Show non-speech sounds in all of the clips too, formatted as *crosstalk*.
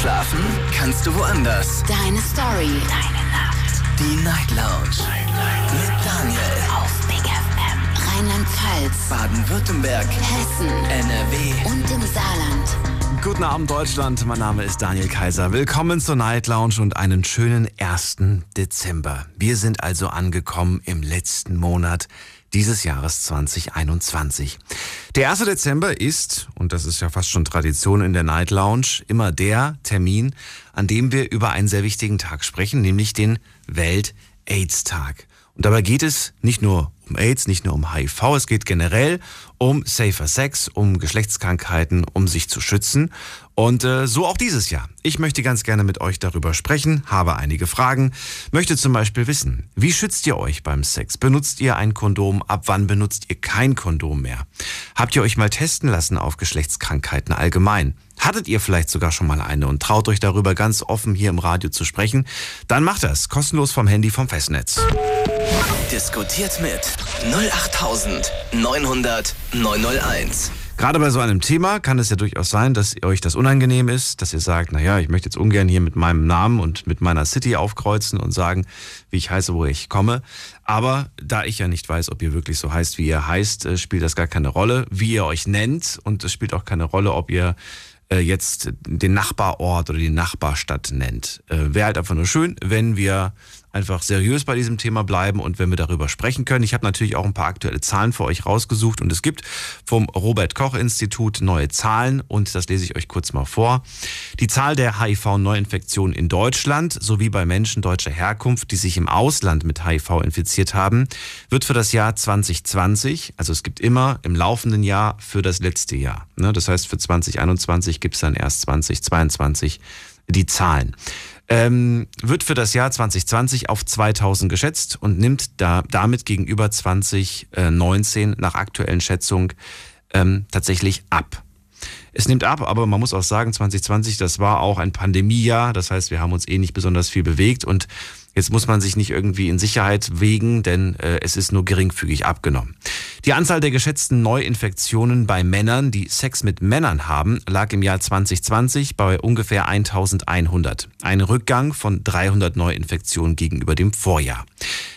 Schlafen kannst du woanders. Deine Story. Deine Nacht. Die Night Lounge. Night, Mit Daniel. Auf Big FM. Rheinland-Pfalz. Baden-Württemberg. Hessen. NRW. Und im Saarland. Guten Abend Deutschland, mein Name ist Daniel Kaiser. Willkommen zur Night Lounge und einen schönen 1. Dezember. Wir sind also angekommen im letzten Monat dieses Jahres 2021. Der 1. Dezember ist, und das ist ja fast schon Tradition in der Night Lounge, immer der Termin, an dem wir über einen sehr wichtigen Tag sprechen, nämlich den Welt-AIDS-Tag. Und dabei geht es nicht nur um AIDS, nicht nur um HIV, es geht generell um safer Sex, um Geschlechtskrankheiten, um sich zu schützen. Und äh, so auch dieses Jahr. Ich möchte ganz gerne mit euch darüber sprechen, habe einige Fragen, möchte zum Beispiel wissen, wie schützt ihr euch beim Sex? Benutzt ihr ein Kondom? Ab wann benutzt ihr kein Kondom mehr? Habt ihr euch mal testen lassen auf Geschlechtskrankheiten allgemein? Hattet ihr vielleicht sogar schon mal eine und traut euch darüber ganz offen hier im Radio zu sprechen? Dann macht das kostenlos vom Handy vom Festnetz. Diskutiert mit 08900 901. Gerade bei so einem Thema kann es ja durchaus sein, dass euch das unangenehm ist, dass ihr sagt, naja, ich möchte jetzt ungern hier mit meinem Namen und mit meiner City aufkreuzen und sagen, wie ich heiße, wo ich komme. Aber da ich ja nicht weiß, ob ihr wirklich so heißt, wie ihr heißt, äh, spielt das gar keine Rolle, wie ihr euch nennt. Und es spielt auch keine Rolle, ob ihr äh, jetzt den Nachbarort oder die Nachbarstadt nennt. Äh, Wäre halt einfach nur schön, wenn wir einfach seriös bei diesem Thema bleiben und wenn wir darüber sprechen können. Ich habe natürlich auch ein paar aktuelle Zahlen für euch rausgesucht und es gibt vom Robert Koch Institut neue Zahlen und das lese ich euch kurz mal vor. Die Zahl der HIV-Neuinfektionen in Deutschland sowie bei Menschen deutscher Herkunft, die sich im Ausland mit HIV infiziert haben, wird für das Jahr 2020, also es gibt immer im laufenden Jahr für das letzte Jahr. Ne? Das heißt, für 2021 gibt es dann erst 2022 die Zahlen ähm, wird für das Jahr 2020 auf 2000 geschätzt und nimmt da, damit gegenüber 2019 nach aktuellen Schätzungen ähm, tatsächlich ab. Es nimmt ab, aber man muss auch sagen, 2020, das war auch ein Pandemiejahr. Das heißt, wir haben uns eh nicht besonders viel bewegt und Jetzt muss man sich nicht irgendwie in Sicherheit wägen, denn äh, es ist nur geringfügig abgenommen. Die Anzahl der geschätzten Neuinfektionen bei Männern, die Sex mit Männern haben, lag im Jahr 2020 bei ungefähr 1100. Ein Rückgang von 300 Neuinfektionen gegenüber dem Vorjahr.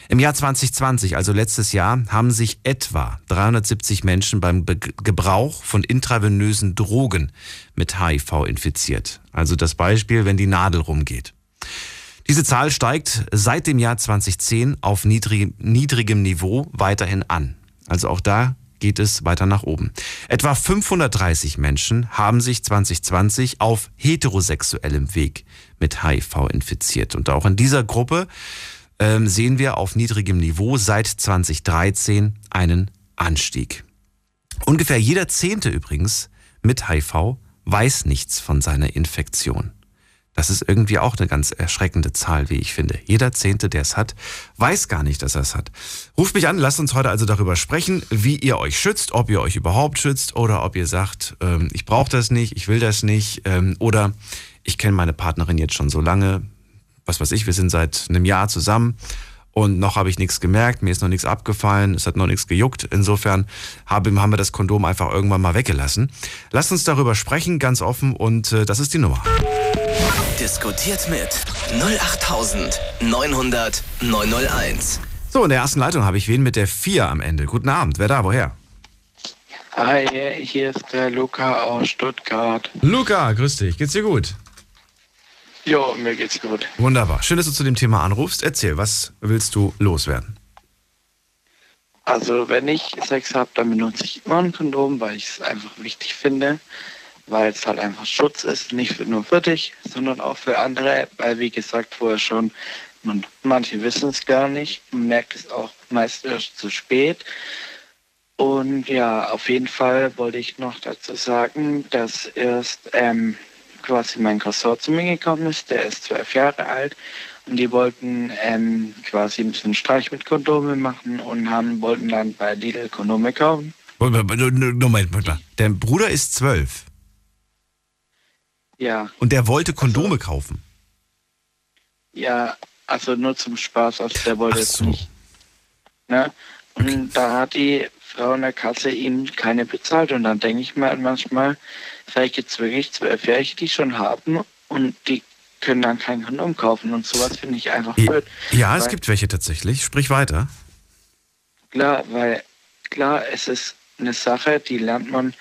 Im Jahr 2020, also letztes Jahr, haben sich etwa 370 Menschen beim Be Gebrauch von intravenösen Drogen mit HIV infiziert. Also das Beispiel, wenn die Nadel rumgeht. Diese Zahl steigt seit dem Jahr 2010 auf niedrig, niedrigem Niveau weiterhin an. Also auch da geht es weiter nach oben. Etwa 530 Menschen haben sich 2020 auf heterosexuellem Weg mit HIV infiziert. Und auch in dieser Gruppe ähm, sehen wir auf niedrigem Niveau seit 2013 einen Anstieg. Ungefähr jeder Zehnte übrigens mit HIV weiß nichts von seiner Infektion. Das ist irgendwie auch eine ganz erschreckende Zahl, wie ich finde. Jeder Zehnte, der es hat, weiß gar nicht, dass er es hat. Ruft mich an, lasst uns heute also darüber sprechen, wie ihr euch schützt, ob ihr euch überhaupt schützt oder ob ihr sagt, ähm, ich brauche das nicht, ich will das nicht ähm, oder ich kenne meine Partnerin jetzt schon so lange, was weiß ich, wir sind seit einem Jahr zusammen und noch habe ich nichts gemerkt, mir ist noch nichts abgefallen, es hat noch nichts gejuckt. Insofern haben wir das Kondom einfach irgendwann mal weggelassen. Lasst uns darüber sprechen, ganz offen und äh, das ist die Nummer. Diskutiert mit 08900 901. So, in der ersten Leitung habe ich wen mit der 4 am Ende. Guten Abend, wer da, woher? Hi, hier ist der Luca aus Stuttgart. Luca, grüß dich, geht's dir gut? Jo, mir geht's gut. Wunderbar, schön, dass du zu dem Thema anrufst. Erzähl, was willst du loswerden? Also, wenn ich Sex habe, dann benutze ich immer ein Kondom, weil ich es einfach wichtig finde weil es halt einfach Schutz ist, nicht nur für dich, sondern auch für andere, weil wie gesagt vorher schon, man, manche wissen es gar nicht, man merkt es auch meist erst zu spät. Und ja, auf jeden Fall wollte ich noch dazu sagen, dass erst ähm, quasi mein Cousin zu mir gekommen ist, der ist zwölf Jahre alt und die wollten ähm, quasi ein bisschen Streich mit Kondome machen und haben, wollten dann bei Lidl Kondome kaufen. Moment, Moment, Moment. Dein Bruder ist zwölf. Ja. Und der wollte Kondome also, kaufen? Ja, also nur zum Spaß, also der wollte so. es nicht. Ne? Und okay. da hat die Frau in der Kasse ihm keine bezahlt. Und dann denke ich mal manchmal, vielleicht gibt es wirklich Zwölfjährige, die schon haben und die können dann kein Kondom kaufen und sowas finde ich einfach blöd. ja es Weil- gibt welche tatsächlich. Sprich weiter. Klar, weil klar, es ist eine Sache, die lernt man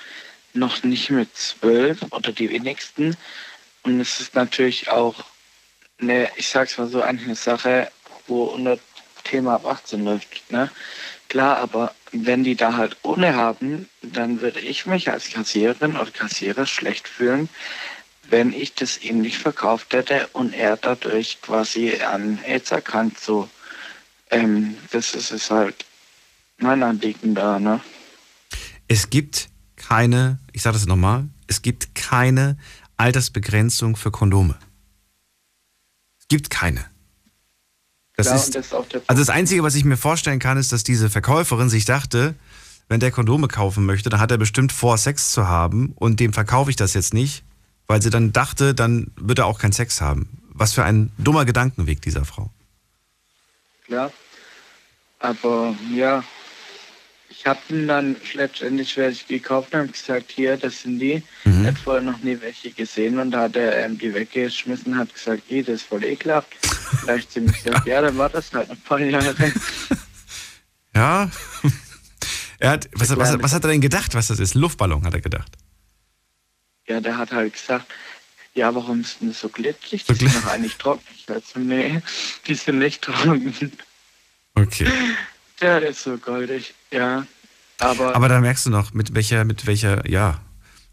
noch nicht mit zwölf oder die wenigsten. Und es ist natürlich auch eine, ich sag's mal so, eine Sache, wo unter Thema ab 18 läuft. Ne? Klar, aber wenn die da halt ohne haben, dann würde ich mich als Kassiererin oder Kassierer schlecht fühlen, wenn ich das ihm nicht verkauft hätte und er dadurch quasi an AIDS erkrankt. So, ähm, das ist es halt mein Anliegen da, ne? Es gibt keine, ich sage das nochmal, es gibt keine Altersbegrenzung für Kondome. Es gibt keine. Das Klar, ist, das ist also das Einzige, was ich mir vorstellen kann, ist, dass diese Verkäuferin sich dachte, wenn der Kondome kaufen möchte, dann hat er bestimmt vor, Sex zu haben und dem verkaufe ich das jetzt nicht, weil sie dann dachte, dann wird er auch keinen Sex haben. Was für ein dummer Gedankenweg dieser Frau. klar. Aber ja, ich habe ihn dann letztendlich welche gekauft und habe gesagt, hier, das sind die. Mhm. Er hat vorher noch nie welche gesehen und da hat er ähm, die weggeschmissen hat gesagt, hey, das ist voll ekelhaft. Vielleicht ziemlich gesagt, ja, dann war das halt ein paar Jahre. *laughs* Ja. Er hat, was, was, was hat er denn gedacht, was das ist? Luftballon, hat er gedacht. Ja, der hat halt gesagt, ja, warum ist denn das so glitschig? So Die sind gl- doch eigentlich trocken. Ich dachte, so, nee, die sind nicht trocken. Okay. Der ist so goldig, ja. Aber, Aber da merkst du noch, mit welcher, mit welcher, ja,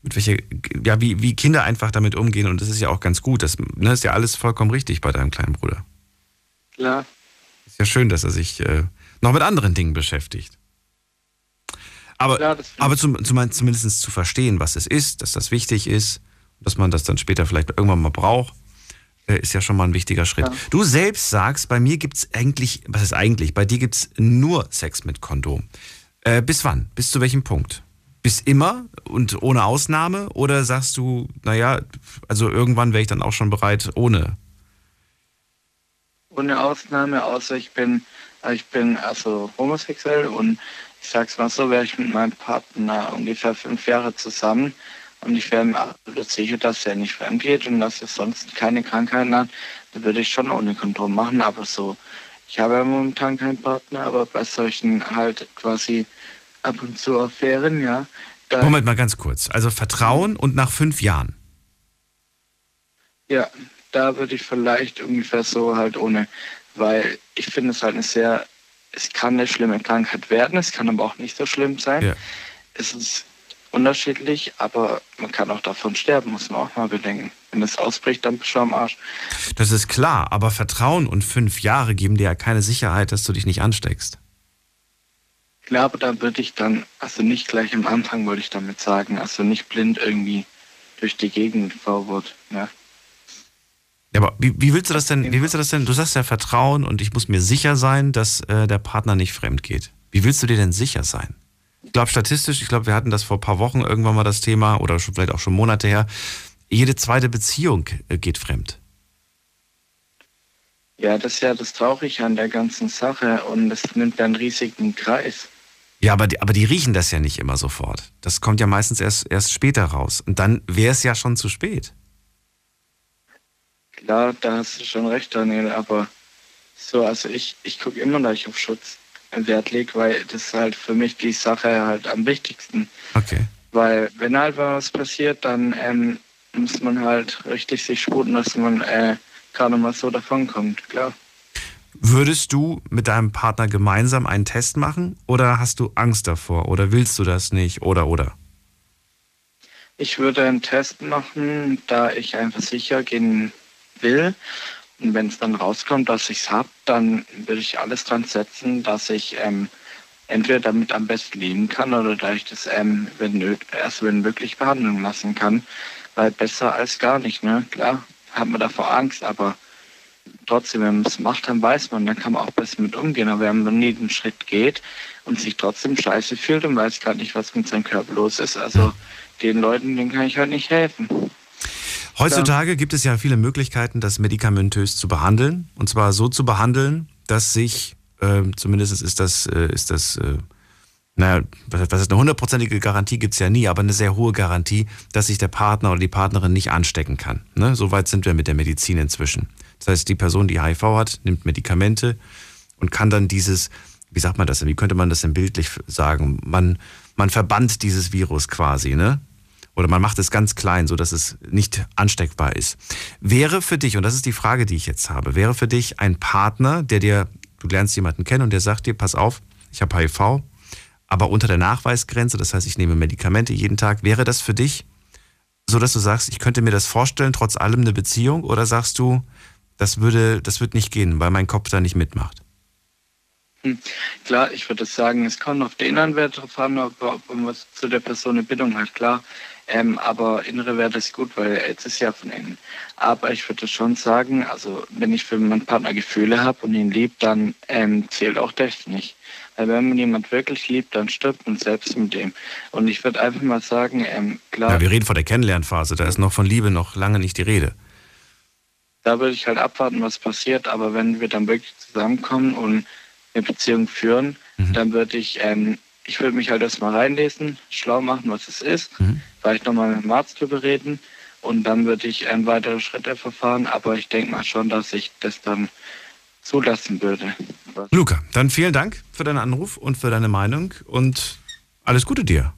mit welcher, ja, wie, wie Kinder einfach damit umgehen. Und das ist ja auch ganz gut. Das ne, ist ja alles vollkommen richtig bei deinem kleinen Bruder. klar, Ist ja schön, dass er sich äh, noch mit anderen Dingen beschäftigt. Aber, klar, aber zum, zum, zumindest zu verstehen, was es ist, dass das wichtig ist, dass man das dann später vielleicht irgendwann mal braucht, ist ja schon mal ein wichtiger Schritt. Ja. Du selbst sagst, bei mir gibt es eigentlich, was ist eigentlich, bei dir gibt es nur Sex mit Kondom. Äh, bis wann? Bis zu welchem Punkt? Bis immer und ohne Ausnahme? Oder sagst du, naja, also irgendwann wäre ich dann auch schon bereit, ohne? ohne Ausnahme, außer ich bin, äh, ich bin also homosexuell und ich sag's mal so, wäre ich mit meinem Partner ungefähr fünf Jahre zusammen und ich wäre mir absolut sicher, dass er nicht fremd geht und dass er sonst keine Krankheiten hat, dann würde ich schon ohne Kondom machen, aber so, ich habe ja momentan keinen Partner, aber bei solchen halt quasi ab und zu Affären, ja, Moment mal ganz kurz. Also Vertrauen und nach fünf Jahren. Ja, da würde ich vielleicht ungefähr so halt ohne, weil ich finde es halt eine sehr, es kann eine schlimme Krankheit werden, es kann aber auch nicht so schlimm sein. Ja. Es ist unterschiedlich, aber man kann auch davon sterben, muss man auch mal bedenken. Wenn es ausbricht, dann bist du am Arsch. Das ist klar, aber Vertrauen und fünf Jahre geben dir ja keine Sicherheit, dass du dich nicht ansteckst. Klar, aber da würde ich dann, also nicht gleich am Anfang wollte ich damit sagen, also nicht blind irgendwie durch die Gegend fahren Ja. Ja, aber wie, wie willst du das denn, wie willst du das denn? Du sagst ja Vertrauen und ich muss mir sicher sein, dass äh, der Partner nicht fremd geht. Wie willst du dir denn sicher sein? Ich glaube statistisch, ich glaube, wir hatten das vor ein paar Wochen irgendwann mal das Thema oder schon, vielleicht auch schon Monate her. Jede zweite Beziehung äh, geht fremd. ja, das ist ja das Traurige an der ganzen Sache und es nimmt ja einen riesigen Kreis. Ja, aber die, aber die riechen das ja nicht immer sofort. Das kommt ja meistens erst, erst später raus. Und dann wäre es ja schon zu spät. Klar, da hast du schon recht, Daniel, aber so, also ich, ich gucke immer, dass ich auf Schutz Wert lege, weil das ist halt für mich die Sache halt am wichtigsten. Okay. Weil wenn halt was passiert, dann ähm, muss man halt richtig sich sputen, dass man äh, gerade mal so davonkommt, klar. Würdest du mit deinem Partner gemeinsam einen Test machen oder hast du Angst davor oder willst du das nicht oder oder? Ich würde einen Test machen, da ich einfach sicher gehen will. Und wenn es dann rauskommt, dass ich es habe, dann würde ich alles dran setzen, dass ich ähm, entweder damit am besten leben kann oder da ich das ähm, wenn erst wenn möglich behandeln lassen kann. Weil besser als gar nicht, ne? Klar, hat man davor Angst, aber trotzdem, wenn man es macht, dann weiß man, dann kann man auch besser mit umgehen. Aber wenn man nie den Schritt geht und sich trotzdem scheiße fühlt und weiß gar nicht, was mit seinem Körper los ist, also den Leuten, denen kann ich halt nicht helfen. Heutzutage gibt es ja viele Möglichkeiten, das medikamentös zu behandeln. Und zwar so zu behandeln, dass sich, äh, zumindest ist das, äh, ist das äh, naja, was ist eine hundertprozentige Garantie gibt es ja nie, aber eine sehr hohe Garantie, dass sich der Partner oder die Partnerin nicht anstecken kann. Ne? So weit sind wir mit der Medizin inzwischen. Das heißt, die Person, die HIV hat, nimmt Medikamente und kann dann dieses, wie sagt man das denn, wie könnte man das denn bildlich sagen? Man, man verbannt dieses Virus quasi, ne? Oder man macht es ganz klein, so dass es nicht ansteckbar ist. Wäre für dich, und das ist die Frage, die ich jetzt habe, wäre für dich ein Partner, der dir, du lernst jemanden kennen und der sagt dir, pass auf, ich habe HIV, aber unter der Nachweisgrenze, das heißt, ich nehme Medikamente jeden Tag, wäre das für dich so, dass du sagst, ich könnte mir das vorstellen, trotz allem eine Beziehung, oder sagst du, das würde, das wird nicht gehen, weil mein Kopf da nicht mitmacht? Hm. Klar, ich würde sagen, es kommt auf den Wert drauf an, ob, ob man zu der Person eine Bindung hat, klar. Ähm, aber innere Werte ist gut, weil es ist ja von innen. Aber ich würde schon sagen, also wenn ich für meinen Partner Gefühle habe und ihn liebt, dann ähm, zählt auch das nicht. Weil wenn man jemand wirklich liebt, dann stirbt man selbst mit dem. Und ich würde einfach mal sagen, ähm, klar. Ja, wir reden von der Kennenlernphase, da ist noch von Liebe noch lange nicht die Rede. Da würde ich halt abwarten, was passiert. Aber wenn wir dann wirklich zusammenkommen und eine Beziehung führen, mhm. dann würde ich ähm, ich würde mich halt erstmal reinlesen, schlau machen, was es ist, mhm. vielleicht nochmal mit dem Arzt drüber reden und dann würde ich ähm, weitere Schritte verfahren, aber ich denke mal schon, dass ich das dann zulassen würde. Luca, dann vielen Dank für deinen Anruf und für deine Meinung und alles Gute dir.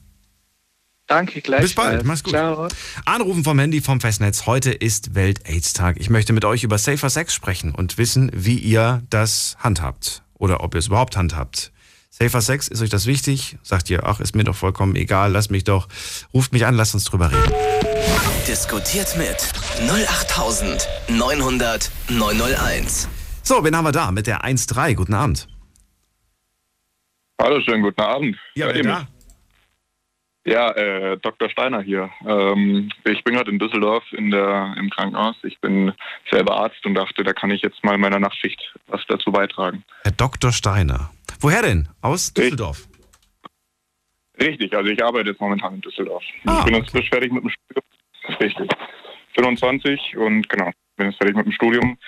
Danke, gleich. Bis bald, mach's gut. Ciao. Anrufen vom Handy vom Festnetz. Heute ist Welt-AIDS-Tag. Ich möchte mit euch über Safer Sex sprechen und wissen, wie ihr das handhabt oder ob ihr es überhaupt handhabt. Safer Sex, ist euch das wichtig? Sagt ihr, ach, ist mir doch vollkommen egal, lasst mich doch. Ruft mich an, lasst uns drüber reden. Diskutiert mit 08900 901. So, wen haben wir da mit der 1.3? Guten Abend. Hallo, schönen guten Abend. Ja, wer da? Ja, äh, Dr. Steiner hier. Ähm, ich bin gerade in Düsseldorf in der, im Krankenhaus. Ich bin selber Arzt und dachte, da kann ich jetzt mal in meiner Nachtschicht was dazu beitragen. Herr Dr. Steiner. Woher denn? Aus Düsseldorf? Richtig, also ich arbeite jetzt momentan in Düsseldorf. Ah, ich bin jetzt frisch fertig mit dem Studium. Richtig. 25 und genau, bin jetzt fertig mit dem Studium.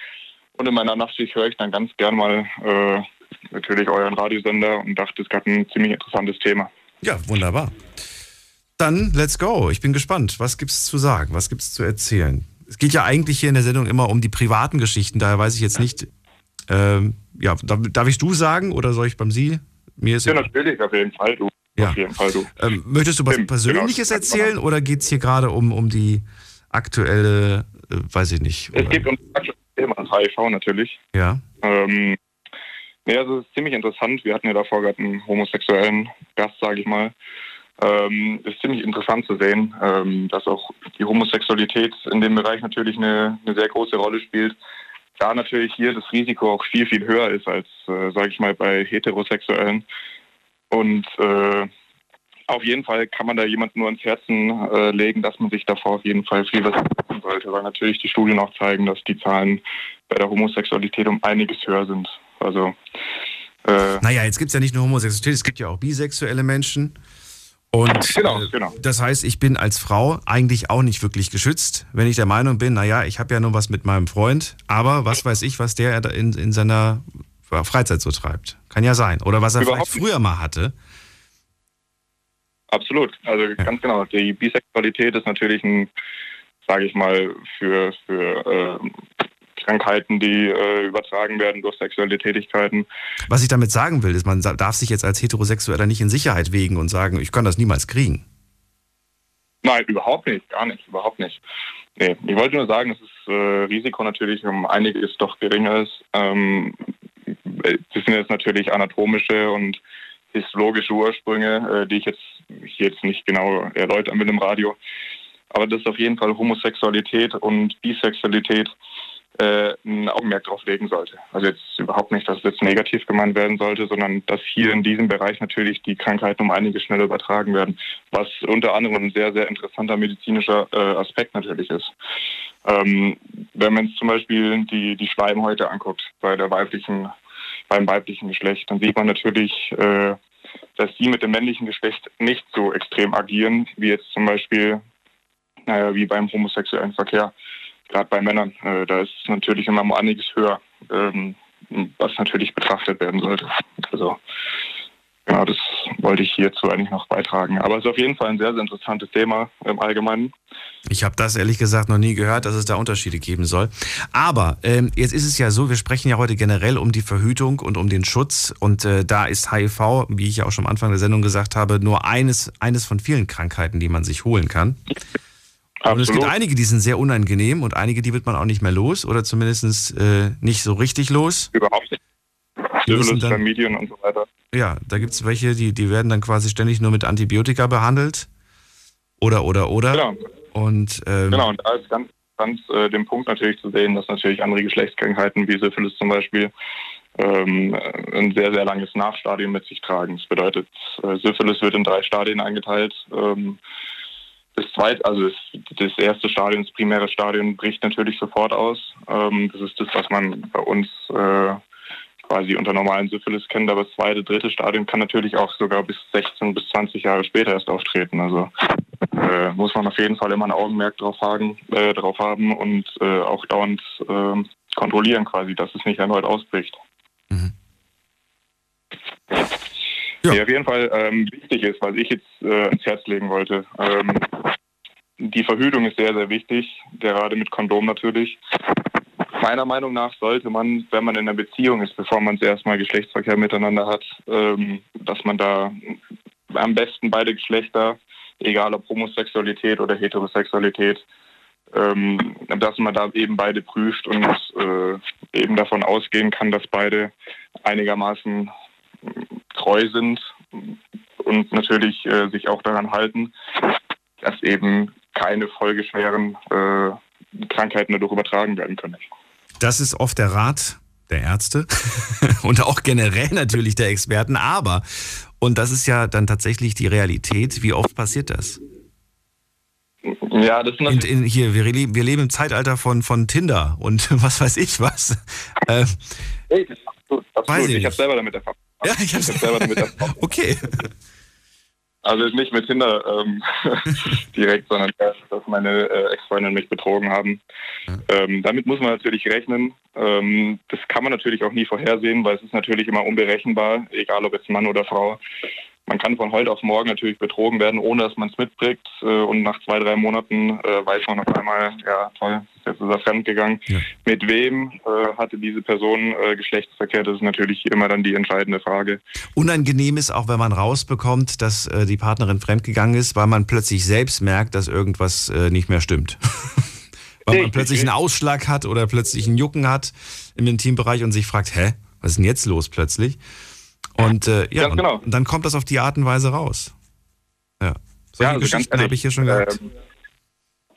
Und in meiner Nachtschicht höre ich dann ganz gern mal äh, natürlich euren Radiosender und dachte, es gab ein ziemlich interessantes Thema. Ja, wunderbar. Dann let's go. Ich bin gespannt. Was gibt es zu sagen? Was gibt es zu erzählen? Es geht ja eigentlich hier in der Sendung immer um die privaten Geschichten. Daher weiß ich jetzt nicht, ähm, ja, darf, darf ich du sagen oder soll ich beim Sie? Mir ist ja, natürlich, auf jeden Fall du. Ja. Auf jeden Fall du. Ähm, möchtest du was Tim, Persönliches genau. erzählen oder geht es hier gerade um, um die aktuelle, äh, weiß ich nicht. Es geht um das Thema HIV natürlich. Ja. Ähm, ja, also es ist ziemlich interessant. Wir hatten ja davor gerade einen homosexuellen Gast, sage ich mal. Ähm, ist ziemlich interessant zu sehen, ähm, dass auch die Homosexualität in dem Bereich natürlich eine, eine sehr große Rolle spielt da natürlich hier das Risiko auch viel, viel höher ist als, äh, sage ich mal, bei Heterosexuellen. Und äh, auf jeden Fall kann man da jemandem nur ins Herzen äh, legen, dass man sich davor auf jeden Fall viel was tun sollte, weil natürlich die Studien auch zeigen, dass die Zahlen bei der Homosexualität um einiges höher sind. Also äh, naja, jetzt gibt es ja nicht nur Homosexualität, es gibt ja auch bisexuelle Menschen. Und genau, äh, genau. das heißt, ich bin als Frau eigentlich auch nicht wirklich geschützt, wenn ich der Meinung bin, naja, ich habe ja nur was mit meinem Freund, aber was weiß ich, was der in, in seiner Freizeit so treibt. Kann ja sein. Oder was er Überhaupt vielleicht früher mal hatte. Absolut. Also ja. ganz genau. Die Bisexualität ist natürlich ein, sage ich mal, für, für äh, Krankheiten, die äh, übertragen werden durch sexuelle Tätigkeiten. Was ich damit sagen will, ist, man darf sich jetzt als Heterosexueller nicht in Sicherheit wägen und sagen, ich kann das niemals kriegen. Nein, überhaupt nicht, gar nicht, überhaupt nicht. Nee, ich wollte nur sagen, dass das äh, Risiko natürlich um einiges doch geringer ist. Ähm, das sind jetzt natürlich anatomische und histologische Ursprünge, äh, die ich jetzt, hier jetzt nicht genau erläutern will im Radio. Aber das ist auf jeden Fall Homosexualität und Bisexualität äh, ein Augenmerk drauf legen sollte. Also jetzt überhaupt nicht, dass es jetzt negativ gemeint werden sollte, sondern dass hier in diesem Bereich natürlich die Krankheiten um einige schneller übertragen werden, was unter anderem ein sehr, sehr interessanter medizinischer äh, Aspekt natürlich ist. Ähm, wenn man zum Beispiel die, die Schleimhäute anguckt bei der weiblichen, beim weiblichen Geschlecht, dann sieht man natürlich, äh, dass die mit dem männlichen Geschlecht nicht so extrem agieren, wie jetzt zum Beispiel, naja, wie beim homosexuellen Verkehr gerade bei Männern, äh, da ist es natürlich immer mal einiges höher, ähm, was natürlich betrachtet werden sollte. Also Genau, das wollte ich hierzu eigentlich noch beitragen. Aber es ist auf jeden Fall ein sehr, sehr interessantes Thema im Allgemeinen. Ich habe das ehrlich gesagt noch nie gehört, dass es da Unterschiede geben soll. Aber ähm, jetzt ist es ja so, wir sprechen ja heute generell um die Verhütung und um den Schutz. Und äh, da ist HIV, wie ich ja auch schon am Anfang der Sendung gesagt habe, nur eines, eines von vielen Krankheiten, die man sich holen kann. Absolut. Und es gibt einige, die sind sehr unangenehm und einige, die wird man auch nicht mehr los oder zumindest äh, nicht so richtig los. Überhaupt nicht. Syphilis, Familien und so weiter. Ja, da gibt es welche, die, die werden dann quasi ständig nur mit Antibiotika behandelt. Oder, oder, oder. Genau. Und, ähm, genau, und da ist ganz, ganz äh, den Punkt natürlich zu sehen, dass natürlich andere Geschlechtskrankheiten wie Syphilis zum Beispiel ähm, ein sehr, sehr langes Nachstadium mit sich tragen. Das bedeutet, äh, Syphilis wird in drei Stadien eingeteilt. Ähm, das zweite, also das, das, erste Stadion, das primäre Stadion bricht natürlich sofort aus. Ähm, das ist das, was man bei uns äh, quasi unter normalen Syphilis kennt, aber das zweite, dritte Stadium kann natürlich auch sogar bis 16 bis 20 Jahre später erst auftreten. Also äh, muss man auf jeden Fall immer ein Augenmerk drauf haben, äh, drauf haben und äh, auch dauernd ähm, kontrollieren quasi, dass es nicht erneut ausbricht. Mhm. Ja. auf jeden Fall ähm, wichtig ist, was ich jetzt äh, ins Herz legen wollte. Ähm, die Verhütung ist sehr, sehr wichtig, gerade mit Kondom natürlich. Meiner Meinung nach sollte man, wenn man in einer Beziehung ist, bevor man erstmal Geschlechtsverkehr miteinander hat, ähm, dass man da am besten beide Geschlechter, egal ob Homosexualität oder Heterosexualität, ähm, dass man da eben beide prüft und äh, eben davon ausgehen kann, dass beide einigermaßen treu sind und natürlich äh, sich auch daran halten, dass eben keine folgeschweren äh, Krankheiten dadurch übertragen werden können. Das ist oft der Rat der Ärzte *laughs* und auch generell natürlich der Experten, aber, und das ist ja dann tatsächlich die Realität, wie oft passiert das? Ja, das ist in, in, hier, wir, leben, wir leben im Zeitalter von, von Tinder und *laughs* was weiß ich was. Äh, hey, absolut, absolut. Ich, ich habe selber damit erfahren. Ja, ich habe hab selber damit *laughs* erfahren. okay. Also nicht mit Tinder ähm, *laughs* direkt, sondern dass meine äh, Ex-Freundin mich betrogen haben. Ähm, damit muss man natürlich rechnen. Ähm, das kann man natürlich auch nie vorhersehen, weil es ist natürlich immer unberechenbar, egal ob jetzt Mann oder Frau man kann von heute auf morgen natürlich betrogen werden, ohne dass man es mitbringt. Äh, und nach zwei, drei Monaten äh, weiß man auf einmal, ja toll, jetzt ist er fremdgegangen. Ja. Mit wem äh, hatte diese Person Geschlechtsverkehr? Das ist natürlich immer dann die entscheidende Frage. Unangenehm ist auch, wenn man rausbekommt, dass die Partnerin fremdgegangen ist, weil man plötzlich selbst merkt, dass irgendwas nicht mehr stimmt. *laughs* weil man plötzlich einen Ausschlag hat oder plötzlich einen Jucken hat im Intimbereich und sich fragt, hä, was ist denn jetzt los plötzlich? Und äh, ja, und, genau. und dann kommt das auf die Art und Weise raus. Ja. Solche ja, also Geschichten habe ich hier schon gehabt. Ähm,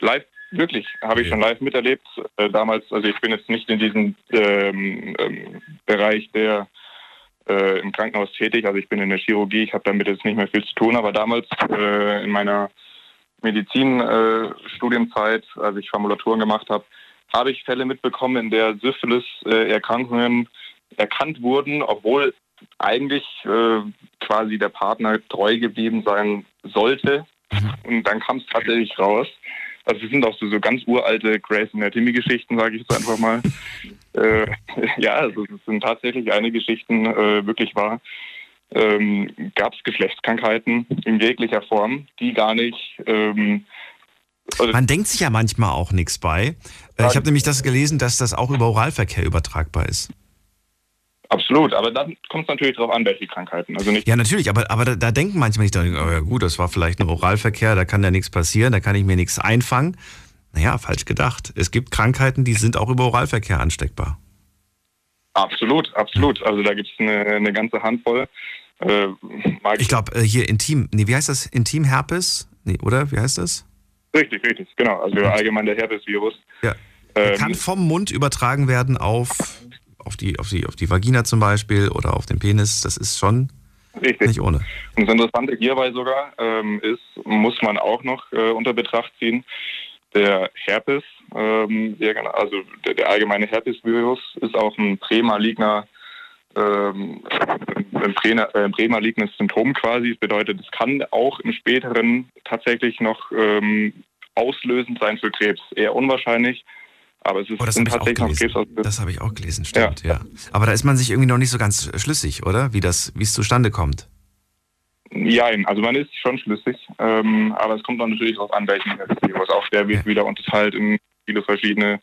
live, wirklich, habe ich schon live miterlebt. Äh, damals, also ich bin jetzt nicht in diesem ähm, ähm, Bereich der äh, im Krankenhaus tätig, also ich bin in der Chirurgie, ich habe damit jetzt nicht mehr viel zu tun, aber damals äh, in meiner Medizinstudienzeit, äh, als ich Formulaturen gemacht habe, habe ich Fälle mitbekommen, in der Syphilis-Erkrankungen erkannt wurden, obwohl eigentlich äh, quasi der Partner treu geblieben sein sollte. Mhm. Und dann kam es tatsächlich raus. Also es sind auch so, so ganz uralte Grace Anatomy-Geschichten, sage ich jetzt einfach mal. *laughs* äh, ja, also es sind tatsächlich einige Geschichten äh, wirklich wahr. Ähm, Gab es Geschlechtskrankheiten in jeglicher Form, die gar nicht ähm, also Man denkt sich ja manchmal auch nichts bei. Äh, ich habe nämlich das gelesen, dass das auch über Oralverkehr übertragbar ist. Absolut, aber dann kommt es natürlich darauf an, welche Krankheiten. Also nicht ja, natürlich, aber, aber da, da denken manchmal nicht, oh ja gut, das war vielleicht ein Oralverkehr, da kann ja nichts passieren, da kann ich mir nichts einfangen. Naja, falsch gedacht. Es gibt Krankheiten, die sind auch über Oralverkehr ansteckbar. Absolut, absolut. Also da gibt es eine, eine, ganze Handvoll. Äh, ich glaube, äh, hier Intim, nee, wie heißt das? Intimherpes? Nee, oder? Wie heißt das? Richtig, richtig, genau. Also allgemein der Herpesvirus. Ja. Ähm, kann vom Mund übertragen werden auf auf die, auf die, auf die Vagina zum Beispiel oder auf den Penis, das ist schon Richtig. nicht ohne. Und das Interessante hierbei sogar ähm, ist, muss man auch noch äh, unter Betracht ziehen, der Herpes, ähm, also der, der, allgemeine Herpesvirus ist auch ein prämaligner ähm, ein, äh, prämalignes Symptom quasi. Das bedeutet, es kann auch im späteren tatsächlich noch ähm, auslösend sein für Krebs. Eher unwahrscheinlich, aber es ist oh, das habe ich, auch gelesen. Das habe ich auch gelesen, stimmt, ja. ja. Aber da ist man sich irgendwie noch nicht so ganz schlüssig, oder? Wie das, wie es zustande kommt. Ja, also man ist schon schlüssig, ähm, aber es kommt dann natürlich darauf an, welchen Virus. Auch der wird wieder unterteilt in viele verschiedene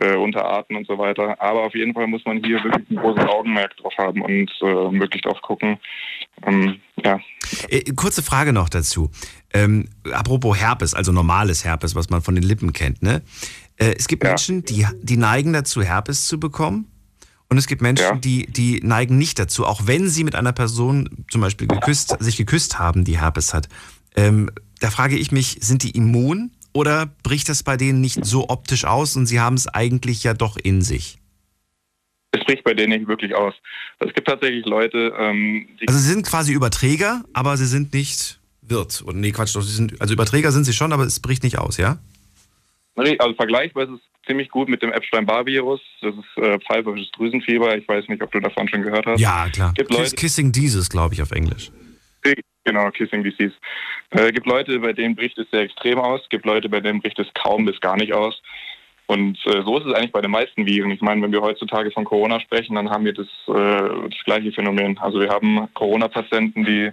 äh, Unterarten und so weiter. Aber auf jeden Fall muss man hier wirklich ein großes Augenmerk drauf haben und äh, wirklich drauf gucken. Ähm, ja. Äh, kurze Frage noch dazu. Ähm, apropos Herpes, also normales Herpes, was man von den Lippen kennt. Ne? Äh, es gibt ja. Menschen, die, die neigen dazu, Herpes zu bekommen. Und es gibt Menschen, ja. die, die neigen nicht dazu, auch wenn sie mit einer Person zum Beispiel geküsst, sich geküsst haben, die Herpes hat. Ähm, da frage ich mich, sind die immun oder bricht das bei denen nicht so optisch aus und sie haben es eigentlich ja doch in sich? Es bricht bei denen nicht wirklich aus. Es gibt tatsächlich Leute, ähm, die. Also sie sind quasi Überträger, aber sie sind nicht Wirt. Und nee, Quatsch, doch, sie sind, also Überträger sind sie schon, aber es bricht nicht aus, ja? Also vergleichbar ist es ziemlich gut mit dem Epstein-Barr-Virus. Das ist äh, pfeiferisches Drüsenfieber. Ich weiß nicht, ob du davon schon gehört hast. Ja, klar. Gibt Leute, Kissing Disease, glaube ich, auf Englisch. Genau, Kissing Disease. Es äh, gibt Leute, bei denen bricht es sehr extrem aus. Es gibt Leute, bei denen bricht es kaum bis gar nicht aus. Und äh, so ist es eigentlich bei den meisten Viren. Ich meine, wenn wir heutzutage von Corona sprechen, dann haben wir das, äh, das gleiche Phänomen. Also wir haben Corona-Patienten, die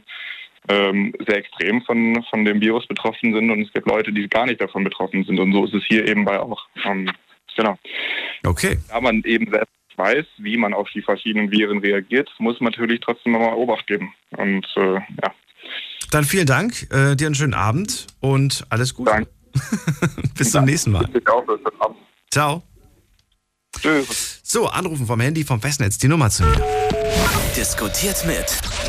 ähm, sehr extrem von, von dem Virus betroffen sind und es gibt Leute, die gar nicht davon betroffen sind. Und so ist es hier eben bei auch. Ähm, genau. Okay. Da man eben selbst weiß, wie man auf die verschiedenen Viren reagiert, muss man natürlich trotzdem nochmal Obacht geben. Und äh, ja. Dann vielen Dank, äh, dir einen schönen Abend und alles Gute. Danke. *laughs* Bis zum nächsten Mal. Ciao. Tschüss. So, anrufen vom Handy vom Festnetz, die Nummer zu mir. Diskutiert mit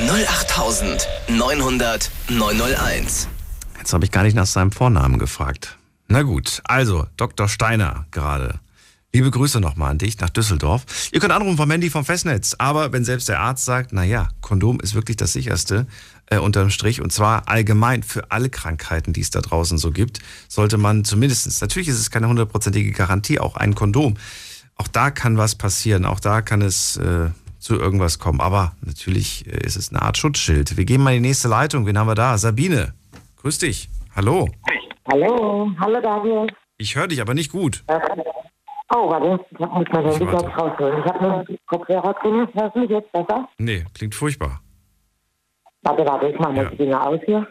08900 901. Jetzt habe ich gar nicht nach seinem Vornamen gefragt. Na gut, also Dr. Steiner gerade. Liebe Grüße nochmal an dich nach Düsseldorf. Ihr könnt anrufen vom Handy vom Festnetz, aber wenn selbst der Arzt sagt, naja, Kondom ist wirklich das sicherste, äh, unterm Strich, und zwar allgemein für alle Krankheiten, die es da draußen so gibt, sollte man zumindestens, natürlich ist es keine hundertprozentige Garantie, auch ein Kondom. Auch da kann was passieren, auch da kann es äh, zu irgendwas kommen, aber natürlich äh, ist es eine Art Schutzschild. Wir gehen mal in die nächste Leitung. Wen haben wir da? Sabine. Grüß dich. Hallo. Hallo, hallo Daniel. Ich höre dich aber nicht gut. Oh, warte, ich muss mein Handy gleich rausholen. Ich habe nur Kopfhörer drin. Hörst du mich jetzt besser? Nee, klingt furchtbar. Warte, warte, ich mache mal ja. die Dinger aus hier.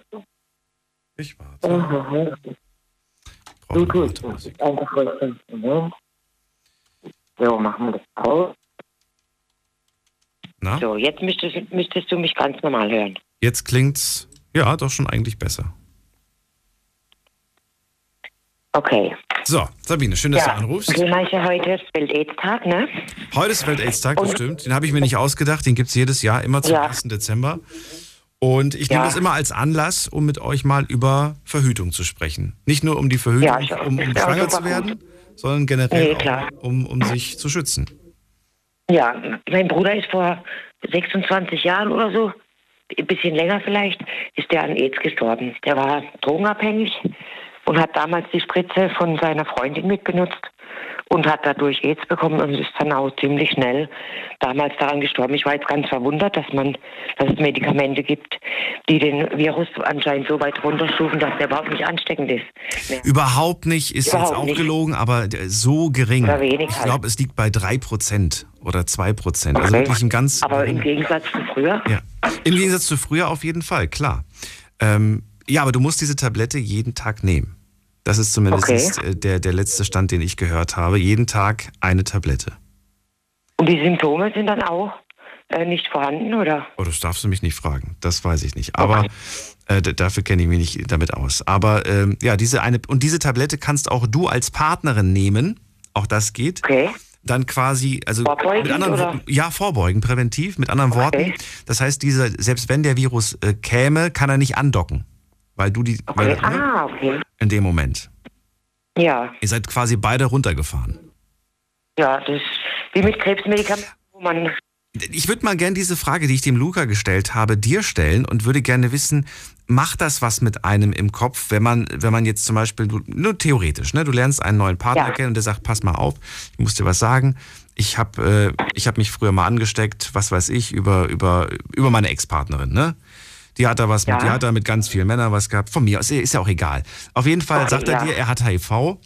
Ich warte. Es. Einfach. So, machen wir das aus. Na? So, jetzt müsstest, müsstest du mich ganz normal hören. Jetzt klingt's, ja, doch schon eigentlich besser. Okay. So, Sabine, schön, dass ja. du anrufst. Thema ist ja heute Welt-Aids-Tag, ne? Heute ist Welt-Aids-Tag, das stimmt. Den habe ich mir nicht ausgedacht. Den gibt es jedes Jahr, immer zum ja. 1. Dezember. Und ich nehme ja. das immer als Anlass, um mit euch mal über Verhütung zu sprechen. Nicht nur um die Verhütung, um, um schwanger zu werden, sondern generell nee, auch, um, um sich zu schützen. Ja, mein Bruder ist vor 26 Jahren oder so, ein bisschen länger vielleicht, ist der an AIDS gestorben. Der war drogenabhängig und hat damals die Spritze von seiner Freundin mitbenutzt und hat dadurch AIDS bekommen und ist dann auch ziemlich schnell damals daran gestorben. Ich war jetzt ganz verwundert, dass man, dass es Medikamente gibt, die den Virus anscheinend so weit runterstufen, dass der überhaupt nicht ansteckend ist. Ja. Überhaupt nicht, ist überhaupt jetzt auch nicht. gelogen, aber so gering. Oder wenig ich glaube, halt. es liegt bei 3% oder 2%. Okay. Also wirklich ein ganz. Aber im Gegensatz zu früher? Ja. Im Gegensatz zu früher auf jeden Fall, klar. Ähm, ja, aber du musst diese Tablette jeden Tag nehmen. Das ist zumindest okay. Äh, der, der letzte Stand, den ich gehört habe. Jeden Tag eine Tablette. Und die Symptome sind dann auch äh, nicht vorhanden, oder? Oh, das darfst du mich nicht fragen. Das weiß ich nicht. Aber okay. äh, dafür kenne ich mich nicht damit aus. Aber ähm, ja, diese eine und diese Tablette kannst auch du als Partnerin nehmen. Auch das geht. Okay. Dann quasi, also mit anderen oder? ja, vorbeugen, präventiv, mit anderen okay. Worten. Das heißt, diese, selbst wenn der Virus äh, käme, kann er nicht andocken. Weil du die. Okay. Weil, ah, okay. In dem Moment. Ja. Ihr seid quasi beide runtergefahren. Ja, das ist wie mit Krebsmedikamenten, wo man. Ich würde mal gerne diese Frage, die ich dem Luca gestellt habe, dir stellen und würde gerne wissen, macht das was mit einem im Kopf, wenn man, wenn man jetzt zum Beispiel, nur theoretisch, ne, du lernst einen neuen Partner ja. kennen und der sagt, pass mal auf, ich muss dir was sagen, ich habe äh, ich hab mich früher mal angesteckt, was weiß ich, über, über, über meine Ex-Partnerin, ne? Die hat da was ja. mit, die hat da mit ganz vielen Männern was gehabt. Von mir aus ist ja auch egal. Auf jeden Fall sagt er dir, er hat HIV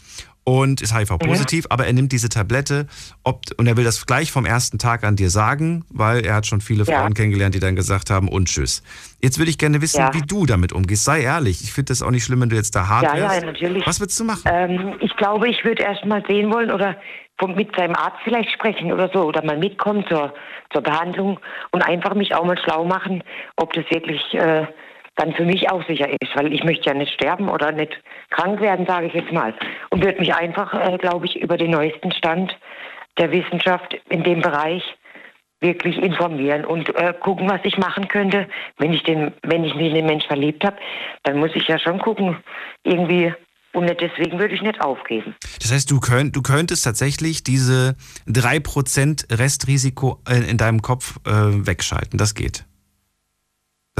und ist HIV-positiv, aber er nimmt diese Tablette ob, und er will das gleich vom ersten Tag an dir sagen, weil er hat schon viele Ja. Frauen kennengelernt, die dann gesagt haben und tschüss. Jetzt würde ich gerne wissen, Ja. wie du damit umgehst. Sei ehrlich, ich finde das auch nicht schlimm, wenn du jetzt da hart Ja, ja, wärst. natürlich. Was würdest du machen? Ähm, ich glaube, ich würde erst mal sehen wollen oder mit seinem Arzt vielleicht sprechen oder so oder mal mitkommen zur, zur Behandlung und einfach mich auch mal schlau machen, ob das wirklich äh, dann für mich auch sicher ist, weil ich möchte ja nicht sterben oder nicht krank werden, sage ich jetzt mal. Und würde mich einfach, äh, glaube ich, über den neuesten Stand der Wissenschaft in dem Bereich wirklich informieren und äh, gucken, was ich machen könnte. Wenn ich den, wenn ich mich in den Mensch verliebt habe, dann muss ich ja schon gucken, irgendwie. Und deswegen würde ich nicht aufgeben. Das heißt, du, könnt, du könntest tatsächlich diese 3% Restrisiko in, in deinem Kopf äh, wegschalten. Das geht.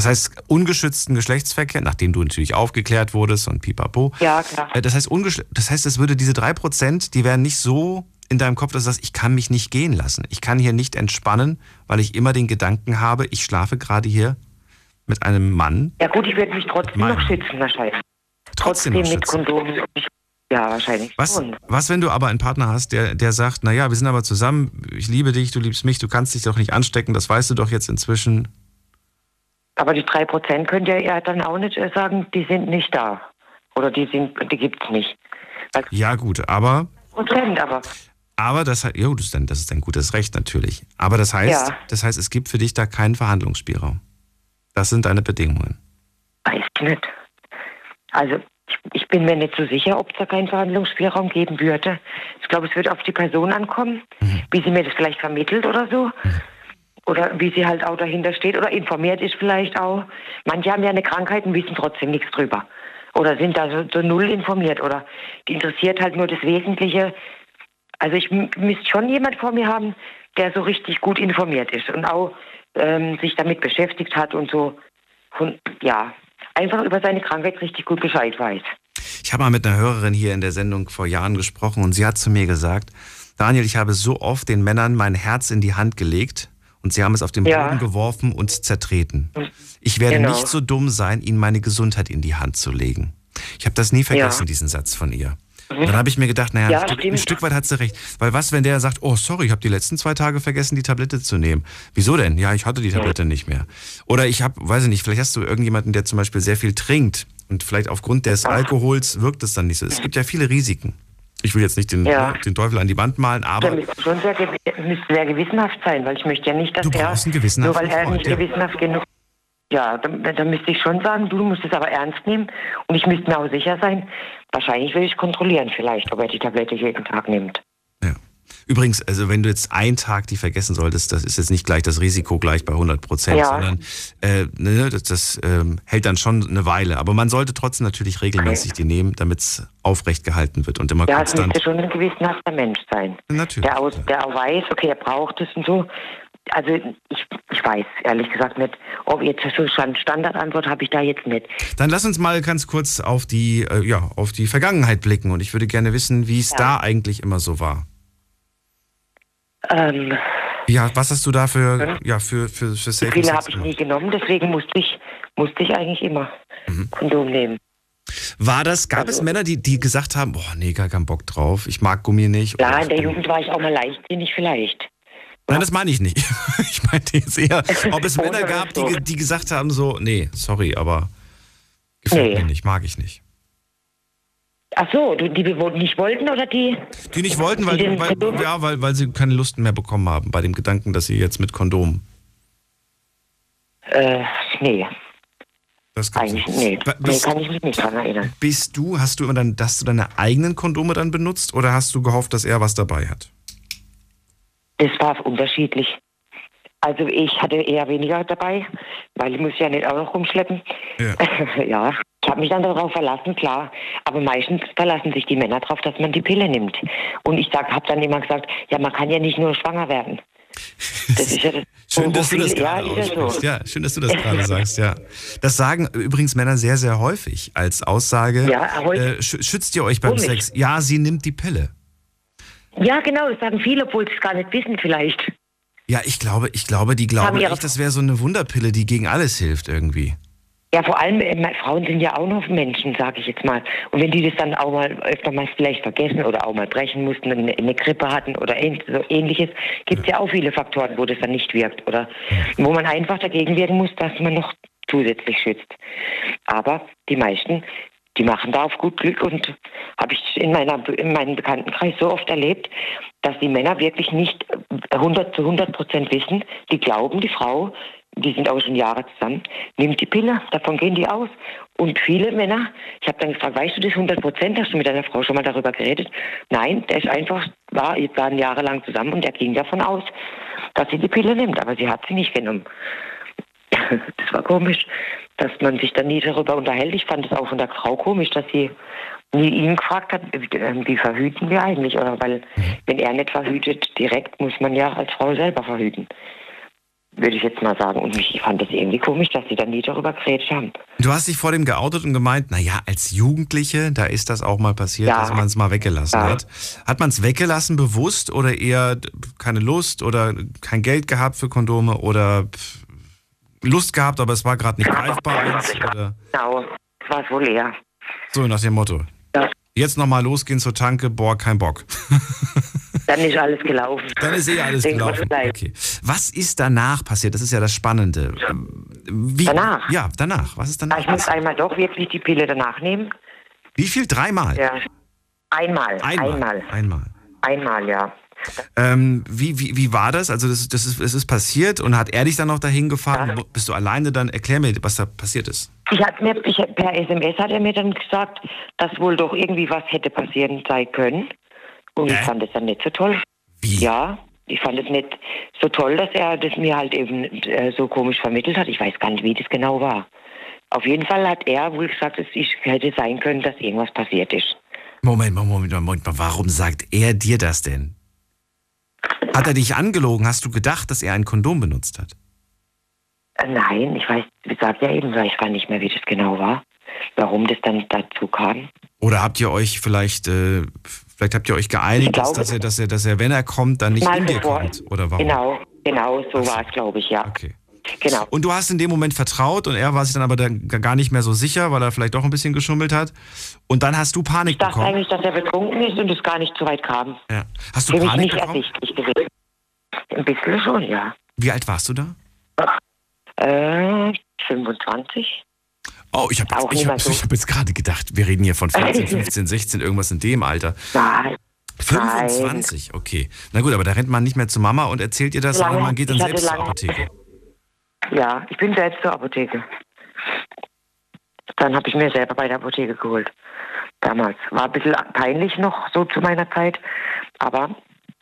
Das heißt, ungeschützten Geschlechtsverkehr, nachdem du natürlich aufgeklärt wurdest und pipapo. Ja, klar. Äh, Das heißt, das heißt, es würde diese 3%, die wären nicht so in deinem Kopf, dass du sagst, ich kann mich nicht gehen lassen. Ich kann hier nicht entspannen, weil ich immer den Gedanken habe, ich schlafe gerade hier mit einem Mann. Ja gut, ich würde mich trotzdem noch schützen wahrscheinlich. Trotzdem Trotzdem noch mit. Kondom. Ja, wahrscheinlich Was, schon. was, wenn du aber einen Partner hast, der, der sagt, naja, wir sind aber zusammen, ich liebe dich, du liebst mich, du kannst dich doch nicht anstecken, das weißt du doch jetzt inzwischen. Aber die drei Prozent könnt ihr ja dann auch nicht äh, sagen, die sind nicht da. Oder die sind, die gibt's nicht. Weil Ja gut, aber, Prozent, aber aber das, jo, das, ist dein, das ist dein gutes Recht natürlich. Aber das heißt, Ja. das heißt, es gibt für dich da keinen Verhandlungsspielraum. Das sind deine Bedingungen. weiß ich nicht. Also ich, ich bin mir nicht so sicher, ob es da keinen Verhandlungsspielraum geben würde. Ich glaube, es wird auf die Person ankommen, wie sie mir das vielleicht vermittelt oder so. Oder wie sie halt auch dahinter steht oder informiert ist vielleicht auch. Manche haben ja eine Krankheit und wissen trotzdem nichts drüber. Oder sind da so, so null informiert. Oder die interessiert halt nur das Wesentliche. Also ich müsste schon jemand vor mir haben, der so richtig gut informiert ist und auch ähm, sich damit beschäftigt hat und so, und, ja, einfach über seine Krankheit richtig gut Bescheid weiß. Ich habe mal mit einer Hörerin hier in der Sendung vor Jahren gesprochen und sie hat zu mir gesagt, Daniel, ich habe so oft den Männern mein Herz in die Hand gelegt und sie haben es auf den Ja. Boden geworfen und zertreten. Ich werde Genau. nicht so dumm sein, ihnen meine Gesundheit in die Hand zu legen. Ich habe das nie vergessen, Ja. diesen Satz von ihr. Und dann habe ich mir gedacht, naja, Ja, ein, Stück, ein. Stück weit hat sie recht. Weil was, wenn der sagt, oh sorry, ich habe die letzten zwei Tage vergessen, die Tablette zu nehmen. Wieso denn? Ja, ich hatte die Tablette nicht mehr. Oder ich habe, weiß ich nicht, vielleicht hast du irgendjemanden, der zum Beispiel sehr viel trinkt und vielleicht aufgrund des Alkohols wirkt es dann nicht so. Es gibt ja viele Risiken. Ich will jetzt nicht den, Ja. den Teufel an die Wand malen, aber müsste schon sehr, müsste sehr gewissenhaft sein, weil ich möchte ja nicht, dass Du er, einen nur weil er nicht ja. gewissenhaft genug ja, dann, dann müsste ich schon sagen, du musst es aber ernst nehmen und ich müsste mir auch sicher sein, wahrscheinlich will ich kontrollieren vielleicht, ob er die Tablette jeden Tag nimmt. Ja. Übrigens, also wenn du jetzt einen Tag die vergessen solltest, das ist jetzt nicht gleich das Risiko gleich bei 100 Prozent, Ja. sondern äh, ne, das, das ähm, hält dann schon eine Weile. Aber man sollte trotzdem natürlich regelmäßig die nehmen, damit es aufrecht gehalten wird und immer Ja, es konstant. müsste schon ein gewissenhafter Mensch sein. Natürlich. Der, aus, der auch weiß, okay, er braucht es und so. Also ich, ich weiß ehrlich gesagt nicht, ob jetzt so Stand- Standardantwort habe ich da jetzt nicht. Dann lass uns mal ganz kurz auf die, äh, ja, auf die Vergangenheit blicken und ich würde gerne wissen, wie es Ja. da eigentlich immer so war. Ähm, Ja, was hast du da für, ja, für, für, für Safe Sex habe ich nie genommen, deswegen musste ich, musste ich eigentlich immer Mhm. Kondom nehmen. War das, gab es Also- Männer, die, die gesagt haben, boah, nee, gar keinen Bock drauf, ich mag Gummi nicht? Ja, in der Jugend war ich auch mal leichtsinnig vielleicht. Nein, das meine ich nicht. *laughs* Ich meinte jetzt eher, *laughs* ob es Männer gab, die, die gesagt haben, so, nee, sorry, aber gefällt Nee. mir nicht, mag ich nicht. Ach so, die, nicht wollten oder die? Die nicht wollten, weil, Die weil, ja, weil, weil sie keine Lust mehr bekommen haben bei dem Gedanken, dass sie jetzt mit Kondom. Äh, nee, Das eigentlich nicht. nee. Wa- Nee, kann ich mich nicht dran erinnern. bist du, hast du immer dann, dass du deine eigenen Kondome dann benutzt oder hast du gehofft, dass er was dabei hat? Das war unterschiedlich. Also ich hatte eher weniger dabei, weil ich muss ja nicht auch noch rumschleppen. Ja. *laughs* ja, ich habe mich dann darauf verlassen, klar. Aber meistens verlassen sich die Männer darauf, dass man die Pille nimmt. Und ich habe dann immer gesagt, ja, man kann ja nicht nur schwanger werden. *laughs* Das ist ja das, Schön, dass du das gerade ja, so. schön, dass du das gerade sagst, ja. Das sagen übrigens Männer sehr, sehr häufig als Aussage. Ja, äh, sch- schützt ihr euch beim Komisch. Sex? Ja, sie nimmt die Pille. Ja, genau, das sagen viele, obwohl sie es gar nicht wissen vielleicht. Ja, ich glaube, ich glaube, die glauben echt, das wäre so eine Wunderpille, die gegen alles hilft irgendwie. Ja, vor allem, äh, Frauen sind ja auch noch Menschen, sage ich jetzt mal. Und wenn die das dann auch mal öfter mal vielleicht vergessen oder auch mal brechen mussten, eine, eine Grippe hatten oder so ähnliches, gibt es ja. ja auch viele Faktoren, wo das dann nicht wirkt oder wo man einfach dagegen wirken muss, dass man noch zusätzlich schützt. Aber die meisten, die machen da auf gut Glück und habe ich in, meiner, in meinem Bekanntenkreis so oft erlebt, dass die Männer wirklich nicht 100 zu 100 Prozent wissen. Die glauben, die Frau die sind auch schon Jahre zusammen, nimmt die Pille, davon gehen die aus. Und viele Männer, ich habe dann gefragt, weißt du das 100 Prozent, hast du mit deiner Frau schon mal darüber geredet? Nein, der ist einfach, war, waren jahrelang zusammen und er ging davon aus, dass sie die Pille nimmt, aber sie hat sie nicht genommen. *laughs* Das war komisch, dass man sich dann nie darüber unterhält. Ich fand es auch von der Frau komisch, dass sie nie ihn gefragt hat, wie verhüten wir eigentlich? Oder weil, mhm. wenn er nicht verhütet direkt, muss man ja als Frau selber verhüten würde ich jetzt mal sagen. Und ich fand es irgendwie komisch, dass sie dann nie darüber geredet haben. Du hast dich vor dem geoutet und gemeint, naja, als Jugendliche, da ist das auch mal passiert, ja. dass man es mal weggelassen ja. hat. Hat man es weggelassen bewusst oder eher keine Lust oder kein Geld gehabt für Kondome oder Lust gehabt, aber es war gerade nicht greifbar eins? Oder? Genau, es war es wohl eher. So nach dem Motto. Ja. Jetzt nochmal losgehen zur Tanke, boah, kein Bock. *laughs* Dann ist alles gelaufen. Dann ist eh alles Denk gelaufen. Okay. Was ist danach passiert? Das ist ja das Spannende. Wie, danach? Ja, danach. Was ist danach? Ich muss einmal doch wirklich die Pille danach nehmen. Wie viel? Dreimal? Ja. Einmal. Einmal. Einmal. Einmal, einmal ja. Ähm, wie, wie, wie war das? Also das, das ist, es ist passiert und hat er dich dann noch dahin gefahren? Ja. Bist du alleine dann? Erklär mir, was da passiert ist. Ich hat mir, ich, per SMS hat er mir dann gesagt, dass wohl doch irgendwie was hätte passieren sein können. Und äh? ich fand es dann nicht so toll. Wie? Ja, ich fand es nicht so toll, dass er das mir halt eben äh, so komisch vermittelt hat. Ich weiß gar nicht, wie das genau war. Auf jeden Fall hat er wohl gesagt, es hätte sein können, dass irgendwas passiert ist. Moment, Moment, Moment, Moment, warum sagt er dir das denn? Hat er dich angelogen? Hast du gedacht, dass er ein Kondom benutzt hat? Äh, nein, ich weiß, ich sag ja eben, ich weiß nicht mehr, wie das genau war. Warum das dann dazu kam. Oder habt ihr euch vielleicht, äh, vielleicht habt ihr euch geeinigt, glaube, dass, er, dass, er, dass er, wenn er kommt, dann nicht in dir kommt? Oder warum? Genau, genau, so war es, glaube ich, ja. Okay. Genau. Und du hast in dem Moment vertraut und er war sich dann aber dann gar nicht mehr so sicher, weil er vielleicht doch ein bisschen geschummelt hat. Und dann hast du Panik ich dachte bekommen. eigentlich, dass er betrunken ist und es gar nicht so weit kam. Ja. Hast du Für Panik mich nicht bekommen? ersichtlich gewesen. Ein bisschen schon, ja. Wie alt warst du da? Äh, 25. Oh, ich habe jetzt, ich hab, so. hab jetzt gerade gedacht, wir reden hier von 14, 15, 16, irgendwas in dem Alter. Nein. 25, Nein. okay. Na gut, aber da rennt man nicht mehr zu Mama und erzählt ihr das, lange, sondern man geht dann selbst zur Apotheke. Ja, ich bin selbst zur Apotheke. Dann habe ich mir selber bei der Apotheke geholt. Damals. War ein bisschen peinlich noch so zu meiner Zeit. Aber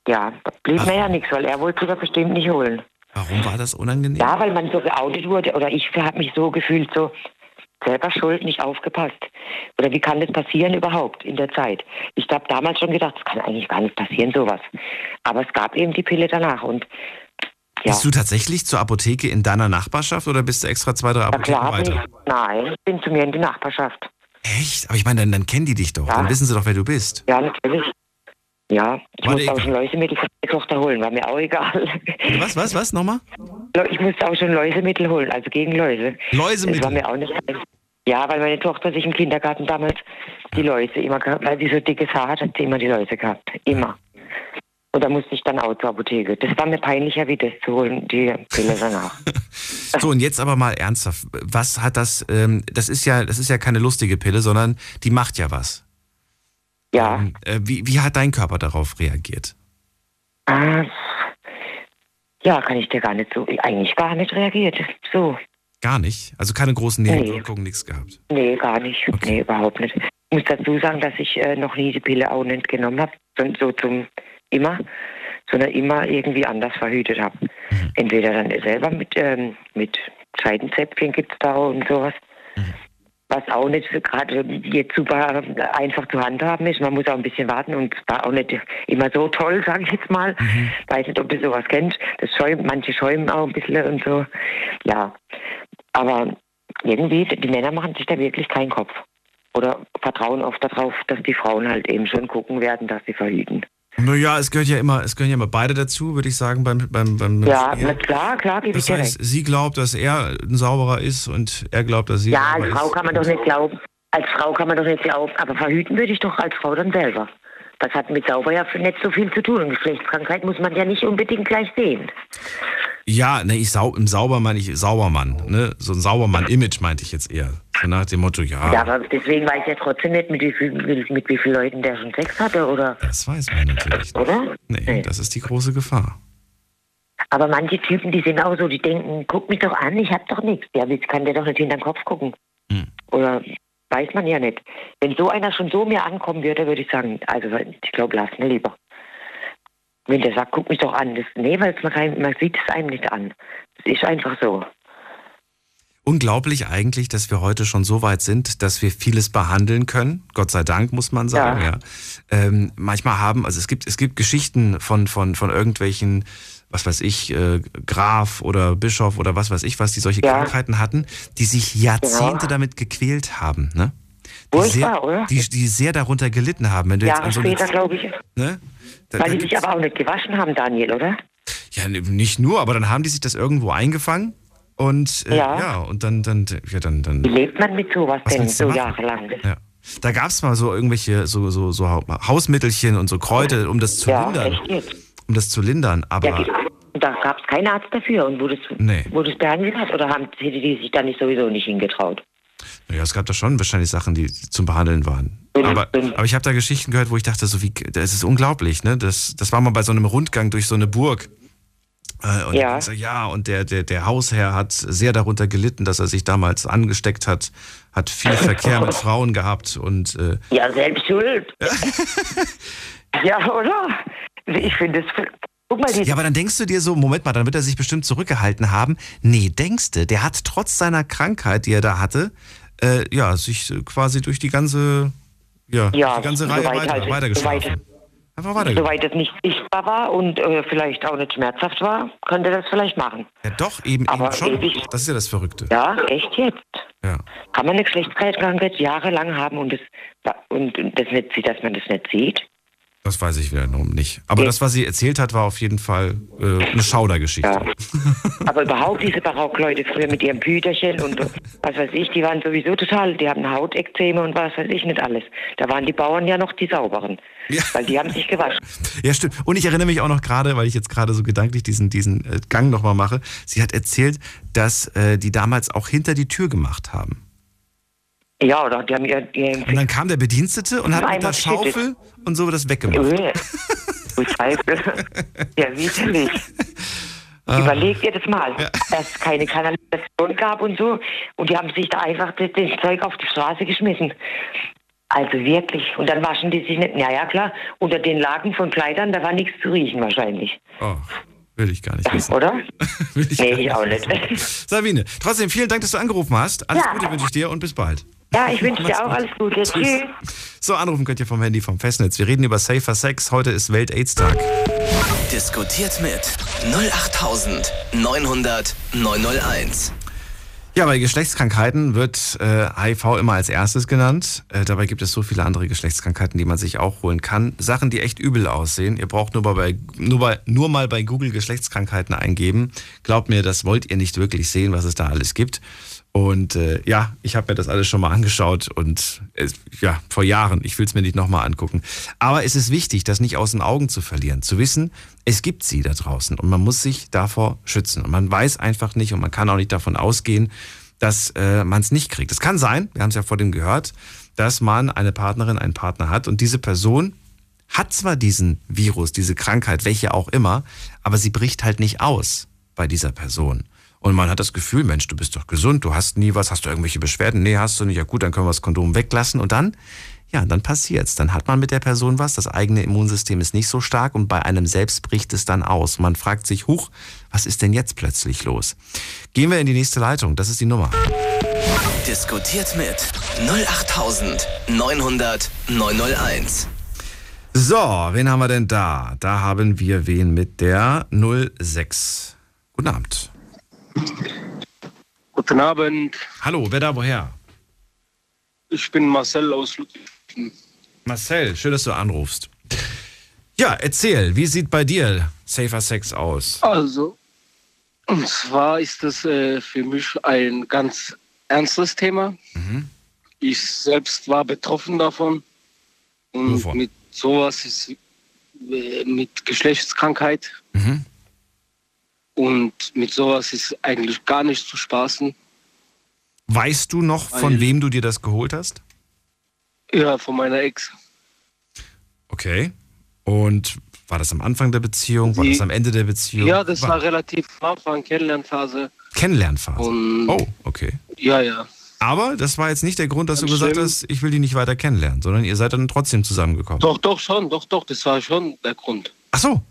ja, blieb mir ja nichts, weil er wollte sogar bestimmt nicht holen. Warum war das unangenehm? Ja, weil man so geoutet wurde oder ich habe mich so gefühlt, so selber schuld, nicht aufgepasst. Oder wie kann das passieren überhaupt in der Zeit? Ich habe damals schon gedacht, das kann eigentlich gar nicht passieren, sowas. Aber es gab eben die Pille danach und ja. Bist du tatsächlich zur Apotheke in deiner Nachbarschaft oder bist du extra zwei, drei Apotheken ja, klar, weiter? Nicht. Nein, ich bin zu mir in die Nachbarschaft. Echt? Aber ich meine, dann, dann kennen die dich doch. Ja. Dann wissen sie doch, wer du bist. Ja, natürlich. Ja, ich Warte, muss auch schon Läusemittel für meine Tochter holen, war mir auch egal. Was, was, was? Nochmal? Ich musste auch schon Läusemittel holen, also gegen Läuse. Läusemittel? Das war mir auch nicht Ja, weil meine Tochter sich im Kindergarten damals die Läuse immer gehabt, weil sie so dickes Haar hat, hat sie immer die Läuse gehabt. Immer. Und da musste ich dann auch zur Apotheke. Das war mir peinlicher, wie das zu holen, die Pille danach. *laughs* so, und jetzt aber mal ernsthaft. Was hat das, ähm, das ist ja, das ist ja keine lustige Pille, sondern die macht ja was. Ja. Ähm, äh, wie, wie hat dein Körper darauf reagiert? Äh, ja, kann ich dir gar nicht so, eigentlich gar nicht reagiert. So. Gar nicht? Also keine großen Nebenwirkungen, nee. nichts gehabt? Nee, gar nicht. Okay. Nee, überhaupt nicht. Ich muss dazu sagen, dass ich äh, noch nie die Pille auch nicht genommen habe. So zum immer, sondern immer irgendwie anders verhütet habe. Mhm. Entweder dann selber mit, ähm, mit Seitenzäpfchen gibt es da und sowas. Mhm. Was auch nicht gerade jetzt super einfach zu handhaben ist. Man muss auch ein bisschen warten und war auch nicht immer so toll, *laughs* sage ich jetzt mal. Mhm. Weiß nicht, ob du sowas kennst. Das schäumt, manche schäumen auch ein bisschen und so. Ja. Aber irgendwie, die Männer machen sich da wirklich keinen Kopf. Oder vertrauen oft darauf, dass die Frauen halt eben schon gucken werden, dass sie verhüten. Naja, es gehört ja immer, es gehören ja immer beide dazu, würde ich sagen, beim, beim, beim Ja, na klar, klar, gebe ich Das dir heißt, recht. sie glaubt, dass er ein Sauberer ist und er glaubt, dass sie Ja, sauber als Frau ist. kann man doch nicht glauben. Als Frau kann man doch nicht glauben. Aber verhüten würde ich doch als Frau dann selber. Das hat mit sauber ja nicht so viel zu tun. Geschlechtskrankheit muss man ja nicht unbedingt gleich sehen. Ja, ne, ich sau, im Sauber meine ich Saubermann, ne? So ein Saubermann-Image meinte ich jetzt eher. So nach dem Motto, ja, Ja, aber deswegen weiß ich ja trotzdem nicht, mit wie, viel, mit wie vielen Leuten der schon Sex hatte, oder? das weiß man natürlich nicht. Oder? Nee, das ist die große Gefahr. Aber manche Typen, die sind auch so, die denken, guck mich doch an, ich hab doch nichts. Ja, jetzt kann der doch nicht hinter den Kopf gucken. Hm. Oder weiß man ja nicht. Wenn so einer schon so mir ankommen würde, würde ich sagen, also ich glaube, lass mir lieber. Wenn der sagt, guck mich doch an. Das, nee, weil man, kann, man sieht es einem nicht an. Das ist einfach so. Unglaublich eigentlich, dass wir heute schon so weit sind, dass wir vieles behandeln können. Gott sei Dank, muss man sagen. Ja. Ja. Ähm, manchmal haben, also es gibt, es gibt Geschichten von, von, von irgendwelchen, was weiß ich, äh, Graf oder Bischof oder was weiß ich was, die solche Ja. Krankheiten hatten, die sich Jahrzehnte Ja. damit gequält haben. Ne? Die, sehr, oder? die, die sehr darunter gelitten haben. Wenn du jetzt Jahre an so später, glaube ich. ne? Da, Weil da die sich aber auch nicht gewaschen haben, Daniel, oder? ja, nicht nur, aber dann haben die sich das irgendwo eingefangen und äh, ja. Ja. und dann, dann, ja, dann, dann Wie lebt man mit sowas Was denn so jahrelang? Ja. Da gab es mal so irgendwelche so, so, so Hausmittelchen und so Kräuter, um das zu Ja, lindern. echt jetzt. Um das zu lindern. Aber Ja, da gab es keinen Arzt dafür. Und wo das, Nee. behandelt hat? Oder haben hätte die sich da nicht sowieso nicht hingetraut? ja, es gab da schon wahrscheinlich Sachen, die zum Behandeln waren. Aber, aber ich habe da Geschichten gehört, wo ich dachte, so wie, das ist unglaublich, ne? Das, das war mal bei so einem Rundgang durch so eine Burg. Äh, Und ja, so, ja und der, der, der Hausherr hat sehr darunter gelitten, dass er sich damals angesteckt hat, hat viel *laughs* Verkehr mit Frauen gehabt und äh, Ja, selbst schuld. *laughs* ja, oder? Ich finde es. Guck mal, die, Ja, aber dann denkst du dir so, Moment mal, dann wird er sich bestimmt zurückgehalten haben. Nee, denkst du, der hat trotz seiner Krankheit, die er da hatte, äh, ja, sich äh, quasi durch die ganze, ja, Ja, die ganze Reihe weiter, halt- weitergeschlafen. soweit- Einfach weitergeschlafen. soweit es nicht sichtbar war und äh, vielleicht auch nicht schmerzhaft war, könnte das vielleicht machen. Ja, doch, eben, Aber eben schon. ewig- Das ist ja das Verrückte. Ja, echt jetzt. Ja. Kann man eine Geschlechtskrankheit jahrelang haben und das, und das nicht, dass man das nicht sieht? Das weiß ich wiederum nicht. Aber das, was sie erzählt hat, war auf jeden Fall äh, eine Schaudergeschichte. Ja. Aber überhaupt diese Barockleute früher mit ihrem Püterchen und was weiß ich, die waren sowieso total, die haben Hautekzeme und was weiß ich nicht alles. Da waren die Bauern ja noch die sauberen. Ja. Weil die haben sich gewaschen. Ja, stimmt. Und ich erinnere mich auch noch gerade, weil ich jetzt gerade so gedanklich diesen, diesen äh, Gang nochmal mache. Sie hat erzählt, dass äh, die damals auch hinter die Tür gemacht haben. Ja, oder die haben ihr, ihr Und dann kam der Bedienstete und hat mit der. Schaufel und so das weggemacht. Öh, Du Scheiße. Ja, widerlich. Ah. Überleg dir das mal, dass es keine Kanalisation gab und so. Und die haben sich da einfach das, das Zeug auf die Straße geschmissen. Also wirklich. Und dann waschen die sich nicht. Ja, ja, klar. Unter den Lagen von Kleidern, da war nichts zu riechen wahrscheinlich. Oh, will ich gar nicht wissen. Oder? *laughs* Will ich Nee, ich auch nicht. Sabine, trotzdem vielen Dank, dass du angerufen hast. Alles Ja. Gute wünsche ich dir und bis bald. Ja, ich wünsche dir auch alles Gute. Tschüss. So, anrufen könnt ihr vom Handy vom Festnetz. Wir reden über Safer Sex. Heute ist Welt-Aids-Tag. Diskutiert mit 08900 901. Ja, bei Geschlechtskrankheiten wird äh, HIV immer als erstes genannt. Äh, dabei gibt es so viele andere Geschlechtskrankheiten, die man sich auch holen kann. Sachen, die echt übel aussehen. Ihr braucht nur, bei, nur, bei, nur mal bei Google Geschlechtskrankheiten eingeben. Glaubt mir, das wollt ihr nicht wirklich sehen, was es da alles gibt. Und äh, ja, ich habe mir das alles schon mal angeschaut und äh, ja, vor Jahren. Ich will es mir nicht nochmal angucken. Aber es ist wichtig, das nicht aus den Augen zu verlieren. Zu wissen, es gibt sie da draußen und man muss sich davor schützen. Und man weiß einfach nicht und man kann auch nicht davon ausgehen, dass äh, man es nicht kriegt. Es kann sein, wir haben es ja vor dem gehört, dass man eine Partnerin, einen Partner hat und diese Person hat zwar diesen Virus, diese Krankheit, welche auch immer, aber sie bricht halt nicht aus bei dieser Person. Und man hat das Gefühl, Mensch, du bist doch gesund, du hast nie was, hast du irgendwelche Beschwerden? Nee, hast du nicht. Ja gut, dann können wir das Kondom weglassen und dann, ja, dann passiert's. Dann hat man mit der Person was, das eigene Immunsystem ist nicht so stark und bei einem selbst bricht es dann aus. Man fragt sich, huch, was ist denn jetzt plötzlich los? Gehen wir in die nächste Leitung, das ist die Nummer. Diskutiert mit 08900 901. So, wen haben wir denn da? Da haben wir wen mit der 06. Guten Abend. Guten Abend, Hallo, wer da woher? ich bin Marcel aus Ludwigshafen. Marcel, schön, dass du anrufst. Ja, erzähl, wie sieht bei dir Safer Sex aus? Also, und zwar ist das äh, für mich ein ganz ernstes Thema. Mhm. Ich selbst war betroffen davon. Und Wovon? mit sowas ist äh, mit Geschlechtskrankheit. Mhm. Und mit sowas ist eigentlich gar nicht zu spaßen. Weißt du noch, von Weil- wem du dir das geholt hast? Ja, von meiner Ex. Okay. Und war das am Anfang der Beziehung? War Die- das am Ende der Beziehung? Ja, das war relativ am Anfang, Kennenlernphase. Kennenlernphase. Und Oh, okay. ja, ja. Aber das war jetzt nicht der Grund, dass du Ganz gesagt schlimm. hast, ich will die nicht weiter kennenlernen, sondern ihr seid dann trotzdem zusammengekommen. Doch, doch, schon, doch, doch, das war schon der Grund. Ach so.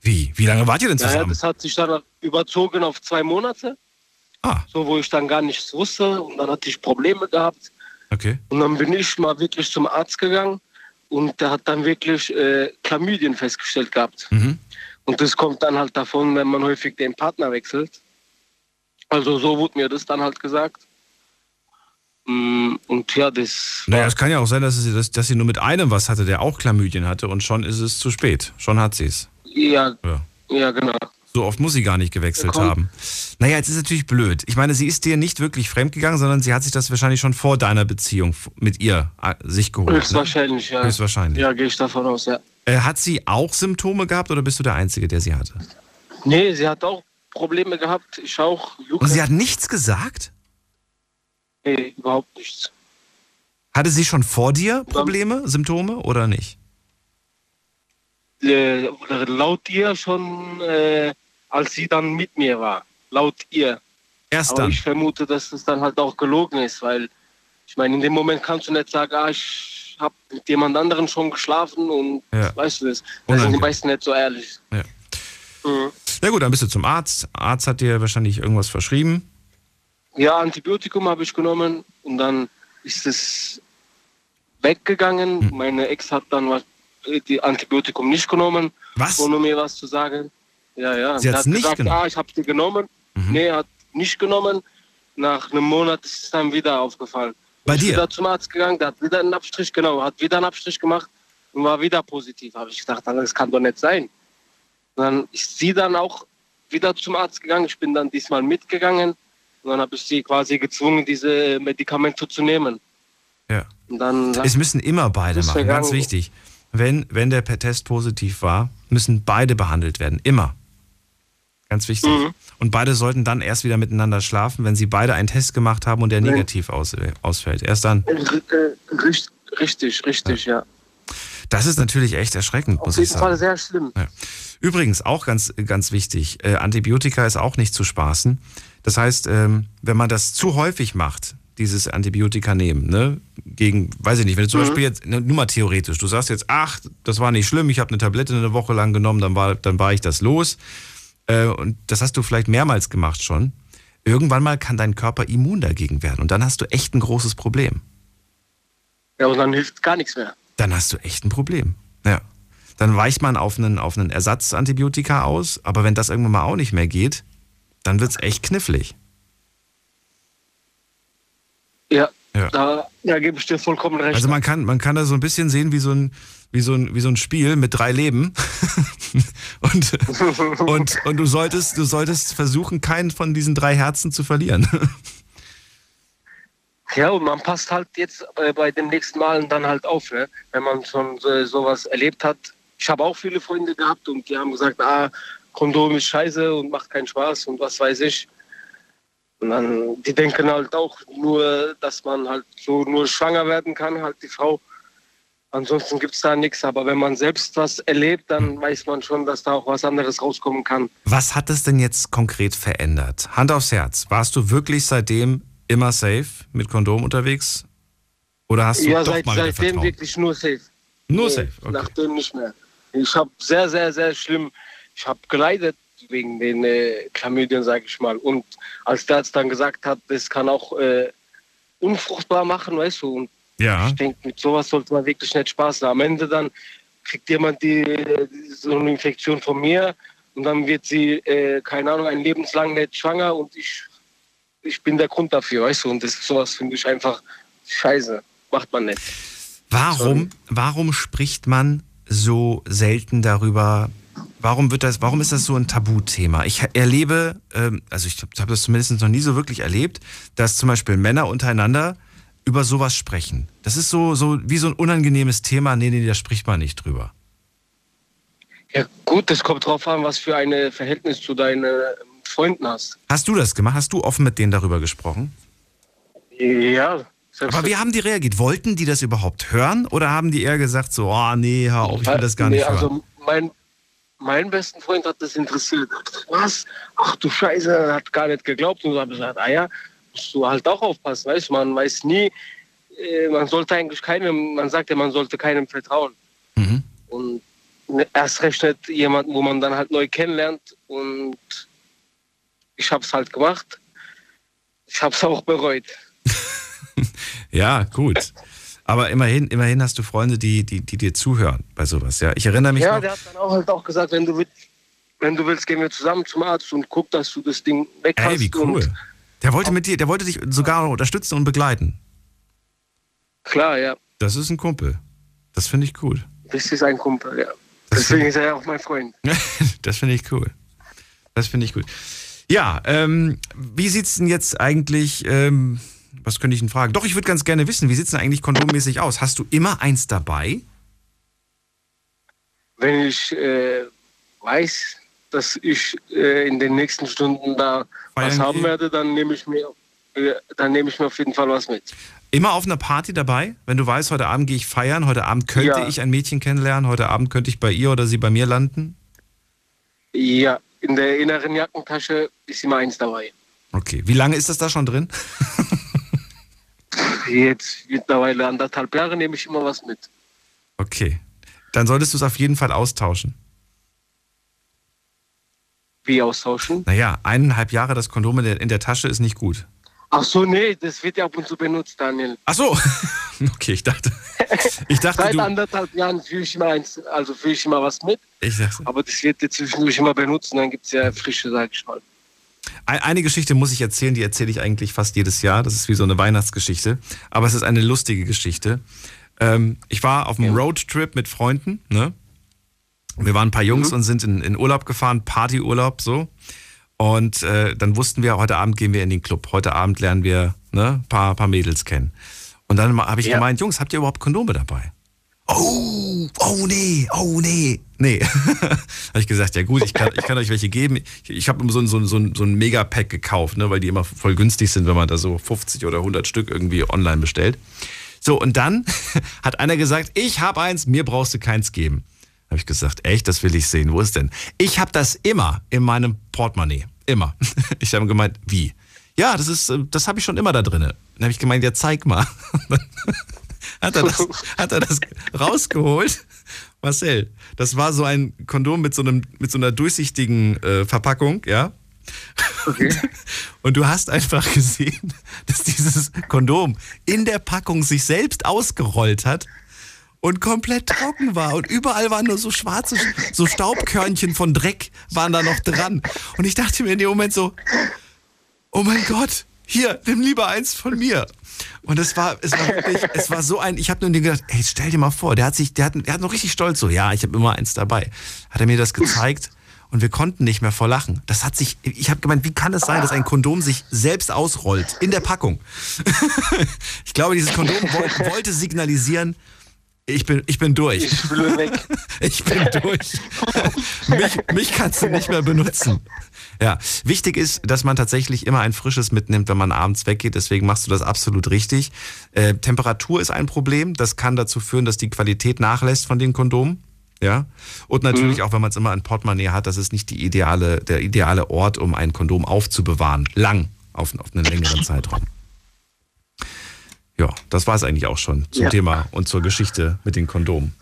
Wie? Wie lange wart ihr denn zusammen? das hat sich dann überzogen auf zwei Monate, ah, so wo ich dann gar nichts wusste und dann hatte ich Probleme gehabt. okay. Und dann bin ich mal wirklich zum Arzt gegangen und der hat dann wirklich äh, Chlamydien festgestellt gehabt. Mhm. Und das kommt dann halt davon, wenn man häufig den Partner wechselt. Also so wurde mir das dann halt gesagt. Mm, Und ja, das Naja, es kann ja auch sein, dass sie, dass, dass sie nur mit einem was hatte, der auch Chlamydien hatte und schon ist es zu spät. Schon hat sie es. Ja, Ja. ja genau. So oft muss sie gar nicht gewechselt Ja, haben. Naja, jetzt ist natürlich blöd. Ich meine, sie ist dir nicht wirklich fremdgegangen, sondern sie hat sich das wahrscheinlich schon vor deiner Beziehung mit ihr äh, sich geholt. Ne? Höchstwahrscheinlich, ja. Höchstwahrscheinlich. Ja, gehe ich davon aus, ja. Äh, hat sie auch Symptome gehabt oder bist du der Einzige, der sie hatte? Nee, sie hat auch Probleme gehabt. Ich auch. Jucke. Und sie hat nichts gesagt? nee, überhaupt nichts. Hatte sie schon vor dir Probleme, Symptome oder nicht? Äh, oder laut ihr schon, äh, als sie dann mit mir war. Laut ihr. Erst Aber dann. ich vermute, dass das dann halt auch gelogen ist, weil ich meine, in dem Moment kannst du nicht sagen, ah, ich habe mit jemand anderem schon geschlafen und Ja. weißt du das. Da sind die meisten nicht so ehrlich. Ja. Mhm. Na gut, dann bist du zum Arzt. Arzt hat dir wahrscheinlich irgendwas verschrieben. Ja, Antibiotikum habe ich genommen und dann ist es weggegangen. Hm. Meine Ex hat dann was, die Antibiotikum nicht genommen, Was? ohne mir was zu sagen. Ja, ja. Sie hat nicht gesagt, genommen? ah, ich habe sie genommen. Mhm. Nee, hat nicht genommen. Nach einem Monat ist es dann wieder aufgefallen. Bei ich bin dir? wieder zum Arzt gegangen, der hat wieder einen Abstrich, genau, hat wieder einen Abstrich gemacht und war wieder positiv. Habe ich gedacht, das kann doch nicht sein. Und dann ist sie dann auch wieder zum Arzt gegangen. Ich bin dann diesmal mitgegangen und dann habe ich sie quasi gezwungen, diese Medikamente zu nehmen. Ja. Und dann Es müssen immer beide machen, ganz wichtig. Wenn, wenn der per Test positiv war, müssen beide behandelt werden. Immer. Ganz wichtig. Mhm. Und beide sollten dann erst wieder miteinander schlafen, wenn sie beide einen Test gemacht haben und der Ja. negativ aus, ausfällt. Erst dann. äh, richtig, richtig, richtig, ja. Das ist natürlich echt erschreckend, Auf muss ich jeden Fall sagen. sehr schlimm. Ja. Übrigens, auch ganz, ganz wichtig, äh, Antibiotika ist auch nicht zu spaßen. Das heißt, ähm, wenn man das zu häufig macht, dieses Antibiotika nehmen, ne, gegen, weiß ich nicht, wenn du zum Beispiel jetzt, ne, nur mal theoretisch, du sagst jetzt, ach, das war nicht schlimm, ich habe eine Tablette eine Woche lang genommen, dann war, dann war ich das los. Äh, und das hast du vielleicht mehrmals gemacht schon. Irgendwann mal kann dein Körper immun dagegen werden und dann hast du echt ein großes Problem. Ja, und dann hilft gar nichts mehr. Dann hast du echt ein Problem. Ja. Dann weicht man auf einen, auf einen Ersatzantibiotika aus, aber wenn das irgendwann mal auch nicht mehr geht, dann wird's echt knifflig. Ja, Ja. da ja, gebe ich dir vollkommen recht. Also man kann, man kann da so ein bisschen sehen wie so ein, wie so ein, wie so ein Spiel mit drei Leben. *laughs* und, und, und du solltest, du solltest versuchen, keinen von diesen drei Herzen zu verlieren. *laughs* Ja, und man passt halt jetzt äh, bei den nächsten Malen dann halt auf, ne? wenn man schon so, sowas erlebt hat. Ich habe auch viele Freunde gehabt und die haben gesagt, ah, Kondom ist scheiße und macht keinen Spaß und was weiß ich. Und dann, die denken halt auch nur, dass man halt so nur schwanger werden kann, halt die Frau. Ansonsten gibt es da nichts. Aber wenn man selbst was erlebt, dann weiß man schon, dass da auch was anderes rauskommen kann. Was hat es denn jetzt konkret verändert? Hand aufs Herz. Warst du wirklich seitdem immer safe mit Kondom unterwegs? Oder hast du ja, doch seit, mal seitdem vertraut? wirklich nur safe. Nur Nee, safe, okay. Nachdem nicht mehr. Ich habe sehr, sehr, sehr schlimm, ich habe geleidet wegen den äh, Chlamydien, sage ich mal. Und als der Arzt dann gesagt hat, das kann auch äh, unfruchtbar machen, weißt du. Und Ja. ich denke, mit sowas sollte man wirklich nicht Spaß haben. Am Ende dann kriegt jemand die, so eine Infektion von mir und dann wird sie, äh, keine Ahnung, ein Lebenslang nicht schwanger und ich, ich bin der Grund dafür, weißt du. Und das sowas finde ich einfach scheiße. Macht man nicht. Warum, warum spricht man so selten darüber, warum wird das, warum ist das so ein Tabuthema? Ich erlebe, ähm, also ich habe das zumindest noch nie so wirklich erlebt, dass zum Beispiel Männer untereinander über sowas sprechen. Das ist so, so wie so ein unangenehmes Thema, nee, nee, da spricht man nicht drüber. Ja gut, das kommt drauf an, was für ein Verhältnis zu deinen Freunden hast. Hast du das gemacht? Hast du offen mit denen darüber gesprochen? Ja. Aber wie haben die reagiert? Wollten die das überhaupt hören oder haben die eher gesagt so, oh nee, hör auf, ich will das gar nicht nee, also hören? Mein, mein besten Freund hat das interessiert. Was? Ach du Scheiße, hat gar nicht geglaubt und so habe ich gesagt, ah ja, musst du halt auch aufpassen, weißt du, man weiß nie, äh, man sollte eigentlich keinem, man sagt ja, man sollte keinem vertrauen. Mhm. Und erst recht nicht jemand, wo man dann halt neu kennenlernt und ich habe es halt gemacht. Ich habe es auch bereut. *laughs* ja, gut. Aber immerhin, immerhin hast du Freunde, die, die, die dir zuhören bei sowas. Ja, ich erinnere mich. Ja, noch, der hat dann auch halt auch gesagt, wenn du willst, wenn du willst, gehen wir zusammen zum Arzt und guck, dass du das Ding weg hast. Ey, wie cool. Der wollte mit dir, der wollte dich sogar unterstützen und begleiten. Klar, ja. Das ist ein Kumpel. Das finde ich cool. Das ist ein Kumpel, ja. Das Deswegen ist er ja auch mein Freund. *laughs* das finde ich cool. Das finde ich gut. Ja, ähm, wie sieht's denn jetzt eigentlich, ähm, was könnte ich denn fragen? Doch, ich würde ganz gerne wissen, wie sieht's denn eigentlich kondommäßig aus? Hast du immer eins dabei? Wenn ich äh, weiß, dass ich äh, in den nächsten Stunden da Feiern was haben werde, dann nehme ich mir äh, dann nehme ich mir auf jeden Fall was mit. Immer auf einer Party dabei? Wenn du weißt, heute Abend gehe ich feiern, heute Abend könnte ja. ich ein Mädchen kennenlernen, heute Abend könnte ich bei ihr oder sie bei mir landen? Ja, in der inneren Jackentasche ist immer eins dabei. Okay, wie lange ist das da schon drin? *laughs* Jetzt mittlerweile anderthalb Jahre nehme ich immer was mit. Okay, dann solltest du es auf jeden Fall austauschen. Wie austauschen? Naja, eineinhalb Jahre das Kondom in der Tasche ist nicht gut. Ach so, nee, das wird ja ab und zu benutzt, Daniel. Ach so, *laughs* okay, ich dachte. Ich dachte Seit anderthalb Jahren fühle ich immer eins, also fühle ich immer was mit. Ich dachte. Aber das wird jetzt zwischendurch immer benutzt und dann gibt es ja frische, sag ich mal. Eine Geschichte muss ich erzählen, die erzähle ich eigentlich fast jedes Jahr. Das ist wie so eine Weihnachtsgeschichte. Aber es ist eine lustige Geschichte. Ähm, ich war auf einem. Roadtrip mit Freunden, ne? Wir waren ein paar Jungs mhm. und sind in, in Urlaub gefahren, Partyurlaub, so. Und äh, dann wussten wir, heute Abend gehen wir in den Club. Heute Abend lernen wir ne, paar, paar Mädels kennen. Und dann habe ich ja. gemeint, Jungs, habt ihr überhaupt Kondome dabei? Oh, oh nee, oh nee. Nee. *laughs* habe ich gesagt, ja gut, ich kann, ich kann euch welche geben. Ich, ich habe so, so, so, so ein Megapack gekauft, ne, weil die immer voll günstig sind, wenn man da so 50 oder 100 Stück irgendwie online bestellt. So, und dann *laughs* hat einer gesagt, ich habe eins, mir brauchst du keins geben. Habe ich gesagt, echt, das will ich sehen. Wo ist denn? Ich habe das immer in meinem Portemonnaie. Immer. *laughs* Ich habe gemeint, wie? Ja, das ist, das habe ich schon immer da drin. Dann habe ich gemeint, ja, zeig mal. Hat, er das, *laughs* hat er das rausgeholt. Marcel, das war so ein Kondom mit so, einem, mit so einer durchsichtigen äh, Verpackung, ja. Okay. *laughs* Und du hast einfach gesehen, dass dieses Kondom in der Packung sich selbst ausgerollt hat und komplett trocken war und überall waren nur so schwarze, so Staubkörnchen von Dreck waren da noch dran. Und ich dachte mir in dem Moment so, oh mein Gott, hier, nimm lieber eins von mir. Und es war, es war wirklich, es war so ein, ich habe nur gedacht, ey, stell dir mal vor, der hat sich, der hat, der hat noch richtig stolz so, ja, ich habe immer eins dabei. Hat er mir das gezeigt und wir konnten nicht mehr vor Lachen. Das hat sich, ich habe gemeint, wie kann es sein, dass ein Kondom sich selbst ausrollt in der Packung? *laughs* ich glaube, dieses Kondom wollte signalisieren, ich bin, ich bin durch. Ich will weg. *laughs* ich bin durch. mich, mich kannst du nicht mehr benutzen. Ja, wichtig ist, dass man tatsächlich immer ein frisches mitnimmt, wenn man abends weggeht. Deswegen machst du das absolut richtig. Äh, Temperatur ist ein Problem. Das kann dazu führen, dass die Qualität nachlässt von den Kondomen. Ja. Und natürlich mhm. auch, wenn man es immer in Portemonnaie hat, das ist nicht die ideale, der ideale Ort, um ein Kondom aufzubewahren. Lang, auf, auf einen längeren Zeitraum. Ja, das war es eigentlich auch schon zum ja. Thema und zur Geschichte mit den Kondomen.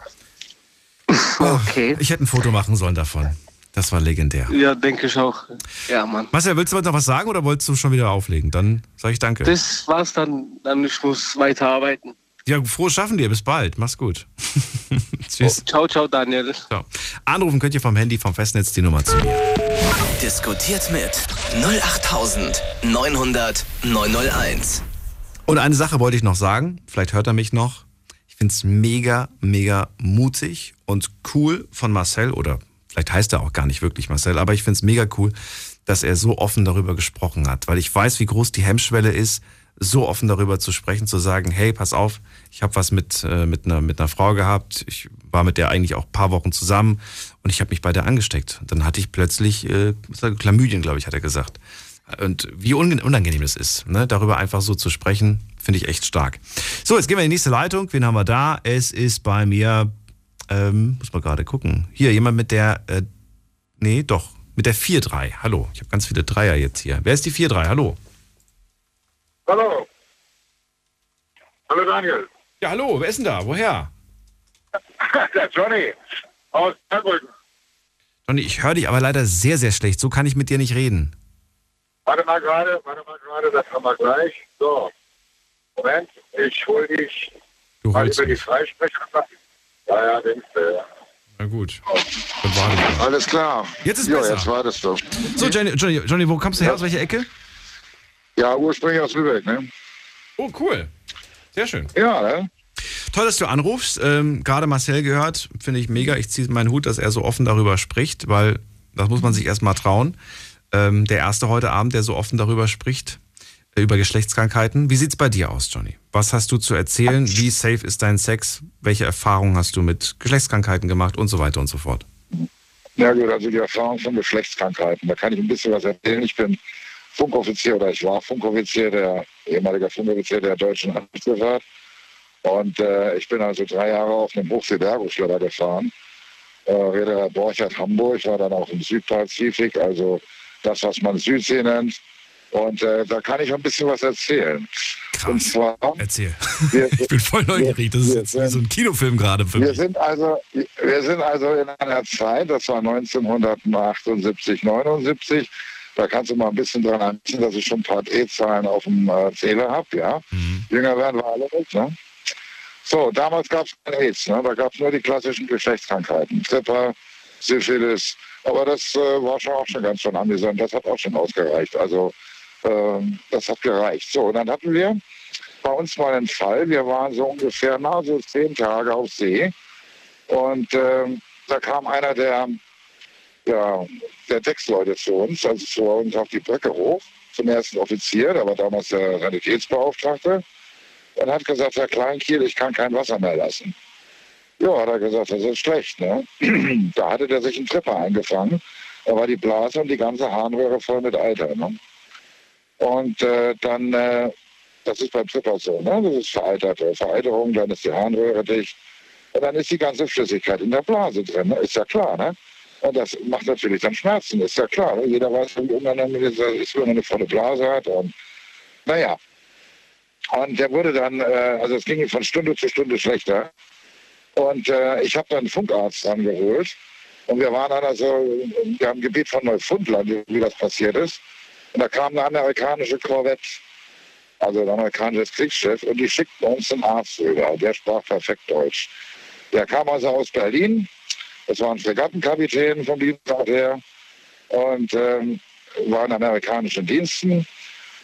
Okay. Ich hätte ein Foto machen sollen davon. Das war legendär. Ja, denke ich auch. Ja, Mann. Marcel, willst du noch was sagen oder wolltest du schon wieder auflegen? Dann sage ich danke. Das war's dann. Dann ich muss weiterarbeiten. Ja, frohes Schaffen dir. Bis bald. Mach's gut. *laughs* Tschüss. Oh, ciao, ciao, Daniel. Ciao. Anrufen könnt ihr vom Handy, vom Festnetz die Nummer zu mir. Diskutiert mit 08900 900 901. Und eine Sache wollte ich noch sagen, vielleicht hört er mich noch. Ich finde es mega, mega mutig und cool von Marcel oder vielleicht heißt er auch gar nicht wirklich Marcel, aber ich finde es mega cool, dass er so offen darüber gesprochen hat, weil ich weiß, wie groß die Hemmschwelle ist, so offen darüber zu sprechen, zu sagen, hey, pass auf, ich habe was mit, äh, mit, einer, mit einer Frau gehabt, ich war mit der eigentlich auch ein paar Wochen zusammen und ich habe mich bei der angesteckt. Dann hatte ich plötzlich äh, Chlamydien, glaube ich, hat er gesagt. Und wie unangenehm das ist, ne? darüber einfach so zu sprechen, finde ich echt stark. So, jetzt gehen wir in die nächste Leitung. Wen haben wir da? Es ist bei mir, ähm, muss man gerade gucken. Hier, jemand mit der, äh, nee, doch, mit der 4-3. Hallo, ich habe ganz viele Dreier jetzt hier. Wer ist die 4-3? Hallo. Hallo. Hallo Daniel. Ja, hallo, wer ist denn da? Woher? *laughs* Der Johnny aus Saarbrücken. Johnny, ich höre dich aber leider sehr, sehr schlecht. So kann ich mit dir nicht reden. Warte mal gerade, warte mal gerade, das haben wir gleich. So. Moment, ich hol dich Du mal über die mich. Ja, ja, denkst du, ja. Na gut, dann warte ich mal. Alles klar. Jetzt ist jo, besser. jetzt wartest du. So, Johnny, Johnny, Johnny, wo kommst du her? Aus welcher Ecke? Ja, ursprünglich aus Lübeck, ne? Oh, cool. Sehr schön. Ja, ne? Toll, dass du anrufst. Ähm, Gerade Marcel gehört, finde ich mega. Ich ziehe meinen Hut, dass er so offen darüber spricht, weil das muss man sich erstmal trauen. Ähm, der erste heute Abend, der so offen darüber spricht, äh, über Geschlechtskrankheiten. Wie sieht's bei dir aus, Johnny? Was hast du zu erzählen? Wie safe ist dein Sex? Welche Erfahrungen hast du mit Geschlechtskrankheiten gemacht und so weiter und so fort? Ja gut, also die Erfahrung von Geschlechtskrankheiten, da kann ich ein bisschen was erzählen. Ich bin Funkoffizier oder ich war Funkoffizier, der ehemaliger Funkoffizier der deutschen Handelsgefahrt. Und äh, ich bin also drei Jahre auf einem Hochseebergungsschlepper gefahren. Äh, Reederei Borchardt Hamburg, war dann auch im Südpazifik, also das, was man Südsee nennt. Und äh, da kann ich ein bisschen was erzählen. Und Krass. zwar, Erzähl. wir, *laughs* Ich bin voll neugierig. Das ist jetzt wie so ein Kinofilm gerade für wir mich. sind also, wir sind also in einer Zeit, das war 1978, 79. Da kannst du mal ein bisschen dran anziehen, dass ich schon ein paar Drehzahlen auf dem äh, Zähler habe, ja. Mhm. Jünger werden wir alle nicht, ne? So, damals gab es kein AIDS, ne? Da gab es nur die klassischen Geschlechtskrankheiten. Tripper, Syphilis. Aber das äh, war schon auch schon ganz schön amüsant. Das hat auch schon ausgereicht. Also, das hat gereicht. So, und dann hatten wir bei uns mal einen Fall. Wir waren so ungefähr na, so zehn Tage auf See. Und ähm, da kam einer der, ja, der Decksleute zu uns, also zu uns auf die Brücke hoch, zum ersten Offizier, der war damals der Sanitätsbeauftragte, und hat gesagt, Herr Kleinkiel, ich kann kein Wasser mehr lassen. Ja, hat er gesagt, das ist schlecht. Ne? *clears throat* da hatte der sich einen Tripper eingefangen. Da war die Blase und die ganze Harnröhre voll mit Eiter. Ne? Und äh, dann, äh, das ist beim Tripper so, ne? das ist vereiterte Vereiterung, dann ist die Harnröhre dicht. Und dann ist die ganze Flüssigkeit in der Blase drin, ne? ist ja klar. Ne? Und das macht natürlich dann Schmerzen, ist ja klar. Ne? Jeder weiß, wie unangenehm es ist, wenn man eine volle Blase hat. Und naja, und der wurde dann, äh, also es ging ihm von Stunde zu Stunde schlechter. Und äh, ich habe dann einen Funkarzt angeholt. Und wir waren dann also wir haben Gebiet von Neufundland, wie das passiert ist. Und da kam eine amerikanische Korvette, also ein amerikanisches Kriegsschiff, und die schickten uns einen Arzt rüber. Der sprach perfekt Deutsch. Der kam also aus Berlin. Das war ein Fregattenkapitän vom Dienstag her und ähm, war in amerikanischen Diensten.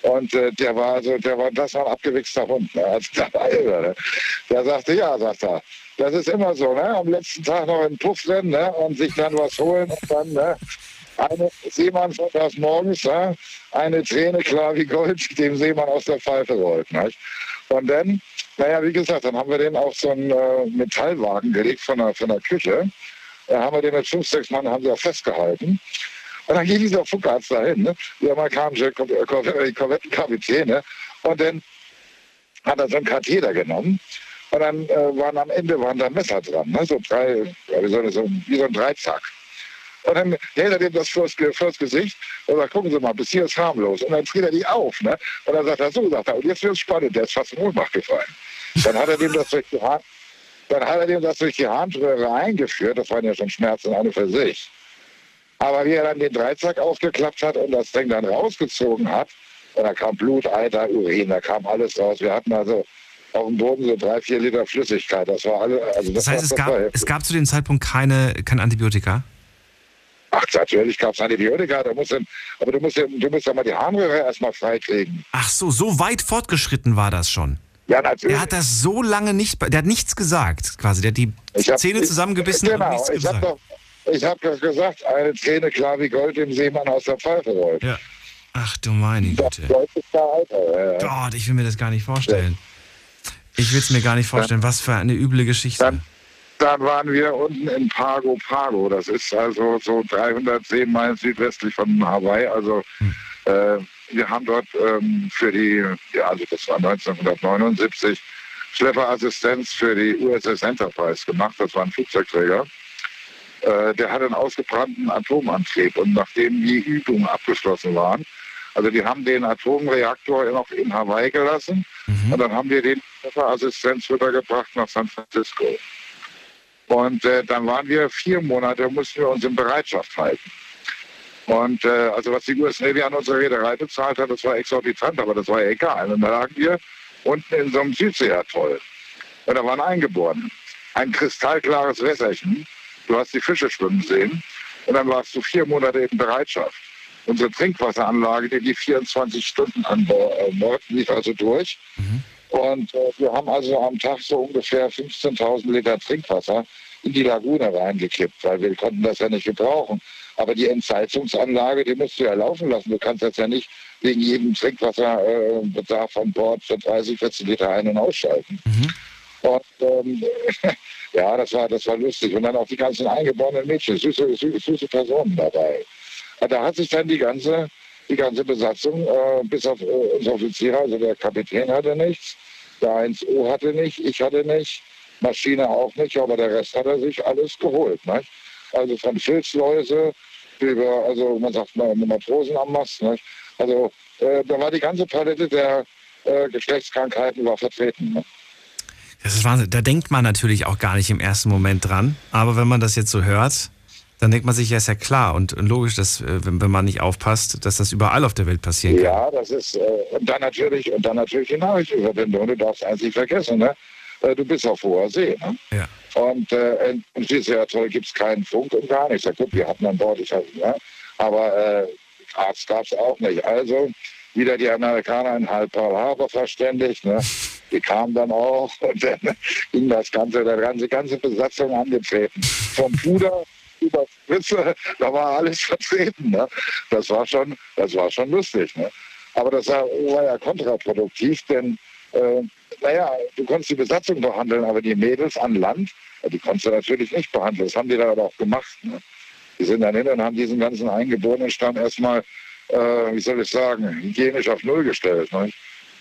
Und äh, der war also, der war, das war ein abgewichster Hund. Ne? Also, irre, ne? der sagte, ja, sagt er. Das ist immer so, ne? Am letzten Tag noch in den Puff rennen, ne? Und sich dann was holen und dann, ne? Eine Seemann von das morgens, ne? eine Träne klar wie Gold, dem Seemann aus der Pfeife rollt. Ne? Und dann, naja, wie gesagt, dann haben wir den auf so einen äh, Metallwagen gelegt von der, von der Küche. Da haben wir den mit fünf, sechs Mann haben sie auch festgehalten. Und dann ging dieser Funkarzt dahin, ne? die amerikanische äh, äh, Korvettenkapitän. Ne? Und dann hat er so einen Katheter genommen. Und dann äh, waren am Ende waren da Messer dran, ne? so drei, ja, wie, so, so, wie so ein Dreizack. Und dann hält er dem das Ge- vors Gesicht und sagt, gucken Sie mal, bis hier ist harmlos. Und dann dreht er die auf. Ne? Und dann sagt er, so, sagt er, und jetzt wird es spannend, der ist fast in Ohnmacht gefallen. Dann hat er dem das durch die Hand, dann hat er dem das durch die Harnröhre eingeführt, das waren ja schon Schmerzen eine für sich. Aber wie er dann den Dreizack aufgeklappt hat und das Ding dann rausgezogen hat, und da kam Blut, Eiter, Urin, da kam alles raus. Wir hatten also auf dem Boden so drei, vier Liter Flüssigkeit. Das war alle. Also Das heißt, es gab, es gab zu dem Zeitpunkt keine, kein Antibiotika? Ach, natürlich gab es Antibiotika. Da musst du, aber du musst, ja- du musst ja mal die Harnröhre erstmal freikriegen. Ach so, so weit fortgeschritten war das schon. Ja, natürlich. Er hat das so lange nicht, der hat nichts gesagt, quasi. Der hat die Ich hab- Zähne ich- zusammengebissen genau, und nichts ich gesagt. habe doch, ich hab doch gesagt, eine Träne klar wie Gold dem Seemann aus der Pfeife rollt. Ja. Ach du meine Güte. Gott, ich will mir das gar nicht vorstellen. Ich will es mir gar nicht vorstellen. Was für eine üble Geschichte. Dann, dann waren wir unten in Pago Pago. Das ist also so 310 Meilen südwestlich von Hawaii. Also äh, wir haben dort ähm, für die, ja, also das war 1979, Schlepperassistenz für die USS Enterprise gemacht. Das war ein Flugzeugträger. Äh, der hatte einen ausgebrannten Atomantrieb. Und nachdem die Übungen abgeschlossen waren, also die haben den Atomreaktor noch in Hawaii gelassen und dann haben wir den Schlepperassistenz rübergebracht nach San Francisco. Und äh, dann waren wir vier Monate, mussten wir uns in Bereitschaft halten. Und äh, also was die US Navy an unsere Reederei bezahlt hat, das war exorbitant, aber das war ja egal. Und da lagen wir unten in so einem Südseeatoll. Und da waren Eingeborene. Ein kristallklares Wässerchen. Du hast die Fische schwimmen sehen. Und dann warst du vier Monate in Bereitschaft. Unsere Trinkwasseranlage, die lief 24 Stunden an Bo- äh, Bord, lief also durch. Und äh, wir haben also am Tag so ungefähr 15.000 Liter Trinkwasser in die Lagune reingekippt, weil wir konnten das ja nicht gebrauchen. Aber die Entsalzungsanlage, die musst du ja laufen lassen. Du kannst das ja nicht wegen jedem Trinkwasserbedarf an Bord für 30, 40 Liter ein- und ausschalten. Und ähm, *laughs* ja, das war, das war lustig. Und dann auch die ganzen eingeborenen Mädchen, süße, süße, süße Personen dabei. Da hat sich dann die ganze, die ganze Besatzung, äh, bis auf unsere Offiziere, also der Kapitän hatte nichts, der 1O hatte nicht, ich hatte nicht, Maschine auch nicht, aber der Rest hat er sich alles geholt. Nicht? Also von Filzläuse über, also man sagt mal Matrosen am Mast. Nicht? Also äh, da war die ganze Palette der äh, Geschlechtskrankheiten war vertreten. Ne? Das ist Wahnsinn. Da denkt man natürlich auch gar nicht im ersten Moment dran. Aber wenn man das jetzt so hört, dann denkt man sich, ja, ist ja klar und logisch, dass, äh, wenn, wenn man nicht aufpasst, dass das überall auf der Welt passieren kann. Ja, das ist, äh, und dann natürlich, und dann natürlich die Nachrichtenverbindung. Du darfst eins nicht vergessen, ne? Äh, du bist auf hoher See, ne? Ja. Und äh, in- im Südseeatoll gibt es keinen Funk und gar nichts. Ja, gut, wir hatten an Bord, ich hatte, ja, aber äh, Arzt gab es auch nicht. Also wieder die Amerikaner in halb Pearl Harbor verständigt. Ne? Die kamen dann auch *laughs* und dann ging das Ganze, der ganze, ganze Besatzung angetreten. Vom Puder über Spitze, da war alles vertreten. Ne? Das war schon, das war schon lustig. Ne? Aber das war, war ja kontraproduktiv, denn äh, naja, du konntest die Besatzung behandeln, aber die Mädels an Land, die konntest du natürlich nicht behandeln. Das haben die dann aber auch gemacht. Ne? Die sind dann hin und haben diesen ganzen eingeborenen Stamm erstmal, äh, wie soll ich sagen, hygienisch auf Null gestellt. Ne?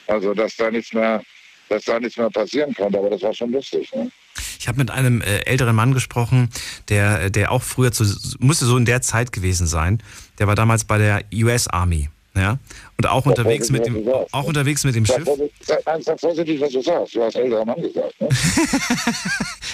Also, dass da nichts mehr, dass da nichts mehr passieren konnte, aber das war schon lustig. Ne? Ich habe mit einem äh, älteren Mann gesprochen, der, der auch früher zu, musste so in der Zeit gewesen sein. Der war damals bei der US Army, ja, und auch unterwegs mit dem, auch unterwegs mit dem Schiff. sei, vorsichtig, was du sagst. Du hast älterer Mann gesagt. Ne?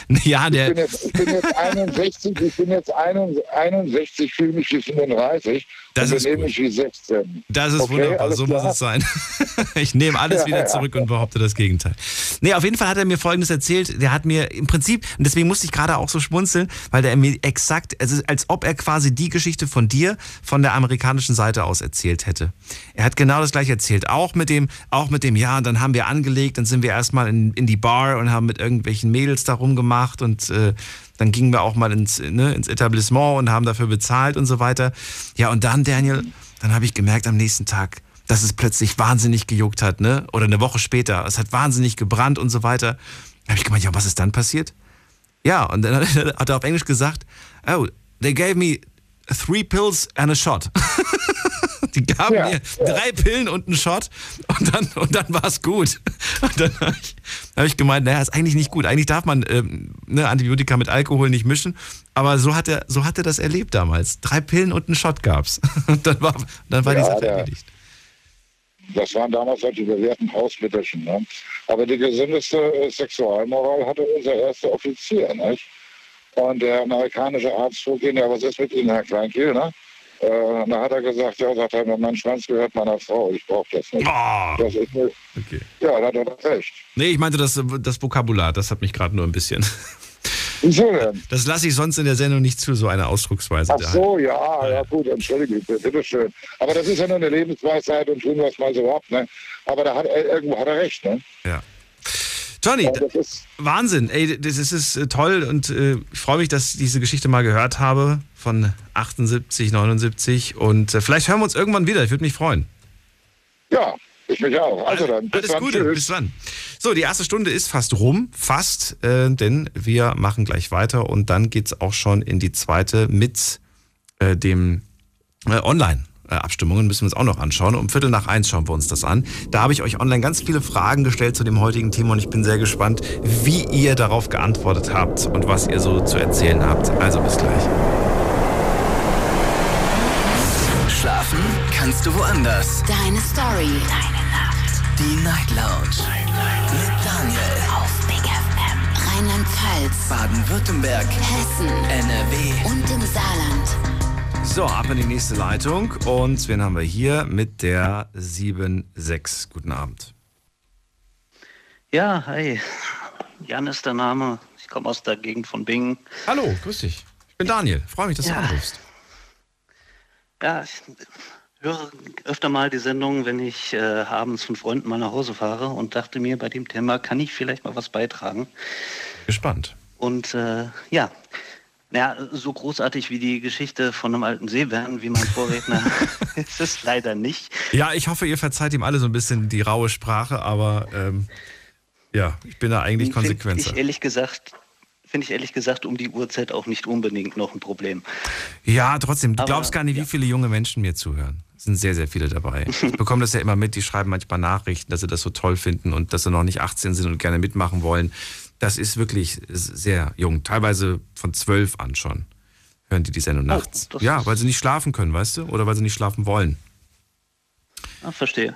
*laughs* Ja, Ich, bin der, jetzt, ich bin jetzt 61, ich bin jetzt 61, fühle mich wie 35 Das ist mich wie 16. Das ist Okay, wunderbar, so klar? muss es sein. *laughs* ich nehme alles wieder *laughs* zurück und behaupte das Gegenteil. Nee, auf jeden Fall hat er mir Folgendes erzählt. Der hat mir im Prinzip, und deswegen musste ich gerade auch so schmunzeln, weil der mir exakt, also als ob er quasi die Geschichte von dir von der amerikanischen Seite aus erzählt hätte. Er hat genau das gleiche erzählt. Auch mit dem, auch mit dem, ja, dann haben wir angelegt, dann sind wir erstmal in, in die Bar und haben mit irgendwelchen Mädels da rumgemacht und äh, dann gingen wir auch mal ins, ne, ins Etablissement und haben dafür bezahlt und so weiter. Ja, und dann, Daniel, dann habe ich gemerkt am nächsten Tag, dass es plötzlich wahnsinnig gejuckt hat, ne? Oder eine Woche später, es hat wahnsinnig gebrannt und so weiter. Da habe ich gemeint, ja, was ist dann passiert? Ja, und dann *laughs* hat er auf Englisch gesagt, oh, they gave me three pills and a shot. *laughs* Die gaben Ja, mir drei Pillen und einen Shot und dann, und dann war es gut. Und dann habe ich, hab ich gemeint, naja, ist eigentlich nicht gut. Eigentlich darf man ähm, ne, Antibiotika mit Alkohol nicht mischen. Aber so hat er, so hat er das erlebt damals. Drei Pillen und einen Shot gab's. *laughs* Und dann war, dann war die Ja, Sache der- erledigt. Das waren damals halt die bewährten Hausmittelchen. Ne? Aber die gesündeste äh, Sexualmoral hatte unser erster Offizier. Nicht? Und der amerikanische Arzt frug ihn, ja, was ist mit Ihnen, Herr Kleinkiel? Ne? Äh, da hat er gesagt, ja, sagt er, mein Schwanz gehört meiner Frau, ich brauche das nicht. Oh, Das ist nicht. okay. Ja, da hat er recht. Nee, ich meinte das, das Vokabular, das hat mich gerade nur ein bisschen. *laughs* Wieso denn? Das lasse ich sonst in der Sendung nicht zu, so eine Ausdrucksweise. Ach so, ja, ja gut, entschuldige bitte, bitteschön. Aber das ist ja nur eine Lebensweisheit und tun wir es mal so ab. Ne? Aber da hat er, irgendwo hat er recht. Ne? Ja. Johnny, Wahnsinn. Ey, das ist, ist äh, toll und äh, ich freue mich, dass ich diese Geschichte mal gehört habe von 78, 79 und äh, vielleicht hören wir uns irgendwann wieder. Ich würde mich freuen. Ja, ich mich auch. Also dann, bis Alles dann. Gute, Tschüss. bis dann. So, die erste Stunde ist fast rum, fast, äh, denn wir machen gleich weiter und dann geht es auch schon in die zweite mit äh, dem äh, Online. Abstimmungen müssen wir uns auch noch anschauen. Um Viertel nach eins schauen wir uns das an. Da habe ich euch online ganz viele Fragen gestellt zu dem heutigen Thema und ich bin sehr gespannt, wie ihr darauf geantwortet habt und was ihr so zu erzählen habt. Also bis gleich. Schlafen kannst du woanders. Deine Story. Deine Nacht. Die Night Lounge. Night, Night. Mit Daniel. Auf Big FM. Rheinland-Pfalz. Baden-Württemberg. Hessen. NRW. Und im Saarland. So, ab in die nächste Leitung. Und wen haben wir hier mit der 7.6? Guten Abend. Ja, hi. Jan ist der Name. Ich komme aus der Gegend von Bingen. Hallo, grüß dich. Ich bin Daniel. Freue mich, dass ja. du anrufst. Ja, ich höre öfter mal die Sendung, wenn ich äh, abends von Freunden mal nach Hause fahre und dachte mir, bei dem Thema kann ich vielleicht mal was beitragen. Gespannt. Und äh, ja, ja, so großartig wie die Geschichte von einem alten Seebären, wie mein Vorredner, *laughs* *laughs* ist es leider nicht. Ja, ich hoffe, ihr verzeiht ihm alle so ein bisschen die raue Sprache, aber ähm, ja, ich bin da eigentlich konsequenter. Ich ehrlich gesagt finde ich ehrlich gesagt um die Uhrzeit auch nicht unbedingt noch ein Problem. Ja, trotzdem, du Aber, glaubst gar nicht, ja. wie viele junge Menschen mir zuhören. Es sind sehr, sehr viele dabei. Ich *laughs* bekomme das ja immer mit, die schreiben manchmal Nachrichten, dass sie das so toll finden und dass sie noch nicht 18 sind und gerne mitmachen wollen. Das ist wirklich sehr jung, teilweise von 12 an schon hören die die Sendung oh, nachts. Ja, weil sie nicht schlafen können, weißt du? Oder weil sie nicht schlafen wollen. Ah, verstehe.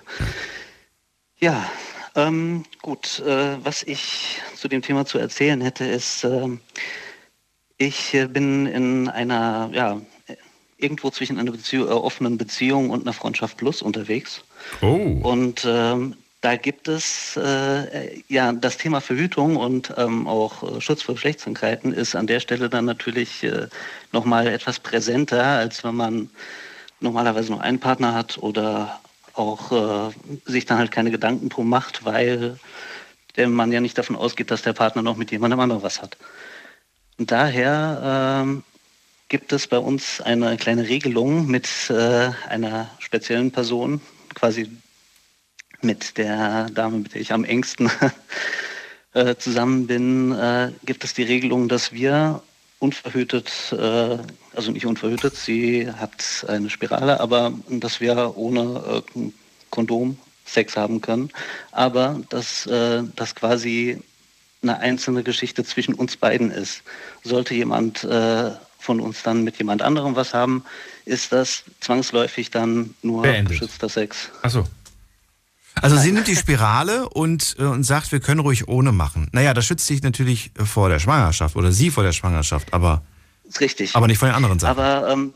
Ja, ähm, gut, äh, was ich zu dem Thema zu erzählen hätte, ist, äh, ich bin in einer, ja, irgendwo zwischen einer Beziehung, äh, offenen Beziehung und einer Freundschaft Plus unterwegs. Oh. Und ähm, da gibt es äh, ja das Thema Verhütung und ähm, auch äh, Schutz vor Geschlechtskrankheiten ist an der Stelle dann natürlich äh, nochmal etwas präsenter, als wenn man normalerweise nur einen Partner hat oder auch äh, sich dann halt keine Gedanken drum macht, weil der man ja nicht davon ausgeht, dass der Partner noch mit jemandem anderem was hat. Und daher ähm, gibt es bei uns eine kleine Regelung mit äh, einer speziellen Person, quasi mit der Dame, mit der ich am engsten *laughs* äh, zusammen bin, äh, gibt es die Regelung, dass wir unverhütet, äh, also nicht unverhütet, sie hat eine Spirale, aber dass wir ohne äh, Kondom Sex haben können, aber dass äh, das quasi eine einzelne Geschichte zwischen uns beiden ist. Sollte jemand äh, von uns dann mit jemand anderem was haben, ist das zwangsläufig dann nur Beendet. geschützter Sex. Achso. Also sie nimmt die Spirale und, äh, und sagt, wir können ruhig ohne machen. Naja, das schützt sich natürlich vor der Schwangerschaft oder sie vor der Schwangerschaft, aber, richtig. aber nicht vor den anderen Sachen. Aber ähm,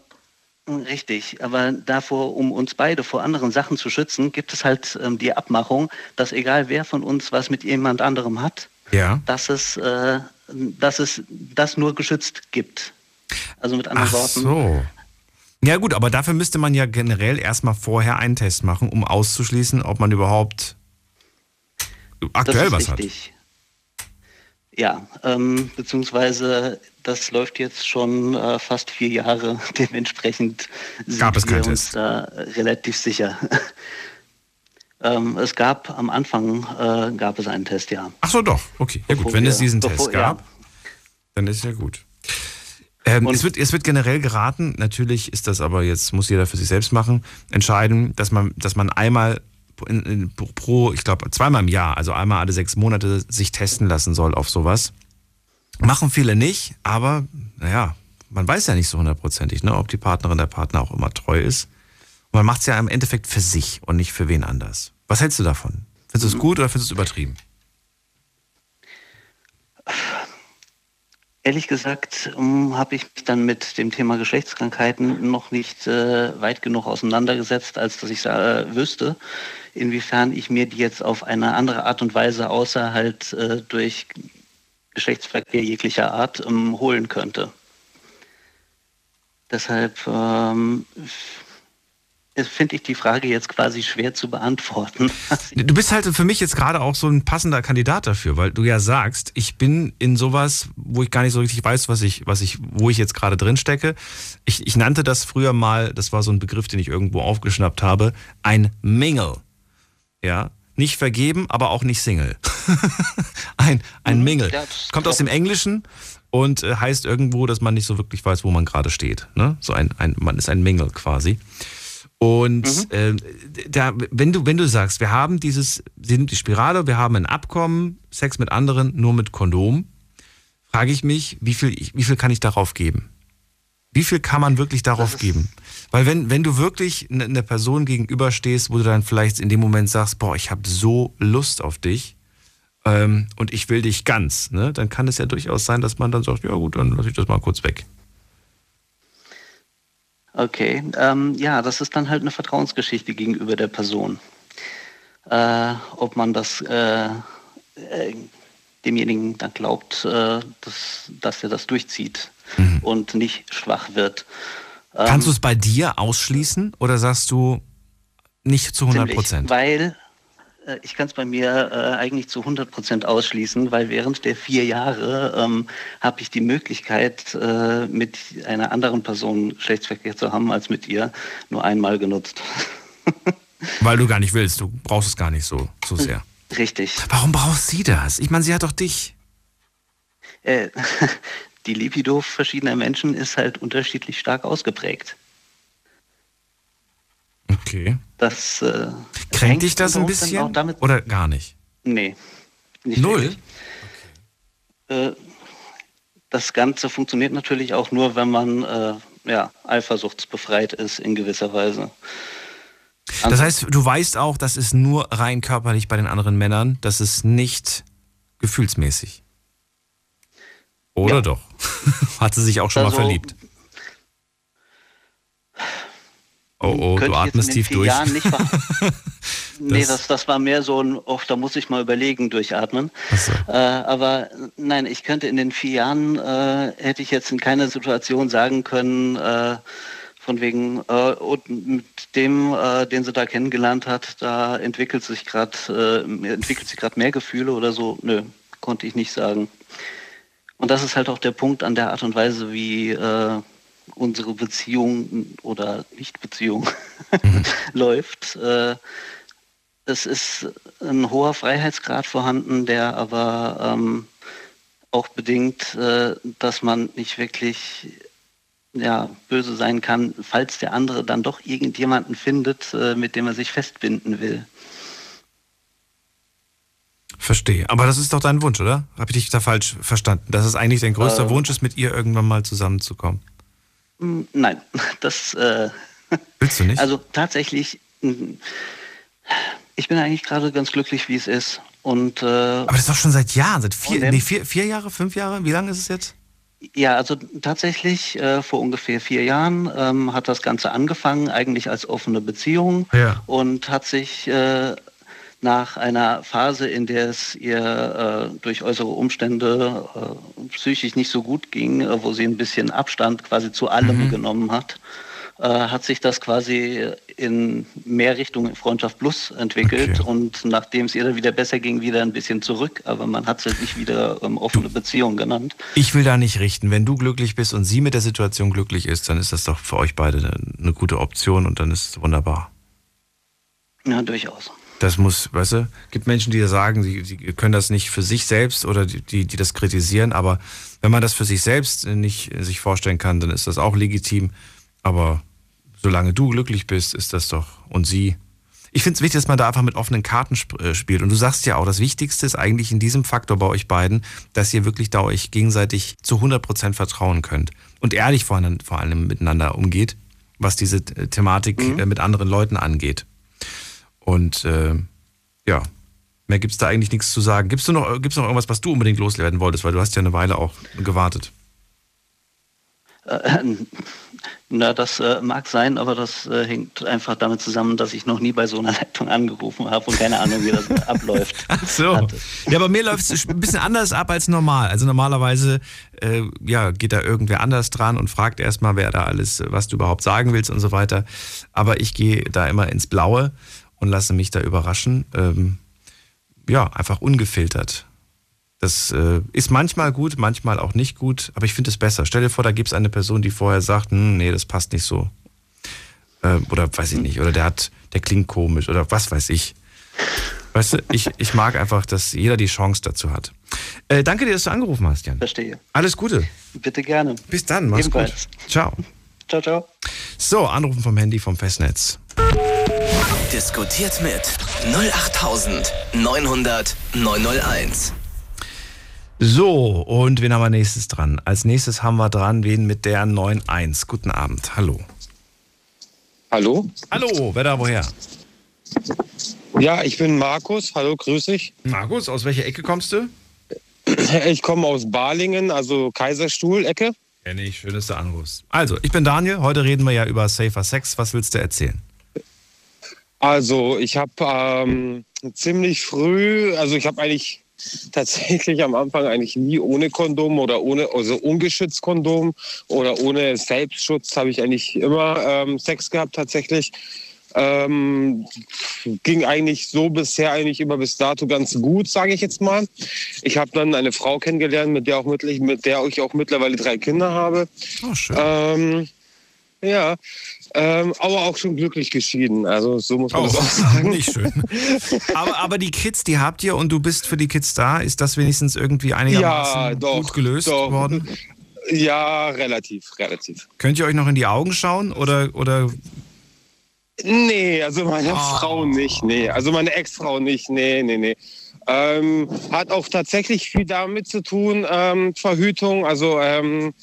richtig, aber davor, um uns beide vor anderen Sachen zu schützen, gibt es halt ähm, die Abmachung, dass egal wer von uns was mit jemand anderem hat, ja. dass, es, äh, dass es das nur geschützt gibt. Also mit anderen Ach Worten. So. Ja gut, aber dafür müsste man ja generell erstmal vorher einen Test machen, um auszuschließen, ob man überhaupt aktuell was richtig. hat. Ja, ähm, beziehungsweise das läuft jetzt schon äh, fast vier Jahre. *laughs* Dementsprechend sind gab es wir uns da relativ sicher. *laughs* ähm, es gab am Anfang äh, gab es einen Test, ja. Ach so, doch. Okay, ja gut. Wenn wir, es diesen bevor, Test gab, ja. dann ist ja gut. Ähm, es, wird, es wird generell geraten, natürlich ist das aber jetzt, muss jeder für sich selbst machen, entscheiden, dass man, dass man einmal in, in, pro, ich glaube, zweimal im Jahr, also einmal alle sechs Monate, sich testen lassen soll auf sowas. Machen viele nicht, aber naja, man weiß ja nicht so hundertprozentig, ne, ob die Partnerin der Partner auch immer treu ist. Und man macht es ja im Endeffekt für sich und nicht für wen anders. Was hältst du davon? Findest du es mhm. gut oder findest du es übertrieben? Ehrlich gesagt ähm, habe ich mich dann mit dem Thema Geschlechtskrankheiten noch nicht äh, weit genug auseinandergesetzt, als dass ich äh, wüsste, inwiefern ich mir die jetzt auf eine andere Art und Weise außer halt äh, durch Geschlechtsverkehr jeglicher Art ähm, holen könnte. Deshalb ähm, finde ich die Frage jetzt quasi schwer zu beantworten. *laughs* Du bist halt für mich jetzt gerade auch so ein passender Kandidat dafür, weil du ja sagst, ich bin in sowas, wo ich gar nicht so richtig weiß, was ich, was ich, wo ich jetzt gerade drin stecke. Ich, ich nannte das früher mal, das war so ein Begriff, den ich irgendwo aufgeschnappt habe, ein Mingle. Ja. Nicht vergeben, aber auch nicht Single. *laughs* ein, ein Mingle. Kommt aus dem Englischen und äh, heißt irgendwo, dass man nicht so wirklich weiß, wo man gerade steht. Ne? So ein, ein, man ist ein Mingle quasi. Und mhm. äh, da, wenn du, wenn du sagst, wir haben dieses, sie nimmt die Spirale, wir haben ein Abkommen, Sex mit anderen, nur mit Kondom, frage ich mich, wie viel, wie viel kann ich darauf geben? Wie viel kann man wirklich darauf geben? Weil wenn, wenn du wirklich einer Person gegenüberstehst, wo du dann vielleicht in dem Moment sagst, boah, ich habe so Lust auf dich ähm, und ich will dich ganz, ne, dann kann es ja durchaus sein, dass man dann sagt, ja gut, dann lasse ich das mal kurz weg. Okay, ähm, ja, das ist dann halt eine Vertrauensgeschichte gegenüber der Person. Äh, ob man das äh, äh, demjenigen dann glaubt, äh, dass, dass er das durchzieht mhm. und nicht schwach wird. Ähm, Kannst du es bei dir ausschließen oder sagst du nicht zu 100 Prozent? Weil ich kann es bei mir äh, eigentlich zu 100 Prozent ausschließen, weil während der vier Jahre ähm, habe ich die Möglichkeit, äh, mit einer anderen Person Geschlechtsverkehr zu haben, als mit ihr, nur einmal genutzt. *laughs* weil du gar nicht willst, du brauchst es gar nicht so, so sehr. Richtig. Warum braucht sie das? Ich meine, sie hat doch dich. Äh, *laughs* die Libido verschiedener Menschen ist halt unterschiedlich stark ausgeprägt. Okay. Das, äh, Kränkt dich das ein bisschen damit, oder gar nicht? Nee. Nicht Null? Okay. Äh, das Ganze funktioniert natürlich auch nur, wenn man äh, ja, eifersuchtsbefreit ist in gewisser Weise. Das heißt, du weißt auch, das ist nur rein körperlich bei den anderen Männern, das ist nicht gefühlsmäßig. Oder ja. doch? *laughs* Hat sie sich auch schon also, mal verliebt? Oh, oh, du atmest tief durch. *laughs* nee, das, das war mehr so ein, oh, da muss ich mal überlegen, durchatmen. So. Äh, aber nein, ich könnte in den vier Jahren, äh, hätte ich jetzt in keiner Situation sagen können, äh, von wegen, äh, mit dem, äh, den sie da kennengelernt hat, da entwickelt sich gerade, äh, entwickelt sich gerade mehr Gefühle oder so. Nö, konnte ich nicht sagen. Und das ist halt auch der Punkt an der Art und Weise, wie unsere Beziehung oder Nichtbeziehung mhm. *laughs* läuft. Äh, es ist ein hoher Freiheitsgrad vorhanden, der aber ähm, auch bedingt, äh, dass man nicht wirklich ja, böse sein kann, falls der andere dann doch irgendjemanden findet, äh, mit dem er sich festbinden will. Verstehe. Aber das ist doch dein Wunsch, oder? Habe ich dich da falsch verstanden? Dass es eigentlich dein größter äh, Wunsch ist, mit ihr irgendwann mal zusammenzukommen? Hm, nein, *laughs* das. Äh, *laughs* Willst du nicht? Also tatsächlich, hm, ich bin eigentlich gerade ganz glücklich, wie es ist. Und, äh, Aber das ist doch schon seit Jahren, seit vier, nee, vier, vier Jahre, fünf Jahre? Wie lange ist es jetzt? Ja, also tatsächlich äh, vor ungefähr vier Jahren ähm, hat das Ganze angefangen, eigentlich als offene Beziehung ja. und hat sich äh, nach einer Phase, in der es ihr äh, durch äußere Umstände äh, psychisch nicht so gut ging, äh, wo sie ein bisschen Abstand quasi zu allem mhm. genommen hat, äh, hat sich das quasi in mehr Richtung Freundschaft Plus entwickelt okay. und nachdem es ihr dann wieder besser ging, wieder ein bisschen zurück, aber man hat es halt nicht wieder ähm, offene Beziehung genannt. Ich will da nicht richten. Wenn du glücklich bist und sie mit der Situation glücklich ist, dann ist das doch für euch beide eine, eine gute Option und dann ist es wunderbar. Ja, durchaus. Das muss, weißt du, gibt Menschen, die sagen, sie, können das nicht für sich selbst oder die, die, die das kritisieren, aber wenn man das für sich selbst nicht sich vorstellen kann, dann ist das auch legitim. Aber solange du glücklich bist, ist das doch und sie. Ich finde es wichtig, dass man da einfach mit offenen Karten sp äh, spielt. Und du sagst ja auch, das Wichtigste ist eigentlich in diesem Faktor bei euch beiden, dass ihr wirklich da euch gegenseitig zu 100% vertrauen könnt und ehrlich vor allem, vor allem miteinander umgeht, was diese Thematik mhm. Äh, mit anderen Leuten angeht. Und äh, ja, mehr gibt es da eigentlich nichts zu sagen. Gibt es noch, gibt's noch irgendwas, was du unbedingt loswerden wolltest? Weil du hast ja eine Weile auch gewartet. Äh, na, das äh, mag sein, aber das äh, hängt einfach damit zusammen, dass ich noch nie bei so einer *laughs* Leitung angerufen habe und keine Ahnung, wie das *laughs* abläuft. Ach so. Hatte. Ja, bei mir läuft es ein bisschen anders ab als normal. Also normalerweise äh, ja, geht da irgendwer anders dran und fragt erstmal, wer da alles, was du überhaupt sagen willst und so weiter. Aber ich gehe da immer ins Blaue und lasse mich da überraschen. Ähm, ja, einfach ungefiltert. Das äh, ist manchmal gut, manchmal auch nicht gut, aber ich finde es besser. Stell dir vor, da gibt es eine Person, die vorher sagt, hm, nee, das passt nicht so. Äh, oder weiß ich nicht, oder der hat, der klingt komisch oder was weiß ich. Weißt du, ich, ich mag einfach, dass jeder die Chance dazu hat. Äh, danke dir, dass du angerufen hast, Jan. Verstehe. Alles Gute. Bitte gerne. Bis dann, mach's Ebenfalls. gut. Ciao. Ciao, ciao. So, Anrufen vom Handy vom Festnetz. Diskutiert mit 08900 901. So, und wen haben wir nächstes dran? Als nächstes haben wir dran wen mit der 91. Guten Abend, hallo. Hallo? Hallo, wer da woher? Ja, ich bin Markus. Hallo, grüß dich. Markus, aus welcher Ecke kommst du? Ich komme aus Balingen, also Kaiserstuhl-Ecke. Kenn ich, schön, dass du anrufst. Also, ich bin Daniel. Heute reden wir ja über Safer Sex. Was willst du erzählen? Also, ich habe ähm, ziemlich früh, also ich habe eigentlich tatsächlich am Anfang eigentlich nie ohne Kondom oder ohne, also ungeschützt Kondom oder ohne Selbstschutz habe ich eigentlich immer ähm, Sex gehabt tatsächlich. Ähm, ging eigentlich so bisher eigentlich immer bis dato ganz gut, sage ich jetzt mal. Ich habe dann eine Frau kennengelernt, mit der, auch mit, mit der ich auch mittlerweile drei Kinder habe. Oh, schön. Ähm, ja, ähm, aber auch schon glücklich geschieden. Also so muss man oh, das auch *laughs* sagen. Nicht schön. aber, aber die Kids, die habt ihr und du bist für die Kids da. Ist das wenigstens irgendwie einigermaßen ja, doch, gut gelöst doch. worden? Ja, relativ, relativ. Könnt ihr euch noch in die Augen schauen oder, oder Nee, also meine oh. Frau nicht, nee. Also meine Ex-Frau nicht, nee, nee, nee. Ähm, hat auch tatsächlich viel damit zu tun, ähm, Verhütung, also ähm,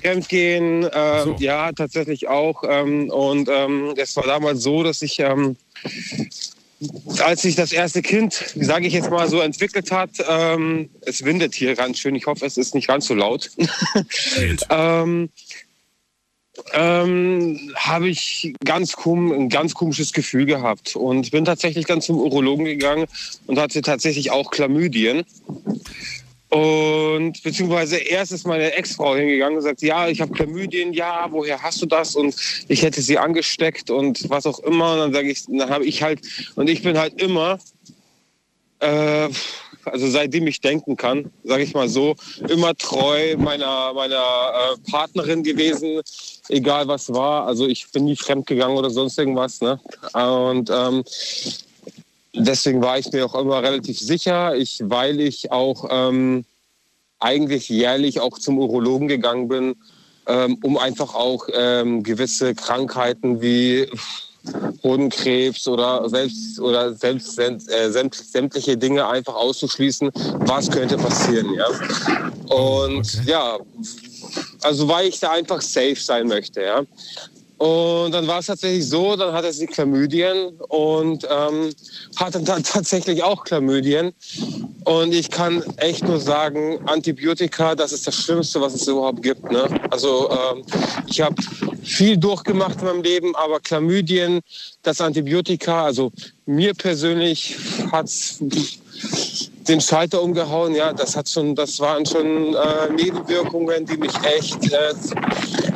Fremdgehen, ähm, so. ja, tatsächlich auch. Ähm, und ähm, es war damals so, dass ich, ähm, als sich das erste Kind, sage ich jetzt mal so, entwickelt hat, ähm, es windet hier ganz schön, ich hoffe, es ist nicht ganz so laut. *laughs* ähm, habe ich ganz kom ein ganz komisches Gefühl gehabt und bin tatsächlich dann zum Urologen gegangen und hatte tatsächlich auch Chlamydien. Und beziehungsweise erst ist meine Ex-Frau hingegangen und sagt, ja, ich habe Chlamydien, ja, woher hast du das? Und ich hätte sie angesteckt und was auch immer. Und dann sage ich, dann habe ich halt, und ich bin halt immer, äh, also seitdem ich denken kann, sage ich mal so, immer treu meiner, meiner äh, Partnerin gewesen, egal was war. Also ich bin nie fremdgegangen oder sonst irgendwas. Ne? Und ähm, deswegen war ich mir auch immer relativ sicher, ich, weil ich auch ähm, eigentlich jährlich auch zum Urologen gegangen bin, ähm, um einfach auch ähm, gewisse Krankheiten wie Hodenkrebs oder selbst oder selbst äh, sämtliche Dinge einfach auszuschließen, was könnte passieren, ja. Und okay. ja, also weil ich da einfach safe sein möchte, ja. Und dann war es tatsächlich so, dann hatte sie Chlamydien und ähm, hatte dann tatsächlich auch Chlamydien. Und ich kann echt nur sagen, Antibiotika, das ist das Schlimmste, was es überhaupt gibt. Ne? Also ähm, ich habe viel durchgemacht in meinem Leben, aber Chlamydien, das Antibiotika, also mir persönlich hat's den Schalter umgehauen. Ja, das hat schon, das waren schon äh, Nebenwirkungen, die mich echt. Äh,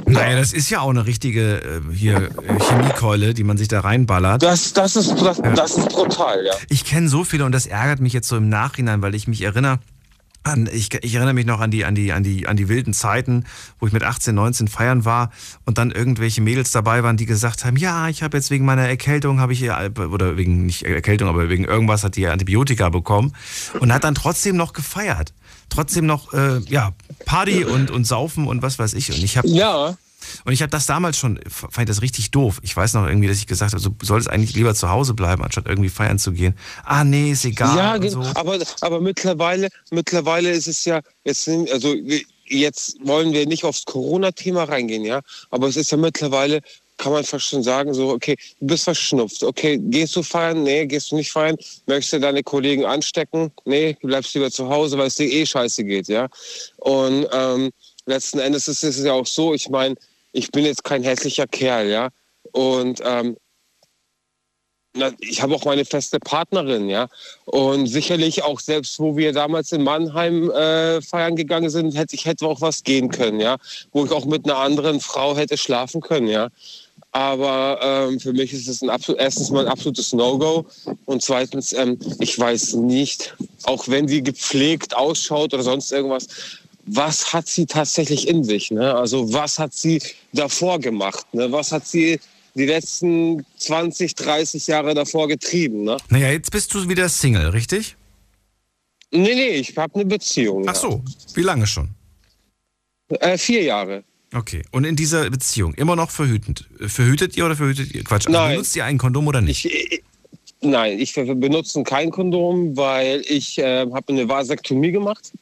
naja, das ist ja auch eine richtige äh, hier äh, Chemiekeule, die man sich da reinballert. Das, das ist, das, das ist brutal, ja. Ich kenne so viele und das ärgert mich jetzt so im Nachhinein, weil ich mich erinnere an, ich, ich erinnere mich noch an die, an, die, an, die, an die wilden Zeiten, wo ich mit 18, 19 feiern war und dann irgendwelche Mädels dabei waren, die gesagt haben, ja, ich habe jetzt wegen meiner Erkältung, habe ich, oder wegen, nicht Erkältung, aber wegen irgendwas hat die Antibiotika bekommen und hat dann trotzdem noch gefeiert. Trotzdem noch, äh, ja, Party und, und Saufen und was weiß ich. Und ich habe ja. Und ich habe das damals schon, fand ich das richtig doof. Ich weiß noch irgendwie, dass ich gesagt habe, du solltest eigentlich lieber zu Hause bleiben, anstatt irgendwie feiern zu gehen. Ah, nee, ist egal. Ja, so. aber, aber mittlerweile, mittlerweile ist es ja, jetzt, also jetzt wollen wir nicht aufs Corona-Thema reingehen, ja, aber es ist ja mittlerweile kann man fast schon sagen, so, okay, du bist verschnupft. Okay, gehst du feiern? Nee, gehst du nicht feiern? Möchtest du deine Kollegen anstecken? Nee, du bleibst lieber zu Hause, weil es dir eh scheiße geht, ja. Und ähm, letzten Endes ist es ja auch so, ich meine, ich bin jetzt kein hässlicher Kerl, ja. Und ähm, na, ich habe auch meine feste Partnerin, ja. Und sicherlich auch selbst, wo wir damals in Mannheim äh, feiern gegangen sind, hätte ich hätte auch was gehen können, ja. Wo ich auch mit einer anderen Frau hätte schlafen können, ja. Aber ähm, für mich ist es ein absolut, erstens mal ein absolutes No-Go. Und zweitens, ähm, ich weiß nicht, auch wenn sie gepflegt ausschaut oder sonst irgendwas, was hat sie tatsächlich in sich? Ne? Also was hat sie davor gemacht? Ne? Was hat sie die letzten 20, 30 Jahre davor getrieben? Ne? Naja, jetzt bist du wieder Single, richtig? Nee, nee, ich habe eine Beziehung. Ach so, wie lange schon? Äh, vier Jahre. Okay, und in dieser Beziehung immer noch verhütend? Verhütet ihr oder verhütet ihr? Quatsch, also Nein. benutzt ihr ein Kondom oder nicht? Ich, ich, nein, ich wir benutzen kein Kondom, weil ich äh, habe eine Vasektomie gemacht.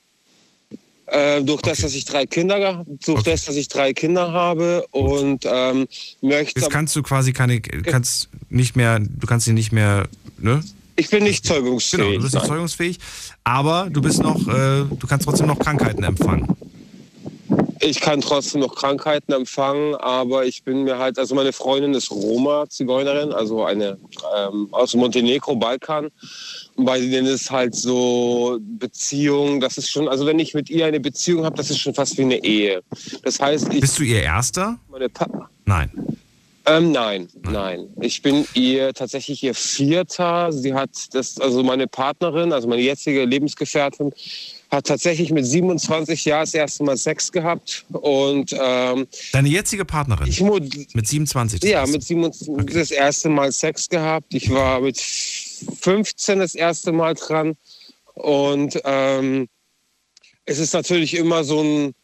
Äh, durch das, dass ich drei Kinder, durch das, dass ich drei Kinder habe und ähm, möchte. Jetzt kannst du quasi keine, kannst nicht mehr, du kannst sie nicht mehr, ne? Ich bin nicht zeugungsfähig. Genau, du bist nicht zeugungsfähig, aber du bist noch, äh, du kannst trotzdem noch Krankheiten empfangen. Ich kann trotzdem noch Krankheiten empfangen, aber ich bin mir halt, also meine Freundin ist Roma-Zigeunerin, also eine ähm, aus Montenegro, Balkan. Bei denen ist halt so Beziehung, das ist schon, also wenn ich mit ihr eine Beziehung habe, das ist schon fast wie eine Ehe. Das heißt, ich. Bist du ihr Erster? Meine pa Nein. ähm, nein, nein. Ich bin ihr tatsächlich ihr Vierter. Sie hat das, also meine Partnerin, also meine jetzige Lebensgefährtin, hat tatsächlich mit 27 Jahren das erste Mal Sex gehabt. Und ähm, Deine jetzige Partnerin? Ich mit 27? das ja, mit 27 das erste Mal Sex gehabt. Ich war mit 15 das erste Mal dran. Und ähm, es ist natürlich immer so ein.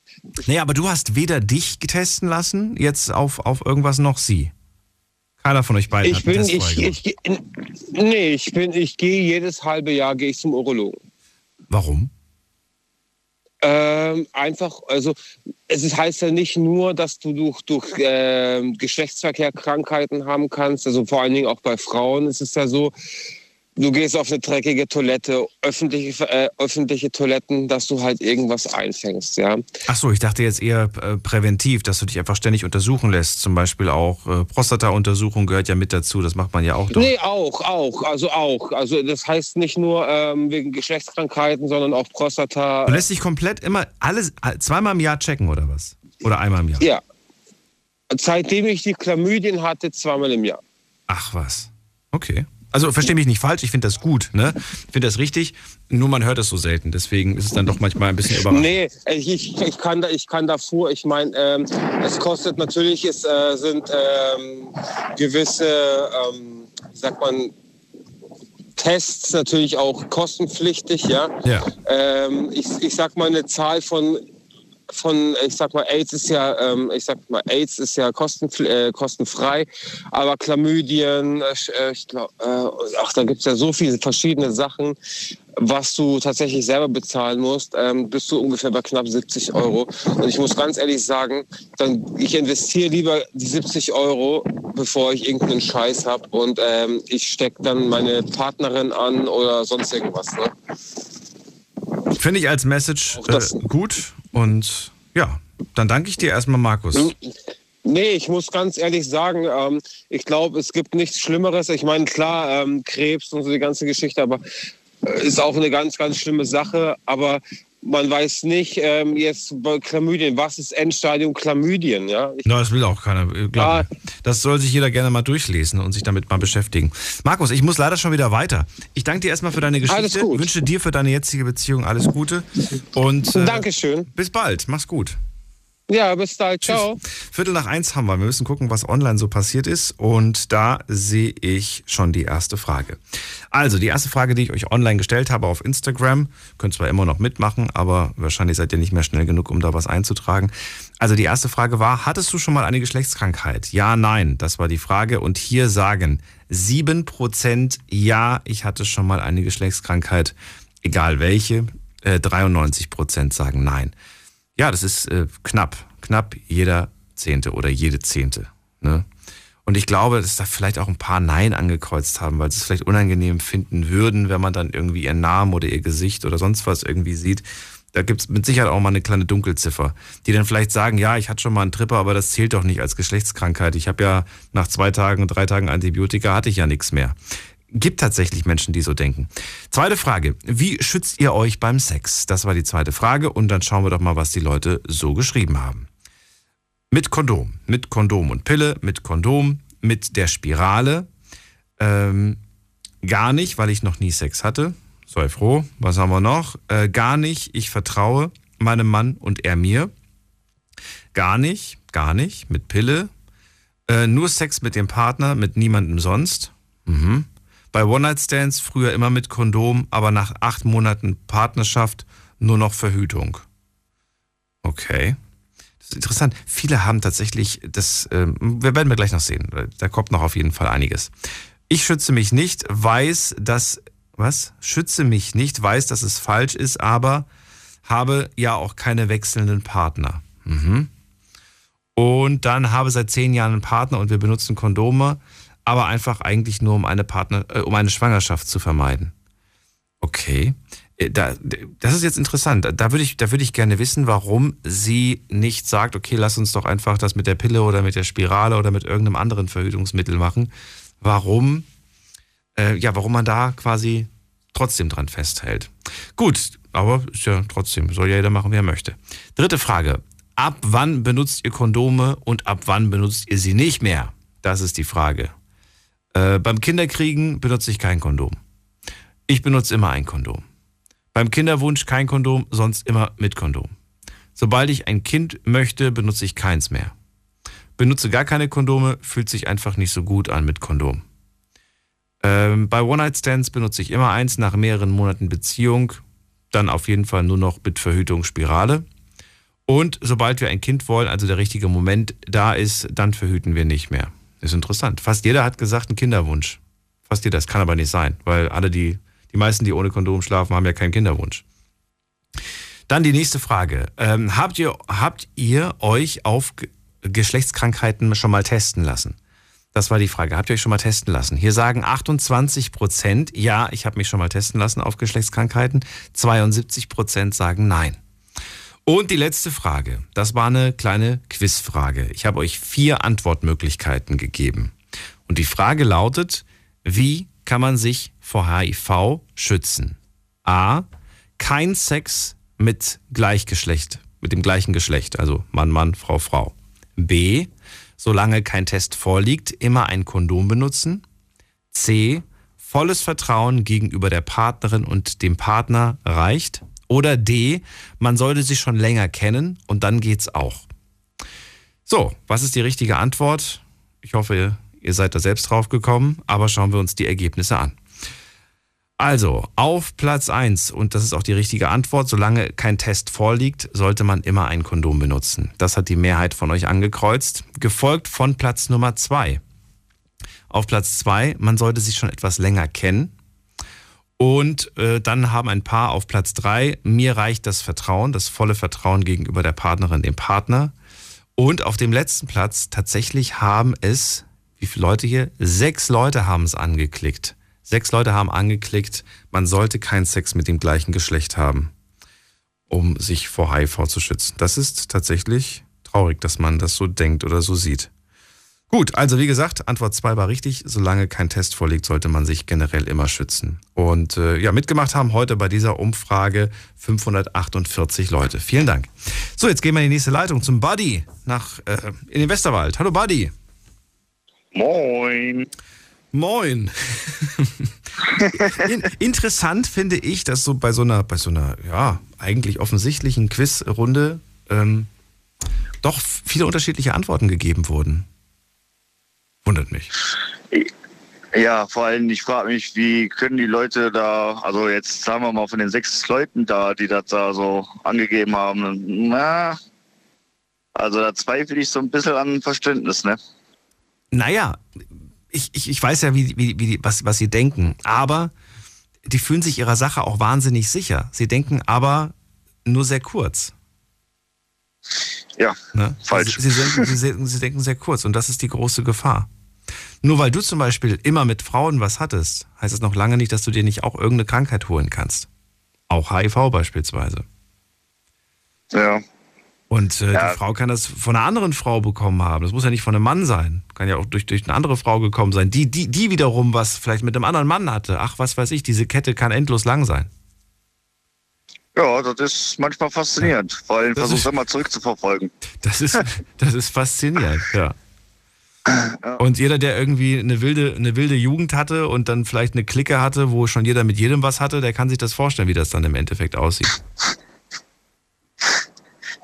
Nee, aber du hast weder dich testen lassen, jetzt auf, auf irgendwas, noch sie. Keiner von euch beiden Ich hat einen bin, Test vorher ich, gemacht. ich, nee, ich bin, ich gehe jedes halbe Jahr gehe ich zum Urologen. Warum? Ähm, einfach, also es ist, heißt ja nicht nur, dass du durch, durch ähm, Geschlechtsverkehr Krankheiten haben kannst, also vor allen Dingen auch bei Frauen ist es ja so, du gehst auf eine dreckige Toilette, öffentliche, äh, öffentliche Toiletten, dass du halt irgendwas einfängst, ja. Ach so, ich dachte jetzt eher äh, präventiv, dass du dich einfach ständig untersuchen lässt. Zum Beispiel auch äh, Prostata-Untersuchung gehört ja mit dazu. Das macht man ja auch. Doch. Nee, auch, auch, also auch. Also das heißt nicht nur ähm, wegen Geschlechtskrankheiten, sondern auch Prostata. Du lässt dich komplett immer alles äh, zweimal im Jahr checken oder was? Oder einmal im Jahr? Ja. Seitdem ich die Chlamydien hatte, zweimal im Jahr. Ach was. Okay. Also verstehe mich nicht falsch, ich finde das gut, ne? Ich finde das richtig, nur man hört es so selten, deswegen ist es dann doch manchmal ein bisschen überraschend. Nee, ich, ich, kann, da, ich kann davor, ich meine, ähm, es kostet natürlich, es äh, sind ähm, gewisse, ähm, wie sagt man, Tests natürlich auch kostenpflichtig, ja. Ja. Ähm, ich, ich sag mal eine Zahl von von, ich sag mal, AIDS ist ja, ähm, ich sag mal, AIDS ist ja kosten, äh, kostenfrei, aber Chlamydien, äh, ich glaub, äh, ach, da gibt's ja so viele verschiedene Sachen, was du tatsächlich selber bezahlen musst, ähm, bist du ungefähr bei knapp 70 Euro. Und ich muss ganz ehrlich sagen, dann, ich investiere lieber die 70 Euro, bevor ich irgendeinen Scheiß habe und ähm, ich stecke dann meine Partnerin an oder sonst irgendwas. Ne? Finde ich als Message äh, gut und ja, dann danke ich dir erstmal, Markus. Nee, ich muss ganz ehrlich sagen, ähm, ich glaube, es gibt nichts Schlimmeres. Ich meine, klar, ähm, Krebs und so die ganze Geschichte, aber äh, ist auch eine ganz, ganz schlimme Sache. Aber man weiß nicht, ähm, jetzt bei Chlamydien, was ist Endstadium Chlamydien? Ja? Ich, Na, das will auch keiner. äh, Glaub mir. Das soll sich jeder gerne mal durchlesen und sich damit mal beschäftigen. Markus, ich muss leider schon wieder weiter. Ich danke dir erstmal für deine Alles Geschichte, gut. wünsche dir für deine jetzige Beziehung alles Gute und äh, Dankeschön. bis bald. Mach's gut. Ja, bis bald. Ciao. Viertel nach eins haben wir. Wir müssen gucken, was online so passiert ist. Und da sehe ich schon die erste Frage. Also, die erste Frage, die ich euch online gestellt habe auf Instagram, könnt zwar immer noch mitmachen, aber wahrscheinlich seid ihr nicht mehr schnell genug, um da was einzutragen. Also, die erste Frage war, hattest du schon mal eine Geschlechtskrankheit? Ja, nein, das war die Frage. Und hier sagen 7% ja, ich hatte schon mal eine Geschlechtskrankheit, egal welche. Äh, 93% sagen nein. Ja, das ist äh, knapp. Knapp jeder Zehnte oder jede Zehnte. Ne? Und ich glaube, dass da vielleicht auch ein paar Nein angekreuzt haben, weil sie es vielleicht unangenehm finden würden, wenn man dann irgendwie ihren Namen oder ihr Gesicht oder sonst was irgendwie sieht. Da gibt es mit Sicherheit auch mal eine kleine Dunkelziffer, die dann vielleicht sagen, ja, ich hatte schon mal einen Tripper, aber das zählt doch nicht als Geschlechtskrankheit. Ich habe ja nach zwei Tagen, drei Tagen Antibiotika, hatte ich ja nichts mehr. Gibt tatsächlich Menschen, die so denken. Zweite Frage. Wie schützt ihr euch beim Sex? Das war die zweite Frage. Und dann schauen wir doch mal, was die Leute so geschrieben haben. Mit Kondom. Mit Kondom und Pille. Mit Kondom. Mit der Spirale. Ähm, gar nicht, weil ich noch nie Sex hatte. Sei froh. Was haben wir noch? Äh, gar nicht. Ich vertraue meinem Mann und er mir. Gar nicht. Gar nicht. Mit Pille. Äh, nur Sex mit dem Partner, mit niemandem sonst. Mhm. Bei One-Night-Stands früher immer mit Kondom, aber nach acht Monaten Partnerschaft nur noch Verhütung. Okay. Das ist interessant. Viele haben tatsächlich das, äh, wir werden wir gleich noch sehen. Da kommt noch auf jeden Fall einiges. Ich schütze mich nicht, weiß, dass, was? Schütze mich nicht, weiß, dass es falsch ist, aber habe ja auch keine wechselnden Partner. Mhm. Und dann habe seit zehn Jahren einen Partner und wir benutzen Kondome aber einfach eigentlich nur um eine Partner, äh, um eine Schwangerschaft zu vermeiden. Okay. Äh, da, das ist jetzt interessant. Da würde ich, da würde ich gerne wissen, warum sie nicht sagt, okay, lass uns doch einfach das mit der Pille oder mit der Spirale oder mit irgendeinem anderen Verhütungsmittel machen. Warum, äh, ja, warum man da quasi trotzdem dran festhält. Gut, aber ist ja trotzdem, soll ja jeder machen, wie er möchte. Dritte Frage. Ab wann benutzt ihr Kondome und ab wann benutzt ihr sie nicht mehr? Das ist die Frage. Äh, beim Kinderkriegen benutze ich kein Kondom. Ich benutze immer ein Kondom. Beim Kinderwunsch kein Kondom, sonst immer mit Kondom. Sobald ich ein Kind möchte, benutze ich keins mehr. Benutze gar keine Kondome, fühlt sich einfach nicht so gut an mit Kondom. Ähm, bei One-Night-Stands benutze ich immer eins nach mehreren Monaten Beziehung, dann auf jeden Fall nur noch mit Verhütung Spirale. Und sobald wir ein Kind wollen, also der richtige Moment da ist, dann verhüten wir nicht mehr. Ist interessant. Fast jeder hat gesagt, ein Kinderwunsch. Fast jeder. Das kann aber nicht sein, weil alle, die, die meisten, die ohne Kondom schlafen, haben ja keinen Kinderwunsch. Dann die nächste Frage. Ähm, habt, ihr, habt ihr euch auf Geschlechtskrankheiten schon mal testen lassen? Das war die Frage. Habt ihr euch schon mal testen lassen? Hier sagen 28 Prozent, ja, ich habe mich schon mal testen lassen auf Geschlechtskrankheiten. 72 Prozent sagen nein. Und die letzte Frage, das war eine kleine Quizfrage. Ich habe euch vier Antwortmöglichkeiten gegeben. Und die Frage lautet, wie kann man sich vor HIV schützen? A. Kein Sex mit Gleichgeschlecht, mit dem gleichen Geschlecht, also Mann, Mann, Frau, Frau. B. Solange kein Test vorliegt, immer ein Kondom benutzen. C. Volles Vertrauen gegenüber der Partnerin und dem Partner reicht. Oder D, man sollte sich schon länger kennen und dann geht's auch. So, was ist die richtige Antwort? Ich hoffe, ihr seid da selbst drauf gekommen, aber schauen wir uns die Ergebnisse an. Also, auf Platz 1, und das ist auch die richtige Antwort, solange kein Test vorliegt, sollte man immer ein Kondom benutzen. Das hat die Mehrheit von euch angekreuzt, gefolgt von Platz Nummer 2. Auf Platz 2, man sollte sich schon etwas länger kennen. Und äh, dann haben ein Paar auf Platz drei, mir reicht das Vertrauen, das volle Vertrauen gegenüber der Partnerin, dem Partner. Und auf dem letzten Platz tatsächlich haben es, wie viele Leute hier? Sechs Leute haben es angeklickt. Sechs Leute haben angeklickt, man sollte keinen Sex mit dem gleichen Geschlecht haben, um sich vor HIV zu schützen. Das ist tatsächlich traurig, dass man das so denkt oder so sieht. Gut, also wie gesagt, Antwort 2 war richtig. Solange kein Test vorliegt, sollte man sich generell immer schützen. Und äh, ja, mitgemacht haben heute bei dieser Umfrage 548 Leute. Vielen Dank. So, jetzt gehen wir in die nächste Leitung zum Buddy nach äh, in den Westerwald. Hallo Buddy. Moin. Moin. *laughs* in, interessant finde ich, dass so bei so einer, bei so einer, ja, eigentlich offensichtlichen Quizrunde ähm, doch viele unterschiedliche Antworten gegeben wurden. Wundert mich. Ja, vor allem, ich frage mich, wie können die Leute da, also jetzt sagen wir mal von den sechs Leuten da, die das da so angegeben haben, na, also da zweifle ich so ein bisschen an Verständnis, ne? Naja, ich, ich, ich weiß ja, wie, wie, wie, was, was sie denken, aber die fühlen sich ihrer Sache auch wahnsinnig sicher. Sie denken aber nur sehr kurz. Ja, ne? falsch. Sie, sie, sie, sie denken sehr kurz und das ist die große Gefahr. Nur weil du zum Beispiel immer mit Frauen was hattest, heißt das noch lange nicht, dass du dir nicht auch irgendeine Krankheit holen kannst. Auch HIV beispielsweise. Ja. Und äh, Ja. die Frau kann das von einer anderen Frau bekommen haben. Das muss ja nicht von einem Mann sein. Kann ja auch durch, durch eine andere Frau gekommen sein, die, die, die wiederum was vielleicht mit einem anderen Mann hatte. Ach, was weiß ich, diese Kette kann endlos lang sein. Ja, das ist manchmal faszinierend. Vor allem Das versucht ist- immer zurückzuverfolgen. Das ist, das ist faszinierend, ja. Und jeder, der irgendwie eine wilde, eine wilde Jugend hatte und dann vielleicht eine Clique hatte, wo schon jeder mit jedem was hatte, der kann sich das vorstellen, wie das dann im Endeffekt aussieht.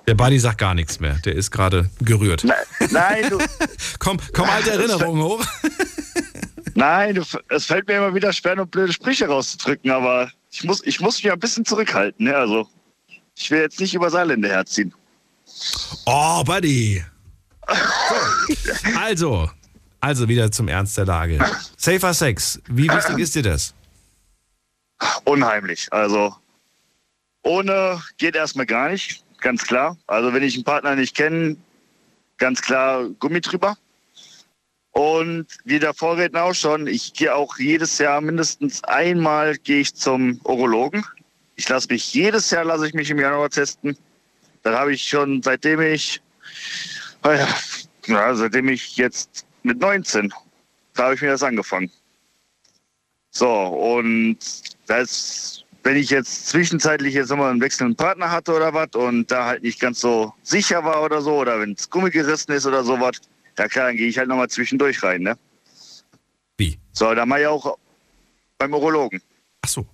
Der Buddy sagt gar nichts mehr. Der ist gerade gerührt. Nein, du, *laughs* komm, komm, alte Erinnerungen hoch. nein, du, es fällt mir immer wieder schwer, nur blöde Sprüche rauszudrücken, aber ich muss, ich muss mich ein bisschen zurückhalten. Ne? Also, ich will jetzt nicht über Saarlände herziehen. Oh, Buddy. So. Also, also wieder zum Ernst der Lage. Safer Sex, wie wichtig ist dir das? Unheimlich. Also, ohne geht erstmal gar nicht, ganz klar. Also, wenn ich einen Partner nicht kenne, ganz klar Gummi drüber. Und wie der Vorredner auch schon, ich gehe auch jedes Jahr mindestens einmal gehe ich zum Urologen. Ich lasse mich jedes Jahr lasse ich mich im Januar testen. Dann habe ich schon seitdem ich ja, ja, seitdem ich jetzt mit 19 da habe ich mir das angefangen. So und das wenn ich jetzt zwischenzeitlich jetzt nochmal einen wechselnden Partner hatte oder was und da halt nicht ganz so sicher war oder so oder wenn das Gummi gerissen ist oder sowas, ja klar, dann gehe ich halt nochmal zwischendurch rein, ne? Wie? So, da mache ich auch beim Urologen. Ach so.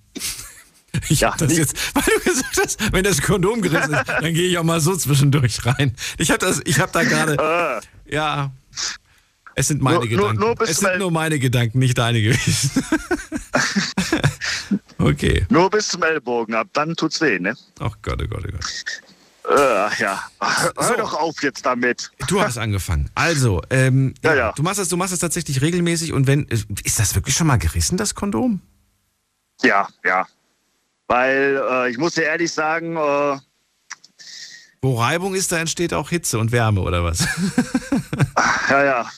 *laughs* Ich hab das jetzt, weil du gesagt hast, wenn das Kondom gerissen ist, dann gehe ich auch mal so zwischendurch rein. Ich habe das, ich habe da gerade, ja, es sind meine Nur- nur- Gedanken. nur bis es sind nur meine Gedanken, nicht deine gewesen. *laughs* okay. Nur bis zum Ellbogen ab, dann tut's weh, ne? Ach Gott, oh Gott, oh Gott. Äh, ja, hör doch auf jetzt damit. Du hast angefangen. Also, ähm, Ja, ja, ja. du machst das, du machst das tatsächlich regelmäßig und wenn, ist das wirklich schon mal gerissen, das Kondom? Ja, ja. Weil äh, ich muss dir ehrlich sagen, äh, Wo Reibung ist, da entsteht auch Hitze und Wärme oder was? *laughs* ja, ja.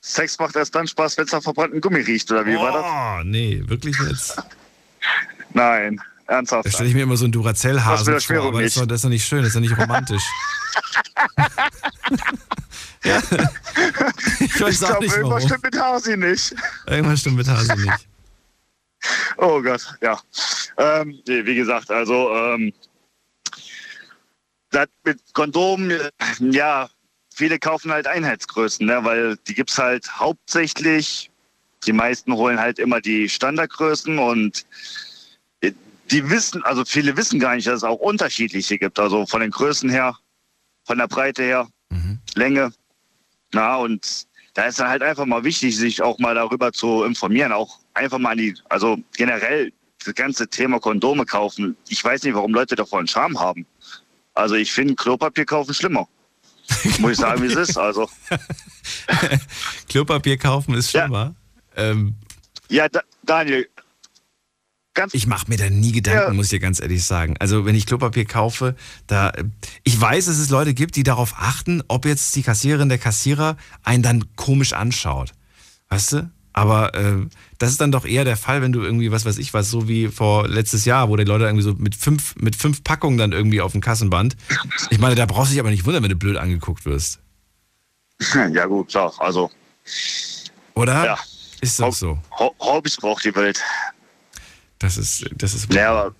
Sex macht erst dann Spaß, wenn es nach verbrannten Gummi riecht, oder wie war das? Oh, nee, wirklich jetzt? *laughs* Nein, ernsthaft. Da stelle ich mir immer so ein Was Duracell-Hasen vor, aber das ist, nicht? doch, das ist doch nicht schön, das ist doch nicht romantisch. *laughs* ja. Ich ich glaube, nicht irgendwas stimmt mit Hasi nicht. Irgendwas stimmt mit Hase nicht. Oh Gott, ja. Ähm, nee, wie gesagt, also ähm, das mit Kondomen, ja, viele kaufen halt Einheitsgrößen, ne, weil die gibt's halt hauptsächlich, die meisten holen halt immer die Standardgrößen und die wissen, also viele wissen gar nicht, dass es auch unterschiedliche gibt, also von den Größen her, von der Breite her, Länge. Na, und da ist dann halt einfach mal wichtig, sich auch mal darüber zu informieren, auch einfach mal an die, also generell das ganze Thema Kondome kaufen. Ich weiß nicht, warum Leute davon Scham haben. Also ich finde Klopapier kaufen schlimmer. Muss ich sagen, wie es ist. Also *laughs* Klopapier kaufen ist schlimmer. Ähm, ja, da, Daniel, ich mache mir da nie Gedanken, Ja. muss ich dir ganz ehrlich sagen. Also wenn ich Klopapier kaufe, da ich weiß, dass es Leute gibt, die darauf achten, ob jetzt die Kassiererin, der Kassierer einen dann komisch anschaut. Weißt du? Aber äh, das ist dann doch eher der Fall, wenn du irgendwie, was weiß ich was, so wie vor letztes Jahr, wo die Leute irgendwie so mit fünf, mit fünf Packungen dann irgendwie auf dem Kassenband. Ich meine, da brauchst du dich aber nicht wundern, wenn du blöd angeguckt wirst. *laughs* ja gut, klar, also Oder? Ja. Ist doch so. Ho Hobbys braucht die Welt. Das ist, das ist. Ja, aber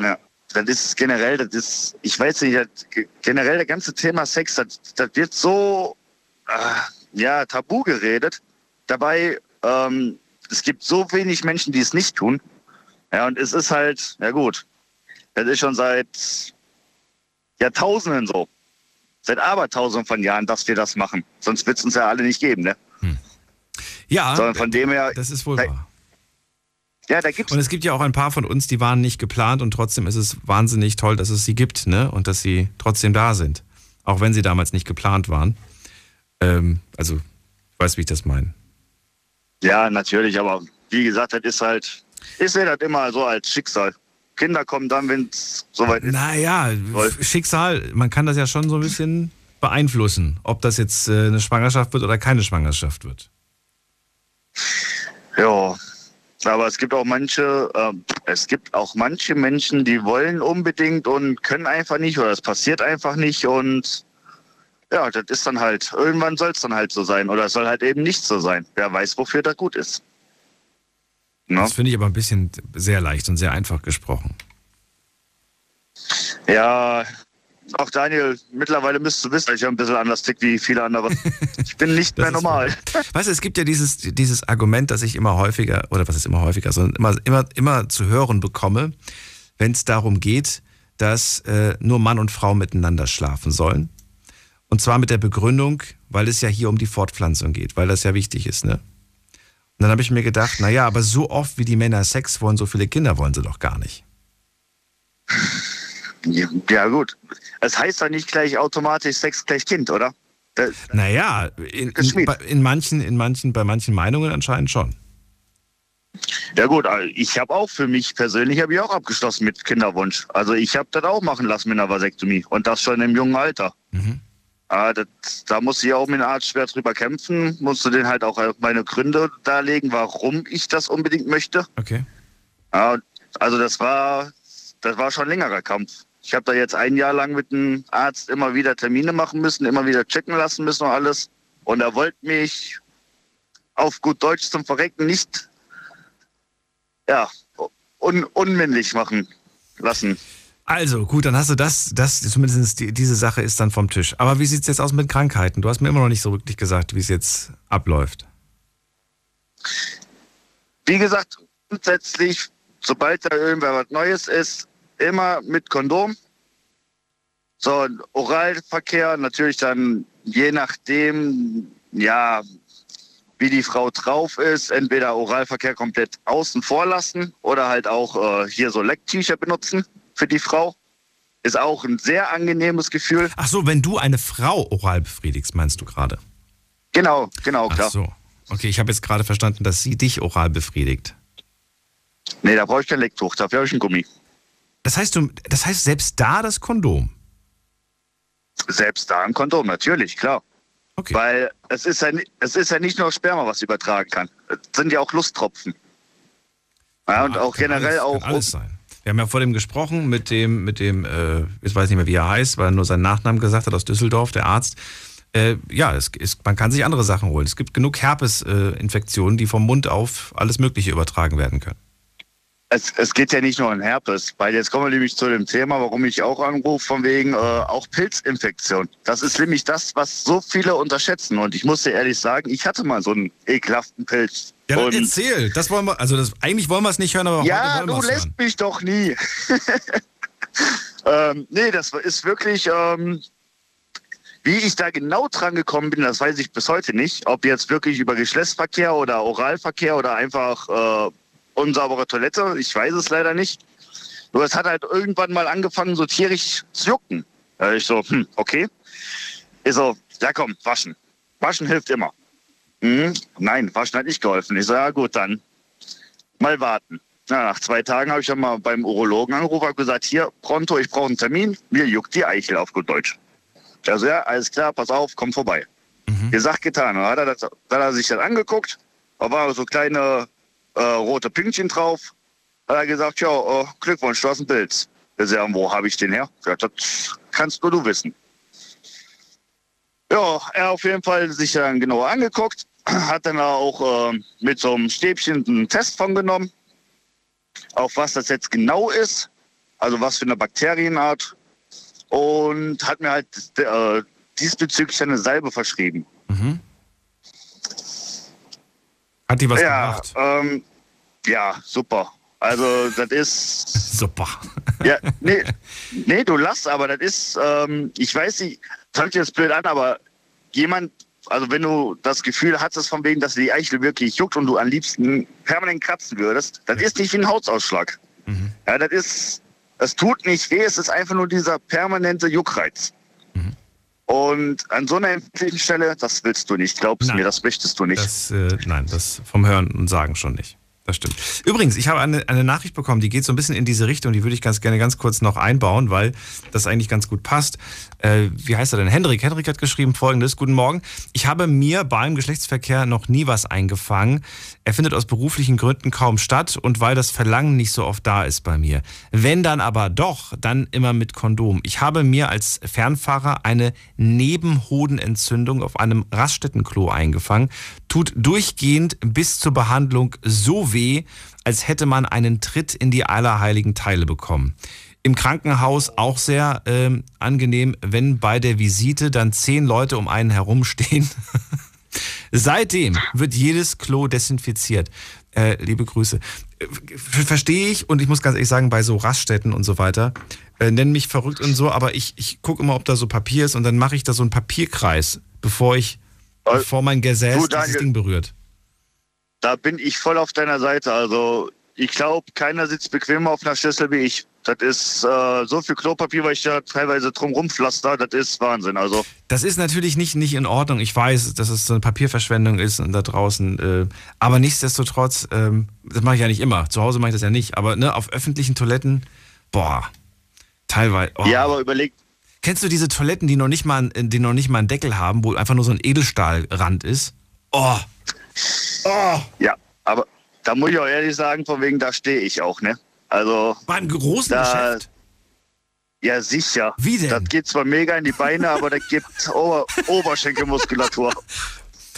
ja, das ist generell, das ist, ich weiß nicht, das, ge- generell das ganze Thema Sex, das, das wird so äh, ja, tabu geredet. Dabei, ähm, es gibt so wenig Menschen, die es nicht tun. Ja, und es ist halt, ja gut, das ist schon seit Jahrtausenden so. Seit Abertausenden von Jahren, dass wir das machen. Sonst wird es uns ja alle nicht geben, ne? Ja, Sondern von dem her. das ist wohl wahr. Ja, da gibt's. Und es gibt ja auch ein paar von uns, die waren nicht geplant und trotzdem ist es wahnsinnig toll, dass es sie gibt, ne? Und dass sie trotzdem da sind. Auch wenn sie damals nicht geplant waren. Ähm, also, ich weiß, wie ich das meine. Ja, natürlich, aber wie gesagt, das ist halt, ich sehe das immer so als Schicksal. Kinder kommen dann, wenn es soweit ist. Naja, Schicksal, man kann das ja schon so ein bisschen beeinflussen, ob das jetzt äh, eine Schwangerschaft wird oder keine Schwangerschaft wird. Ja, Aber es gibt auch manche, äh, es gibt auch manche Menschen, die wollen unbedingt und können einfach nicht oder es passiert einfach nicht und ja, das ist dann halt, irgendwann soll es dann halt so sein oder es soll halt eben nicht so sein. Wer weiß, wofür das gut ist. Ne? Das finde ich aber ein bisschen sehr leicht und sehr einfach gesprochen. Ja, auch Daniel, mittlerweile müsstest du wissen, dass ich ein bisschen anders tick wie viele andere. *laughs* Ich bin nicht mehr normal. Weißt du, es gibt ja dieses, dieses Argument, das ich immer häufiger, oder was ist immer häufiger, sondern immer, immer, immer zu hören bekomme, wenn es darum geht, dass äh, nur Mann und Frau miteinander schlafen sollen. Und zwar mit der Begründung, weil es ja hier um die Fortpflanzung geht, weil das ja wichtig ist, ne? Und dann habe ich mir gedacht, naja, aber so oft wie die Männer Sex wollen, so viele Kinder wollen sie doch gar nicht. Ja, gut. Es heißt doch nicht gleich automatisch Sex gleich Kind, oder? Das, Naja, in, in, bei- in manchen, in manchen, bei manchen Meinungen anscheinend schon. ja gut, also ich habe auch für mich persönlich habe ich auch abgeschlossen mit Kinderwunsch. Also ich habe das auch machen lassen mit einer Vasektomie und das schon im jungen Alter. Ah, das, da musste ich auch mit dem Arzt schwer drüber kämpfen, musste den halt auch meine Gründe darlegen, warum ich das unbedingt möchte. Okay. Ja, also das war, das war schon ein längerer Kampf. Ich habe da jetzt ein Jahr lang mit dem Arzt immer wieder Termine machen müssen, immer wieder checken lassen müssen und alles. Und er wollte mich auf gut Deutsch zum Verrecken nicht, ja, un unmännlich machen lassen. Also, gut, dann hast du das, das zumindest die, diese Sache ist dann vom Tisch. Aber wie sieht es jetzt aus mit Krankheiten? Du hast mir immer noch nicht so wirklich gesagt, wie es jetzt abläuft. Wie gesagt, grundsätzlich, sobald da irgendwer was Neues ist, immer mit Kondom. So, Oralverkehr natürlich dann je nachdem, ja, wie die Frau drauf ist, entweder Oralverkehr komplett außen vor lassen oder halt auch äh, hier so Lecktücher benutzen für die Frau. Ist auch ein sehr angenehmes Gefühl. Ach so, wenn du eine Frau oral befriedigst, meinst du gerade? Genau, genau, klar. Ach so. Okay, ich habe jetzt gerade verstanden, dass sie dich oral befriedigt. Nee, da brauche ich kein Lecktuch, dafür habe ich ein Gummi. Das heißt, du, das heißt selbst da das Kondom. Selbst da ein Kondom, natürlich, klar. Weil es ist, ja, es ist ja nicht nur Sperma, was übertragen kann. Es sind ja auch Lusttropfen. Ja, und auch generell alles, auch. Kann alles sein. Wir haben ja vor dem gesprochen mit dem, mit dem, äh, jetzt weiß ich nicht mehr, wie er heißt, weil er nur seinen Nachnamen gesagt hat aus Düsseldorf, der Arzt. Äh, ja, es ist, man kann sich andere Sachen holen. Es gibt genug Herpes-Infektionen, die vom Mund auf alles Mögliche übertragen werden können. Es, es geht ja nicht nur um Herpes, weil jetzt kommen wir nämlich zu dem Thema, warum ich auch anrufe, von wegen äh, auch Pilzinfektion. Das ist nämlich das, was so viele unterschätzen. Und ich muss dir ehrlich sagen, ich hatte mal so einen ekelhaften Pilz. Ja, dann Und- erzähl. Das wollen wir, also das, eigentlich wollen wir es nicht hören, aber ja, heute du wollen es lässt hören. mich doch nie. *laughs* ähm, nee, das ist wirklich, ähm, wie ich da genau dran gekommen bin, das weiß ich bis heute nicht. Ob jetzt wirklich über Geschlechtsverkehr oder Oralverkehr oder einfach äh, unsaubere Toilette, ich weiß es leider nicht. Nur es hat halt irgendwann mal angefangen, so tierisch zu jucken. Da ich so, hm, okay. Ich so, ja komm, waschen. Waschen hilft immer. Hm, nein, waschen hat nicht geholfen. Ich so, ja gut, dann mal warten. Na, nach zwei Tagen habe ich dann mal beim Urologen angerufen und gesagt, hier, pronto, ich brauche einen Termin, mir juckt die Eichel auf gut Deutsch. Also ja, alles klar, pass auf, komm vorbei. Gesagt, getan. Dann hat er, das, dann hat er sich das angeguckt, da waren so kleine äh, rote Pünktchen drauf. Hat er gesagt, ja, äh, Glückwunsch, du hast einen Pilz. Wir sagen, wo habe ich den her? Ja, das kannst nur du wissen. Ja, er auf jeden Fall sich dann genauer angeguckt, hat dann auch äh, mit so einem Stäbchen einen Test von genommen, auf was das jetzt genau ist, also was für eine Bakterienart und hat mir halt äh, diesbezüglich eine Salbe verschrieben. Hat die was ja, gebracht? Ähm, ja, super. Also das ist *laughs* super. Ja, nee, nee, du lass, aber das ist, ähm, ich weiß nicht, das hört sich jetzt blöd an, aber jemand, also wenn du das Gefühl hattest von wegen, dass die Eichel wirklich juckt und du am liebsten permanent kratzen würdest, das ist nicht wie ein Hautausschlag. Ja, das ist, es tut nicht weh, es ist einfach nur dieser permanente Juckreiz. Und an so einer empfindlichen Stelle, das willst du nicht, glaubst Nein. mir, das möchtest du nicht. Das, äh, nein, das vom Hören und Sagen schon nicht. Das stimmt. Übrigens, ich habe eine, eine Nachricht bekommen, die geht so ein bisschen in diese Richtung, die würde ich ganz gerne ganz kurz noch einbauen, weil das eigentlich ganz gut passt. Äh, wie heißt er denn? Hendrik. Hendrik hat geschrieben folgendes. Guten Morgen. Ich habe mir beim Geschlechtsverkehr noch nie was eingefangen. Er findet aus beruflichen Gründen kaum statt und weil das Verlangen nicht so oft da ist bei mir. Wenn dann aber doch, dann immer mit Kondom. Ich habe mir als Fernfahrer eine Nebenhodenentzündung auf einem Raststättenklo eingefangen. Tut durchgehend bis zur Behandlung so weh, als hätte man einen Tritt in die allerheiligen Teile bekommen. Im Krankenhaus auch sehr ähm, angenehm, wenn bei der Visite dann zehn Leute um einen herumstehen. *laughs* Seitdem wird jedes Klo desinfiziert. Äh, liebe Grüße. Äh, Verstehe ich und ich muss ganz ehrlich sagen, bei so Raststätten und so weiter, äh, nennen mich verrückt und so, aber ich, ich gucke immer, ob da so Papier ist und dann mache ich da so einen Papierkreis, bevor ich, bevor mein Gesäß du, dieses. Ding berührt. Da bin ich voll auf deiner Seite. Also ich glaube, keiner sitzt bequemer auf einer Schüssel wie ich. Das ist äh, so viel Klopapier, weil ich da teilweise drum rumpflaster. Das ist Wahnsinn. Also Das ist natürlich nicht, nicht in Ordnung. Ich weiß, dass es so eine Papierverschwendung ist und da draußen. Äh, aber nichtsdestotrotz, ähm, das mache ich ja nicht immer. Zu Hause mache ich das ja nicht. Aber ne, auf öffentlichen Toiletten, boah, teilweise. Oh. ja, aber überleg, Kennst du diese Toiletten, die noch nicht mal, die noch nicht mal einen Deckel haben, wo einfach nur so ein Edelstahlrand ist? Oh. Oh. ja, aber da muss ich auch ehrlich sagen, von wegen da stehe ich auch, ne? Also beim großen da, Geschäft? Ja, sicher. Wie denn? Das geht zwar mega in die Beine, aber das gibt *laughs* Ober Oberschenkelmuskulatur.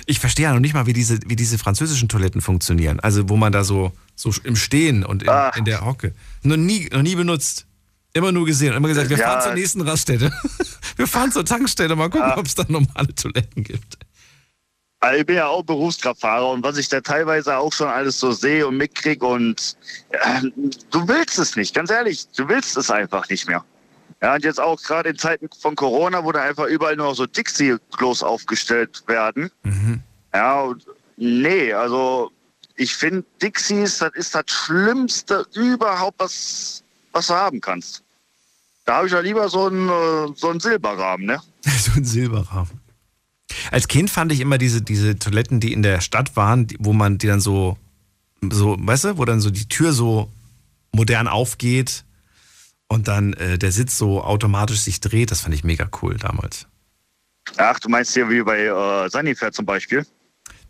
Ich verstehe ja noch nicht mal, wie diese, wie diese französischen Toiletten funktionieren. Also, wo man da so, so im Stehen und in, in der Hocke. Noch nie, noch nie benutzt. Immer nur gesehen und immer gesagt, wir Ja. fahren zur nächsten Raststätte. *laughs* wir fahren zur Tankstelle, mal gucken, ob es da normale Toiletten gibt. Also ich bin ja auch Berufskraftfahrer und was ich da teilweise auch schon alles so sehe und mitkriege und äh, du willst es nicht, ganz ehrlich, du willst es einfach nicht mehr. Ja, und jetzt auch gerade in Zeiten von Corona, wo da einfach überall nur noch so Dixie-Klos aufgestellt werden. Ja, und nee, also ich finde Dixies, das ist das Schlimmste überhaupt, was, was du haben kannst. Da habe ich ja lieber so einen, äh, so einen Silberrahmen, ne? *laughs* so ein Silberrahmen. Als Kind fand ich immer diese, diese Toiletten, die in der Stadt waren, wo man die dann so, so, weißt du, wo dann so die Tür so modern aufgeht und dann äh, der Sitz so automatisch sich dreht. Das fand ich mega cool damals. Ach, du meinst hier wie bei äh, Sanifair zum Beispiel?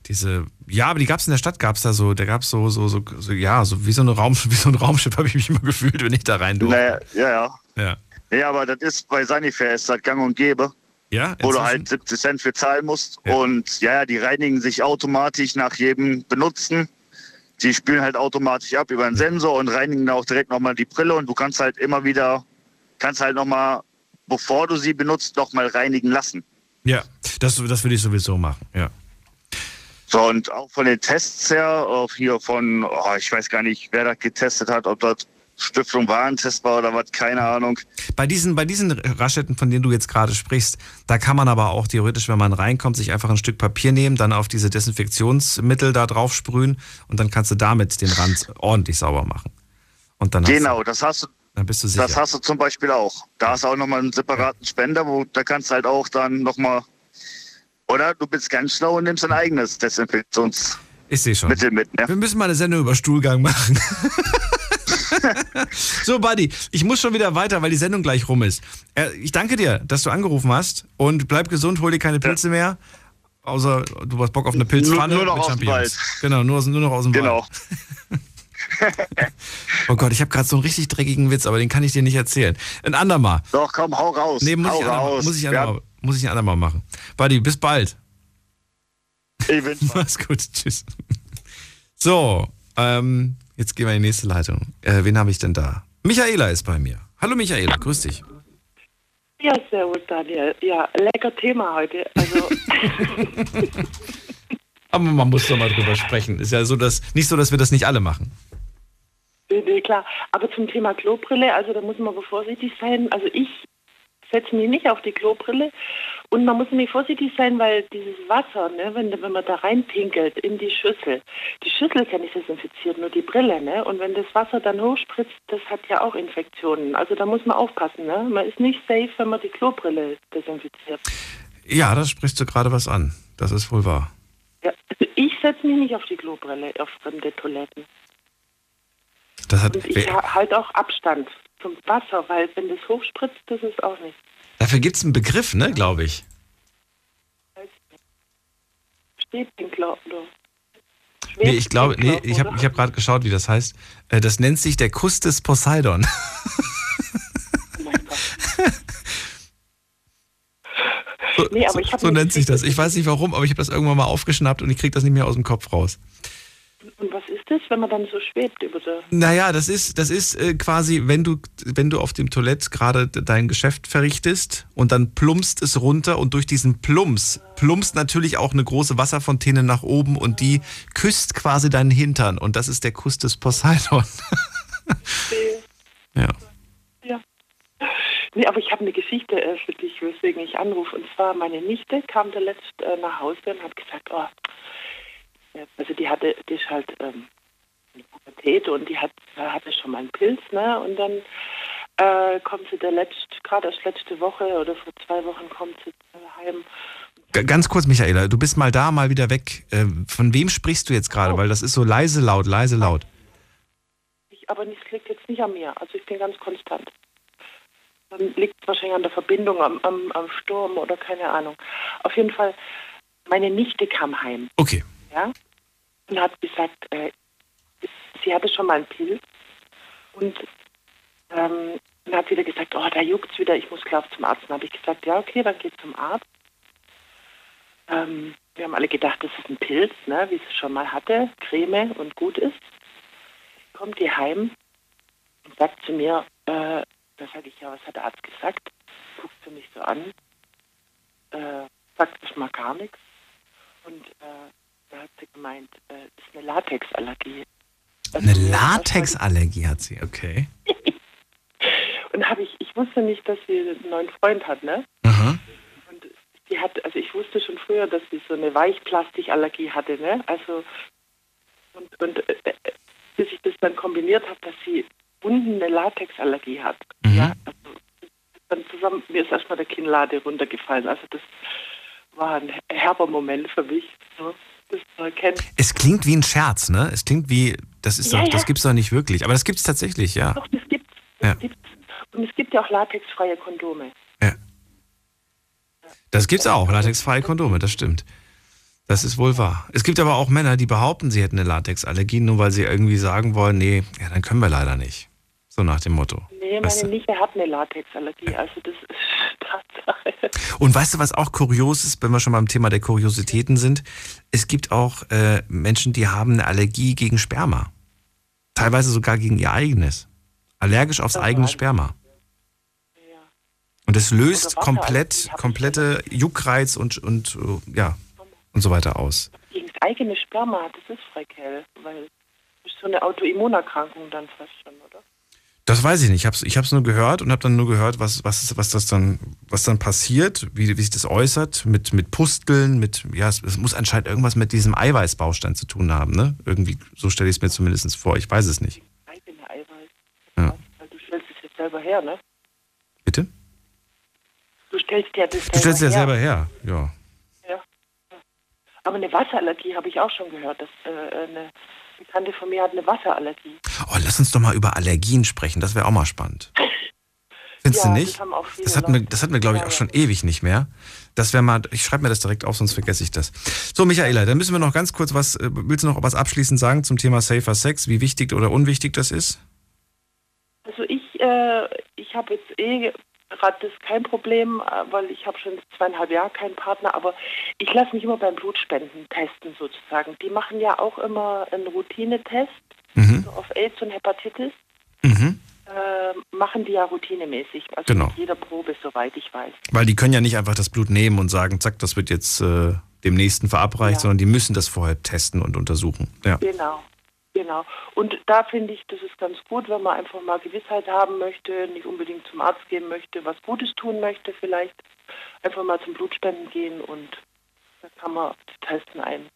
Diese, ja, aber die gab es in der Stadt, gab es da so, da gab es so, so, so, so, ja, so wie so, eine Raum, *laughs* wie so ein Raumschiff habe ich mich immer gefühlt, wenn ich da rein durfte. Naja, ja, ja. Ja. Ja, aber das ist bei Sanifair ist das gang und gäbe, Ja, wo du halt 70 Cent für zahlen musst. Und ja, ja, die reinigen sich automatisch nach jedem Benutzen. Die spülen halt automatisch ab über einen Sensor und reinigen auch direkt nochmal die Brille und du kannst halt immer wieder, kannst halt nochmal, bevor du sie benutzt, nochmal reinigen lassen. Ja, das, das will ich sowieso machen, ja. So, und auch von den Tests her, auch hier von, oh, ich weiß gar nicht, wer das getestet hat, ob das Stiftung Warentest war oder was, keine Ahnung. Bei diesen, bei diesen Raststätten, von denen du jetzt gerade sprichst, da kann man aber auch theoretisch, wenn man reinkommt, sich einfach ein Stück Papier nehmen, dann auf diese Desinfektionsmittel da drauf sprühen und dann kannst du damit den Rand ordentlich sauber machen. Und dann, Genau, das hast du, dann bist du sicher. das hast du zum Beispiel auch. Da hast du auch nochmal einen separaten Spender, wo da kannst du halt auch dann nochmal, oder du bist ganz schlau und nimmst ein eigenes Desinfektionsmittel mit. Ne? Wir müssen mal eine Sendung über Stuhlgang machen. *laughs* so, Buddy, ich muss schon wieder weiter, weil die Sendung gleich rum ist. Äh, Ich danke dir, dass du angerufen hast und bleib gesund, hol dir keine Pilze mehr. Außer du hast Bock auf eine Pilzpfanne Nur- nur noch mit aus dem Champignons. Wald. Genau, nur, nur noch aus dem Genau. Wald. *laughs* Oh Gott, ich habe gerade so einen richtig dreckigen Witz, aber den kann ich dir nicht erzählen. Ein andermal. Doch, komm, hau raus. Nee, muss hau ich, ein andermal, raus. muss, ich andermal, muss ich ein andermal machen. Buddy, bis bald. Ich wünsch *laughs* Mach's gut, tschüss. So, ähm, jetzt gehen wir in die nächste Leitung. Äh, wen habe ich denn da? Michaela ist bei mir. Hallo Michaela, grüß dich. Ja, servus Daniel. Ja, lecker Thema heute. Also, *laughs* Aber man muss doch mal drüber sprechen. Ist ja so, dass nicht so, dass wir das nicht alle machen. nee, klar. Aber zum Thema Klobrille, also da muss man vorsichtig sein. Also ich setze mich nicht auf die Klobrille und man muss nämlich vorsichtig sein, weil dieses Wasser, ne, wenn, wenn man da reinpinkelt in die Schüssel, die Schüssel ist ja nicht desinfiziert, nur die Brille, ne? Und wenn das Wasser dann hochspritzt, das hat ja auch Infektionen. Also da muss man aufpassen, ne? Man ist nicht safe, wenn man die Klobrille desinfiziert. Ja, da sprichst du gerade was an. Das ist wohl wahr. Ja, also ich setze mich nicht auf die Klobrille, auf fremde Toiletten. Das hat, Und ich ha- halte auch Abstand zum Wasser, weil wenn das hochspritzt, das ist auch nicht. Dafür gibt es einen Begriff, ne, glaube ich. Nee, ich glaube, nee, ich habe ich hab gerade geschaut, wie das heißt. Äh, Das nennt sich der Kuss des Poseidon. *laughs* So, Nee, aber so, hab so eine nennt sich das. Ich weiß nicht warum, aber ich habe das irgendwann mal aufgeschnappt und ich kriege das nicht mehr aus dem Kopf raus. Und was ist das, wenn man dann so schwebt über der. Naja, das ist, das ist äh, quasi, wenn du, wenn du auf dem Toilett gerade de- dein Geschäft verrichtest und dann plumpst es runter und durch diesen Plumps plumpst natürlich auch eine große Wasserfontäne nach oben und die küsst quasi deinen Hintern und das ist der Kuss des Poseidon. *laughs* ja. Ja. Nee, aber ich habe eine Geschichte äh, für dich, weswegen ich anrufe. Und zwar meine Nichte kam da letzt äh, nach Hause und hat gesagt, oh, also die hatte, die ist halt ähm, in der Pubertät und die hat, hatte schon mal einen Pilz, ne? Und dann äh, kommt sie der letzt, gerade erst letzte Woche oder vor zwei Wochen kommt sie heim. Ganz kurz, Michaela, du bist mal da, mal wieder weg. Äh, Von wem sprichst du jetzt gerade? Weil das ist so leise laut, leise laut. Ich, aber es liegt jetzt nicht an mir. Also ich bin ganz konstant. Dann liegt es wahrscheinlich an der Verbindung, am, am, am Sturm oder keine Ahnung. Auf jeden Fall, meine Nichte kam heim. Okay. Ja? Und hat gesagt, äh, sie hatte schon mal einen Pilz. Und ähm, dann hat wieder gesagt, oh, da juckt's wieder, ich muss glaube zum Arzt. Dann habe ich gesagt, ja, okay, dann geht zum Arzt. Ähm, wir haben alle gedacht, das ist ein Pilz, ne, wie sie es schon mal hatte, Creme und gut ist. Kommt die heim und sagt zu mir, äh, da sage ich, ja, was hat der Arzt gesagt? Guckt sie mich so an, äh, sagt erstmal gar nichts. Und äh, da hat sie gemeint, äh, das ist eine Latexallergie. Eine Latexallergie hat sie, okay. *laughs* Und habe ich, ich wusste nicht, dass sie einen neuen Freund hat, ne? Aha. Und die hat, also ich wusste schon früher, dass sie so eine Weichplastikallergie hatte, ne? Also und, und äh, äh, bis ich das dann kombiniert habe, dass sie unten eine Latexallergie hat. Ja, also dann zusammen, mir ist erstmal der Kinnlade runtergefallen. Also das war ein herber Moment für mich, so, das zu erkennen. Es klingt wie ein Scherz, ne? Es klingt wie, das ist Ja, doch, ja. das gibt's doch nicht wirklich. Aber das gibt's tatsächlich, ja. Doch, das gibt's. Ja. Und es gibt ja auch latexfreie Kondome. Das gibt's auch, latexfreie Kondome, das stimmt. Das ist wohl wahr. Es gibt aber auch Männer, die behaupten, sie hätten eine Latexallergie, nur weil sie irgendwie sagen wollen, nee, ja, dann können wir leider nicht. So nach dem Motto. Nee, meine Nichte hat eine Latexallergie, also das ist *laughs* Tatsache. Und weißt du, was auch kurios ist, wenn wir schon beim Thema der Kuriositäten sind? Es gibt auch äh, Menschen, die haben eine Allergie gegen Sperma. Teilweise sogar gegen ihr eigenes. Allergisch aufs eigene Sperma. Und das löst komplett, komplette Juckreiz und, und äh, ja und so weiter aus. Gegen das eigene Sperma, das ist Freikerl, weil das ist so eine Autoimmunerkrankung dann fast schon, oder? Das weiß ich nicht. Ich habe es ich hab's nur gehört und habe dann nur gehört, was, was, was, das dann, was dann passiert, wie, wie sich das äußert, mit, mit Pusteln, mit, ja, es, es muss anscheinend irgendwas mit diesem Eiweißbaustein zu tun haben, ne? Irgendwie, so stelle ich es mir zumindest vor. Ich weiß es nicht. Eiweiß. Ja. Du stellst es jetzt selber her, ne? Bitte? Du stellst dir das Du stellst es ja selber her, ja. Ja. Aber eine Wasserallergie habe ich auch schon gehört. Dass, äh, eine Bekannte von mir hat eine Wasserallergie. Oh, lass uns doch mal über Allergien sprechen, das wäre auch mal spannend. Findest Ja, du das nicht? viele Das hatten wir, das hatten wir glaube ich, auch schon ewig nicht mehr. Das wäre mal, ich schreibe mir das direkt auf, sonst vergesse ich das. So, Michaela, dann müssen wir noch ganz kurz was, äh, willst du noch was abschließend sagen zum Thema Safer Sex, wie wichtig oder unwichtig das ist? Also ich, äh, ich habe jetzt eh gerade das kein Problem, äh, weil ich habe schon zweieinhalb Jahre keinen Partner, aber ich lasse mich immer beim Blutspenden testen sozusagen. Die machen ja auch immer einen Routinetest so auf AIDS und Hepatitis. Mhm. Äh, machen die ja routinemäßig, also Genau. mit jeder Probe, soweit ich weiß. Weil die können ja nicht einfach das Blut nehmen und sagen, zack, das wird jetzt äh, dem nächsten verabreicht, sondern die müssen das vorher testen und untersuchen. Ja. Genau, genau. Und da finde ich, das ist ganz gut, wenn man einfach mal Gewissheit haben möchte, nicht unbedingt zum Arzt gehen möchte, was Gutes tun möchte, vielleicht einfach mal zum Blutspenden gehen und da kann man die testen ein.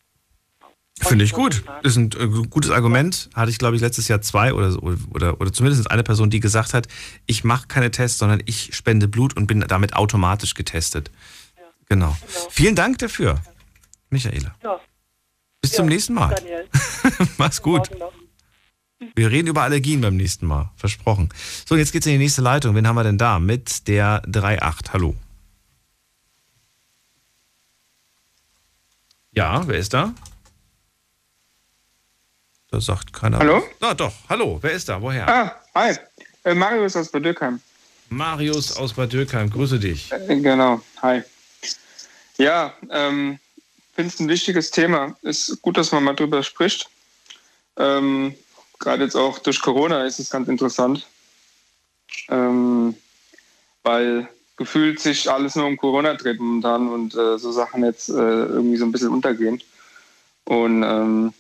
Finde ich gut. Das ist ein äh, gutes Argument. Hatte ich, glaube ich, letztes Jahr zwei oder, so, oder, oder zumindest eine Person, die gesagt hat, ich mache keine Tests, sondern ich spende Blut und bin damit automatisch getestet. Genau. Vielen Dank dafür, Michaela. Ja, bis zum nächsten Mal. Daniel. *laughs* Mach's gut. Wir reden über Allergien beim nächsten Mal. Versprochen. So, jetzt geht's in die nächste Leitung. Wen haben wir denn da? Mit der 3.8. Hallo. Ja, wer ist da? Da sagt keiner. Hallo? Ah, doch. Hallo. Wer ist da? Woher? Ah, hi. Äh, Marius aus Bad Dürkheim. Marius aus Bad Dürkheim. Grüße dich. Äh, genau, hi. Ja, ähm, finde es ein wichtiges Thema. Ist gut, dass man mal drüber spricht. Ähm, Gerade jetzt auch durch Corona ist es ganz interessant. Ähm, weil gefühlt sich alles nur um Corona dreht momentan und äh, so Sachen jetzt äh, irgendwie so ein bisschen untergehen. Und ähm,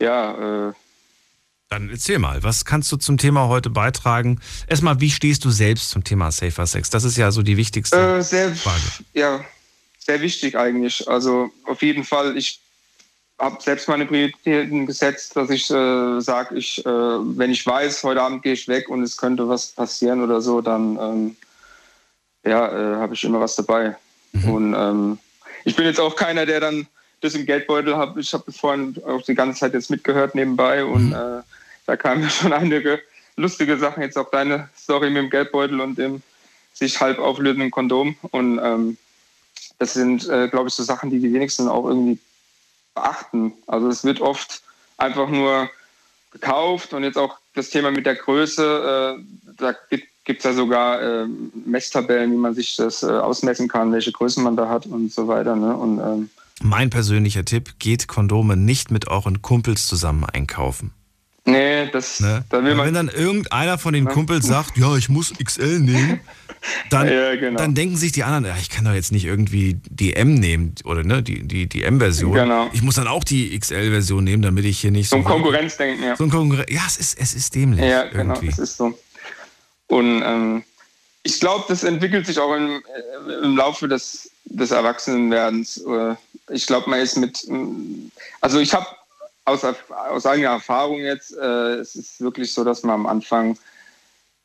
ja, äh, Dann erzähl mal, was kannst du zum Thema heute beitragen? Erstmal, wie stehst du selbst zum Thema Safer Sex? Das ist ja so die wichtigste Äh, Frage. ja, sehr wichtig eigentlich. Also auf jeden Fall, ich habe selbst meine Prioritäten gesetzt, dass ich äh, sage, ich, äh, wenn ich weiß, heute Abend gehe ich weg und es könnte was passieren oder so, dann ähm, ja, äh, habe ich immer was dabei. Und ähm, ich bin jetzt auch keiner, der dann das im Geldbeutel hat. Ich habe vorhin auch die ganze Zeit jetzt mitgehört nebenbei und äh, da kamen *laughs* schon einige lustige Sachen. Jetzt auch deine Story mit dem Geldbeutel und dem sich halb auflösenden Kondom. Und ähm, das sind, äh, glaube ich, so Sachen, die die wenigsten auch irgendwie beachten. Also es wird oft einfach nur gekauft und jetzt auch das Thema mit der Größe, äh, da gibt es ja sogar äh, Messtabellen, wie man sich das äh, ausmessen kann, welche Größen man da hat und so weiter. Ne? Und ähm, Mein persönlicher Tipp, geht Kondome nicht mit euren Kumpels zusammen einkaufen. Nee, das Ne? da will man wenn dann irgendeiner von den Kumpels sagt, ja, ich muss XL nehmen, dann, Ja, genau. dann denken sich die anderen, ja, ich kann doch jetzt nicht irgendwie die M nehmen oder ne, die, die, die M-Version. Genau. Ich muss dann auch die XL-Version nehmen, damit ich hier nicht so so. ein Konkurrenzdenken, ja. So ein Konkurrenz. Ja, es ist, es ist dämlich. Ja, genau, irgendwie. das ist so. Und ähm, ich glaube, das entwickelt sich auch im, äh, im Laufe des, des Erwachsenenwerdens. Ich glaube, man ist mit, ähm, also ich habe aus, aus eigener Erfahrung jetzt, äh, es ist wirklich so, dass man am Anfang,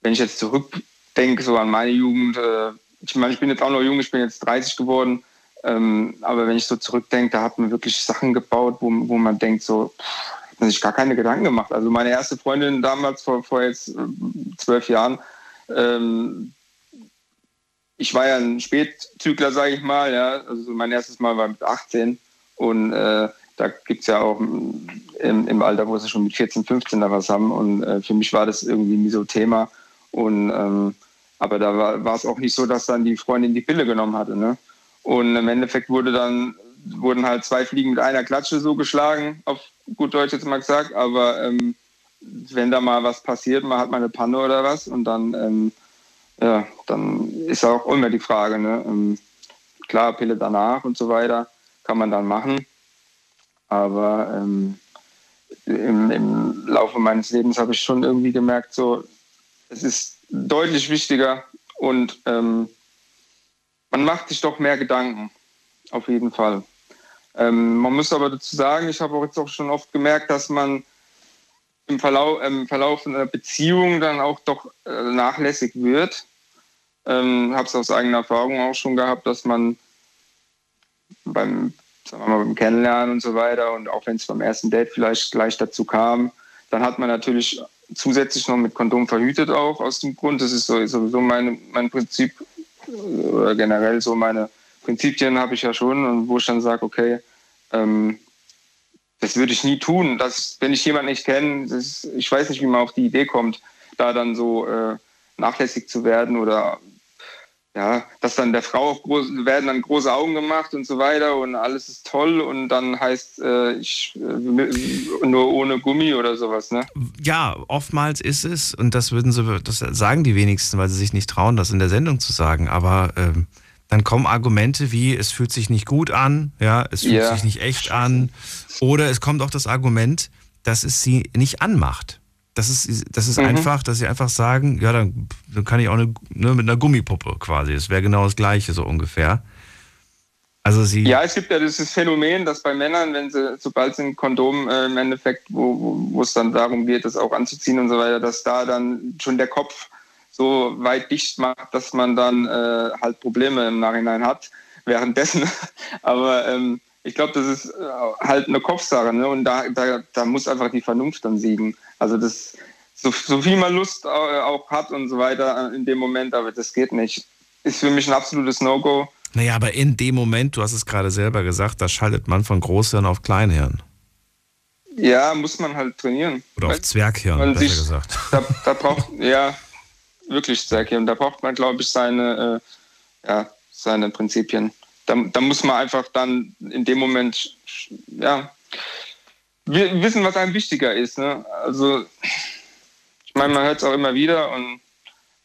wenn ich jetzt zurückdenke, so an meine Jugend, äh, ich meine, ich bin jetzt auch noch jung, ich bin jetzt 30 geworden, ähm, aber wenn ich so zurückdenke, da hat man wirklich Sachen gebaut, wo, wo man denkt, so, pff, hat man sich gar keine Gedanken gemacht. Also meine erste Freundin damals, vor, vor jetzt äh, zwölf Jahren, ähm, ich war ja ein Spätzügler, sage ich mal. Ja. Also mein erstes Mal war mit 18 und äh, da gibt es ja auch im, im Alter, wo sie schon mit 14, 15 da was haben. Und äh, für mich war das irgendwie nie so Thema. Und ähm, aber da war, es auch nicht so, dass dann die Freundin die Pille genommen hatte. Ne? Und im Endeffekt wurde dann wurden halt zwei Fliegen mit einer Klatsche so geschlagen, auf gut Deutsch jetzt mal gesagt. Aber ähm, wenn da mal was passiert, man hat mal eine Panne oder was und dann ähm, ja, dann ist auch immer die Frage, ne? ähm, klar, Pille danach und so weiter kann man dann machen, aber ähm, im, im Laufe meines Lebens habe ich schon irgendwie gemerkt, so, es ist deutlich wichtiger und ähm, man macht sich doch mehr Gedanken, auf jeden Fall. Ähm, man muss aber dazu sagen, ich habe auch jetzt auch schon oft gemerkt, dass man im Verlauf, im Verlauf einer Beziehung dann auch doch äh, nachlässig wird. Ähm, habe es aus eigener Erfahrung auch schon gehabt, dass man beim, sagen wir mal, beim Kennenlernen und so weiter und auch wenn es beim ersten Date vielleicht gleich dazu kam, dann hat man natürlich zusätzlich noch mit Kondom verhütet auch aus dem Grund. Das ist so- sowieso meine, mein Prinzip oder generell so meine Prinzipien habe ich ja schon und wo ich dann sage, okay, ähm, das würde ich nie tun. Das, wenn ich jemanden nicht kenne, ich weiß nicht, wie man auf die Idee kommt, da dann so äh, nachlässig zu werden oder ja, dass dann der Frau auch groß, werden dann große Augen gemacht und so weiter und alles ist toll und dann heißt äh, ich äh, nur ohne Gummi oder sowas, ne? Ja, oftmals ist es, und das würden sie, das sagen die wenigsten, weil sie sich nicht trauen, das in der Sendung zu sagen, aber ähm, dann kommen Argumente wie, es fühlt sich nicht gut an, ja, es fühlt Ja. sich nicht echt an, oder es kommt auch das Argument, dass es sie nicht anmacht. Das ist, das ist Mhm. einfach, dass sie einfach sagen, ja, dann, dann kann ich auch eine, ne, mit einer Gummipuppe quasi. Das wäre genau das Gleiche, so ungefähr. Also sie. Ja, es gibt ja dieses Phänomen, dass bei Männern, wenn sie, sobald sie ein Kondom äh, im Endeffekt, wo, wo, wo es dann darum geht, das auch anzuziehen und so weiter, dass da dann schon der Kopf so weit dicht macht, dass man dann äh, halt Probleme im Nachhinein hat. Währenddessen, *laughs* aber ähm, ich glaube, das ist äh, halt eine Kopfsache. Ne? Und da, da, da muss einfach die Vernunft dann siegen. Also das, so, so viel man Lust äh, auch hat und so weiter in dem Moment, aber das geht nicht. Ist für mich ein absolutes No-Go. Naja, aber in dem Moment, du hast es gerade selber gesagt, da schaltet man von Großhirn auf Kleinhirn. Ja, muss man halt trainieren. Oder auf Zwerghirn, man besser sich- gesagt. *laughs* Da, da braucht, ja, wirklich Zwerghirn. Da braucht man, glaube ich, seine, äh, ja, seine Prinzipien. Da, da muss man einfach dann in dem Moment, ja, wi- wissen, was einem wichtiger ist. Ne? Also, ich meine, man hört es auch immer wieder und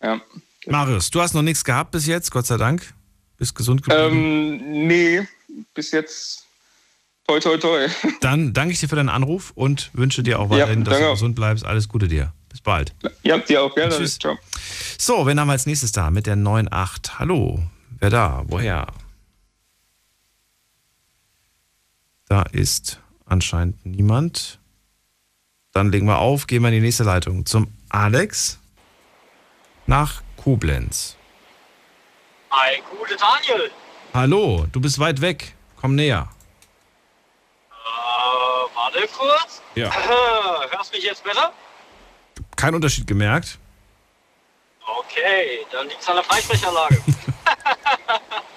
ja. Marius, du hast noch nichts gehabt bis jetzt, Gott sei Dank. Bist gesund geblieben. Ähm, nee, bis jetzt toi toi toi. *laughs* Dann danke ich dir für deinen Anruf und wünsche dir auch Ja, weiterhin, dass danke du auch. gesund bleibst. Alles Gute dir. Bis bald. Ja, dir auch gerne. Tschüss. Ciao. So, wen haben wir als nächstes da? Mit der 9.8. Hallo. Wer da? Woher? Da ist anscheinend niemand. Dann legen wir auf, gehen wir in die nächste Leitung. Zum Alex nach Koblenz. Hi, gute Daniel. Hallo, du bist weit weg. Komm näher. Äh, warte kurz. Ja. *laughs* Hörst mich jetzt besser? Kein Unterschied gemerkt. Okay, dann liegt es an der Freisprechanlage. *laughs*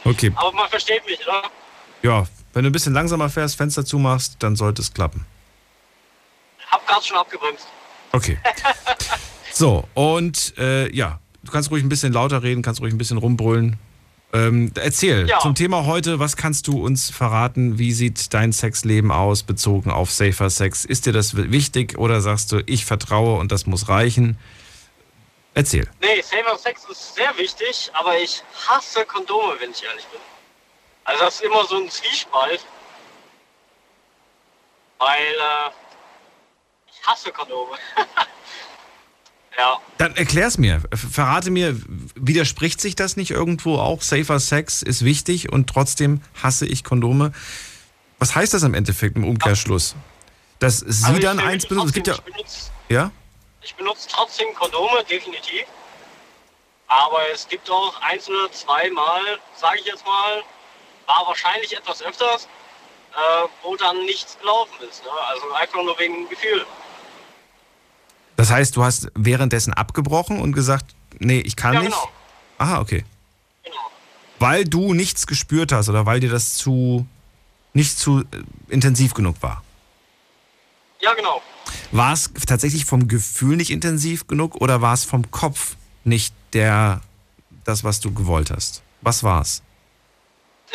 Okay. *laughs* Aber man versteht mich, oder? Ja, wenn du ein bisschen langsamer fährst, Fenster zumachst, dann sollte es klappen. Hab gerade schon abgebremst. Okay. *laughs* So, und äh, ja, du kannst ruhig ein bisschen lauter reden, kannst ruhig ein bisschen rumbrüllen. Ähm, erzähl Ja. zum Thema heute, was kannst du uns verraten? Wie sieht dein Sexleben aus, bezogen auf Safer Sex? Ist dir das wichtig oder sagst du, ich vertraue und das muss reichen? Erzähl. Nee, Safer Sex ist sehr wichtig, aber ich hasse Kondome, wenn ich ehrlich bin. Also das ist immer so ein Zwiespalt. Weil äh, ich hasse Kondome. *laughs* ja. Dann erklär's mir. Verrate mir, widerspricht sich das nicht irgendwo auch? Safer Sex ist wichtig und trotzdem hasse ich Kondome. Was heißt das im Endeffekt im Umkehrschluss? Dass sie Also dann eins benutzt? Es gibt ja. Ich benutze, Ja? ich benutze trotzdem Kondome, definitiv. Aber es gibt auch eins oder zweimal, sage ich jetzt mal, war wahrscheinlich etwas öfters, äh, wo dann nichts gelaufen ist. Ne? Also einfach nur wegen dem Gefühl. Das heißt, du hast währenddessen abgebrochen und gesagt, nee, ich kann Ja, nicht. genau. Aha, okay. Weil du nichts gespürt hast oder weil dir das zu nicht zu äh, intensiv genug war. Ja, genau. War es tatsächlich vom Gefühl nicht intensiv genug oder war es vom Kopf nicht der das, was du gewollt hast? Was war's?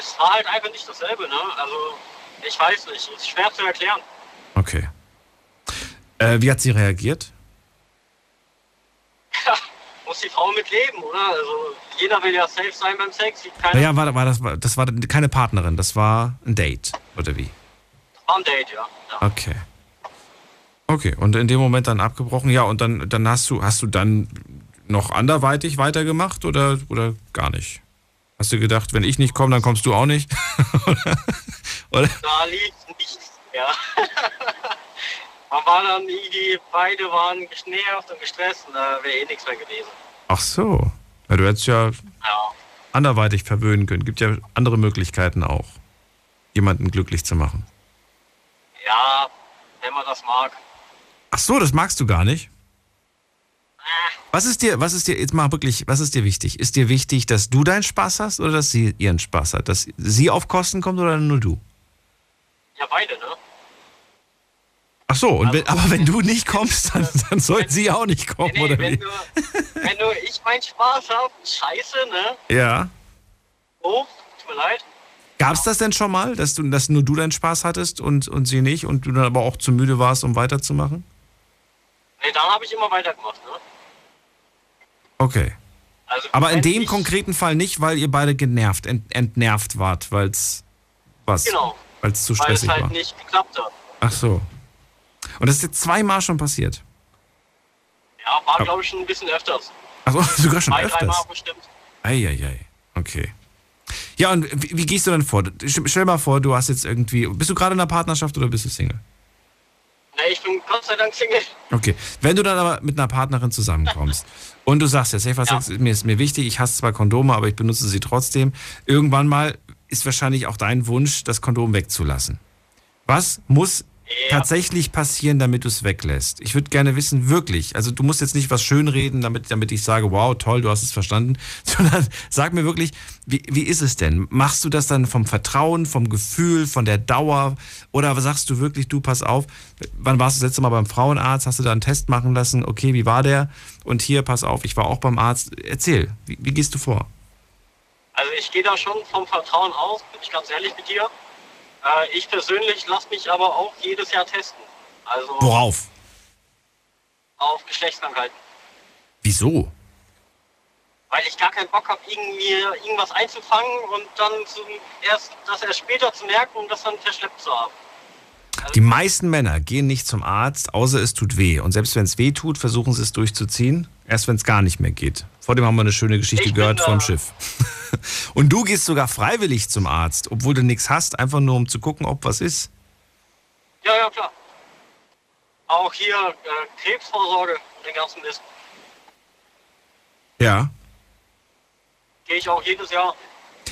Das war halt einfach nicht dasselbe. Ne? Also ich weiß nicht, ist schwer zu erklären. Okay. Äh, wie hat sie reagiert? Muss die Frau mit leben, oder? Also jeder will ja safe sein beim Sex. Naja, war, war das, war, das war keine Partnerin, das war ein Date, oder wie? war ein Date, ja. ja. Okay. Okay, und in dem Moment dann abgebrochen, ja, und dann, dann hast du, hast du dann noch anderweitig weitergemacht oder, oder gar nicht? Hast du gedacht, wenn ich nicht komme, dann kommst du auch nicht? *laughs* oder? Da lief nichts mehr. *laughs* Man war dann irgendwie, beide waren genervt und gestresst und da wäre eh nichts mehr gewesen. Ach so. Ja, du hättest ja Ja. anderweitig verwöhnen können. Gibt ja andere Möglichkeiten auch, jemanden glücklich zu machen. Ja, wenn man das mag. Ach so, das magst du gar nicht? Was ist dir, was ist dir, jetzt mal wirklich, was ist dir wichtig? Ist dir wichtig, dass du deinen Spaß hast oder dass sie ihren Spaß hat? Dass sie auf Kosten kommt oder nur du? Ja, beide, ne? Ach so, und wenn, aber wenn du nicht kommst, dann, *laughs* dann soll sie auch nicht kommen, Nee, oder wenn wie? nur, wenn nur ich meinen Spaß habe, scheiße, ne? Ja. Oh, tut mir leid. Gab's das denn schon mal, dass, du, dass nur du deinen Spaß hattest und, und sie nicht und du dann aber auch zu müde warst, um weiterzumachen? Nee, dann habe ich immer weitergemacht, ne? Okay. Also, Aber in dem konkreten Fall nicht, weil ihr beide genervt, ent, entnervt wart, weil's was? Genau. Weil's zu Weil es stressig halt war. nicht geklappt hat. Ach so. Und das ist jetzt zweimal schon passiert. Ja, war glaube ich schon ein bisschen öfters. Also *laughs* sogar schon Zwei, öfters. dreimal bestimmt. Eieiei. Okay. Ja, und wie, wie gehst du dann vor? Stell stell mal vor, du hast jetzt irgendwie. Bist du gerade in einer Partnerschaft oder bist du Single? Ich bin Gott sei Dank Single. Okay. Wenn du dann aber mit einer Partnerin zusammenkommst *laughs* und du sagst, ja, Safer Sex ist mir, ist mir wichtig, ich hasse zwar Kondome, aber ich benutze sie trotzdem. Irgendwann mal ist wahrscheinlich auch dein Wunsch, das Kondom wegzulassen. Was muss tatsächlich passieren, damit du es weglässt? Ich würde gerne wissen, wirklich. Also du musst jetzt nicht was schönreden, damit, damit ich sage, wow, toll, du hast es verstanden, *laughs* sondern sag mir wirklich, wie, wie ist es denn? Machst du das dann vom Vertrauen, vom Gefühl, von der Dauer? Oder sagst du wirklich, du pass auf, wann warst du das letzte Mal beim Frauenarzt? Hast du da einen Test machen lassen? Okay, wie war der? Und hier, pass auf, ich war auch beim Arzt. Erzähl, wie, wie gehst du vor? Also ich gehe da schon vom Vertrauen aus, bin ich ganz ehrlich mit dir. Äh, ich persönlich lasse mich aber auch jedes Jahr testen. Also Worauf? auf Geschlechtskrankheiten. Wieso? Weil ich gar keinen Bock habe, irgendwie irgendwas einzufangen und dann zum, erst, das erst später zu merken und das dann verschleppt zu haben. Die meisten Männer gehen nicht zum Arzt, außer es tut weh. Und selbst wenn es weh tut, versuchen sie es durchzuziehen. Erst wenn es gar nicht mehr geht. Vor dem haben wir eine schöne Geschichte Ich gehört vom Schiff. *laughs* Und du gehst sogar freiwillig zum Arzt, obwohl du nichts hast, einfach nur um zu gucken, ob was ist. Ja, ja, klar. Auch hier äh, Krebsvorsorge und den ganzen Mist. Ja. Gehe ich auch jedes Jahr.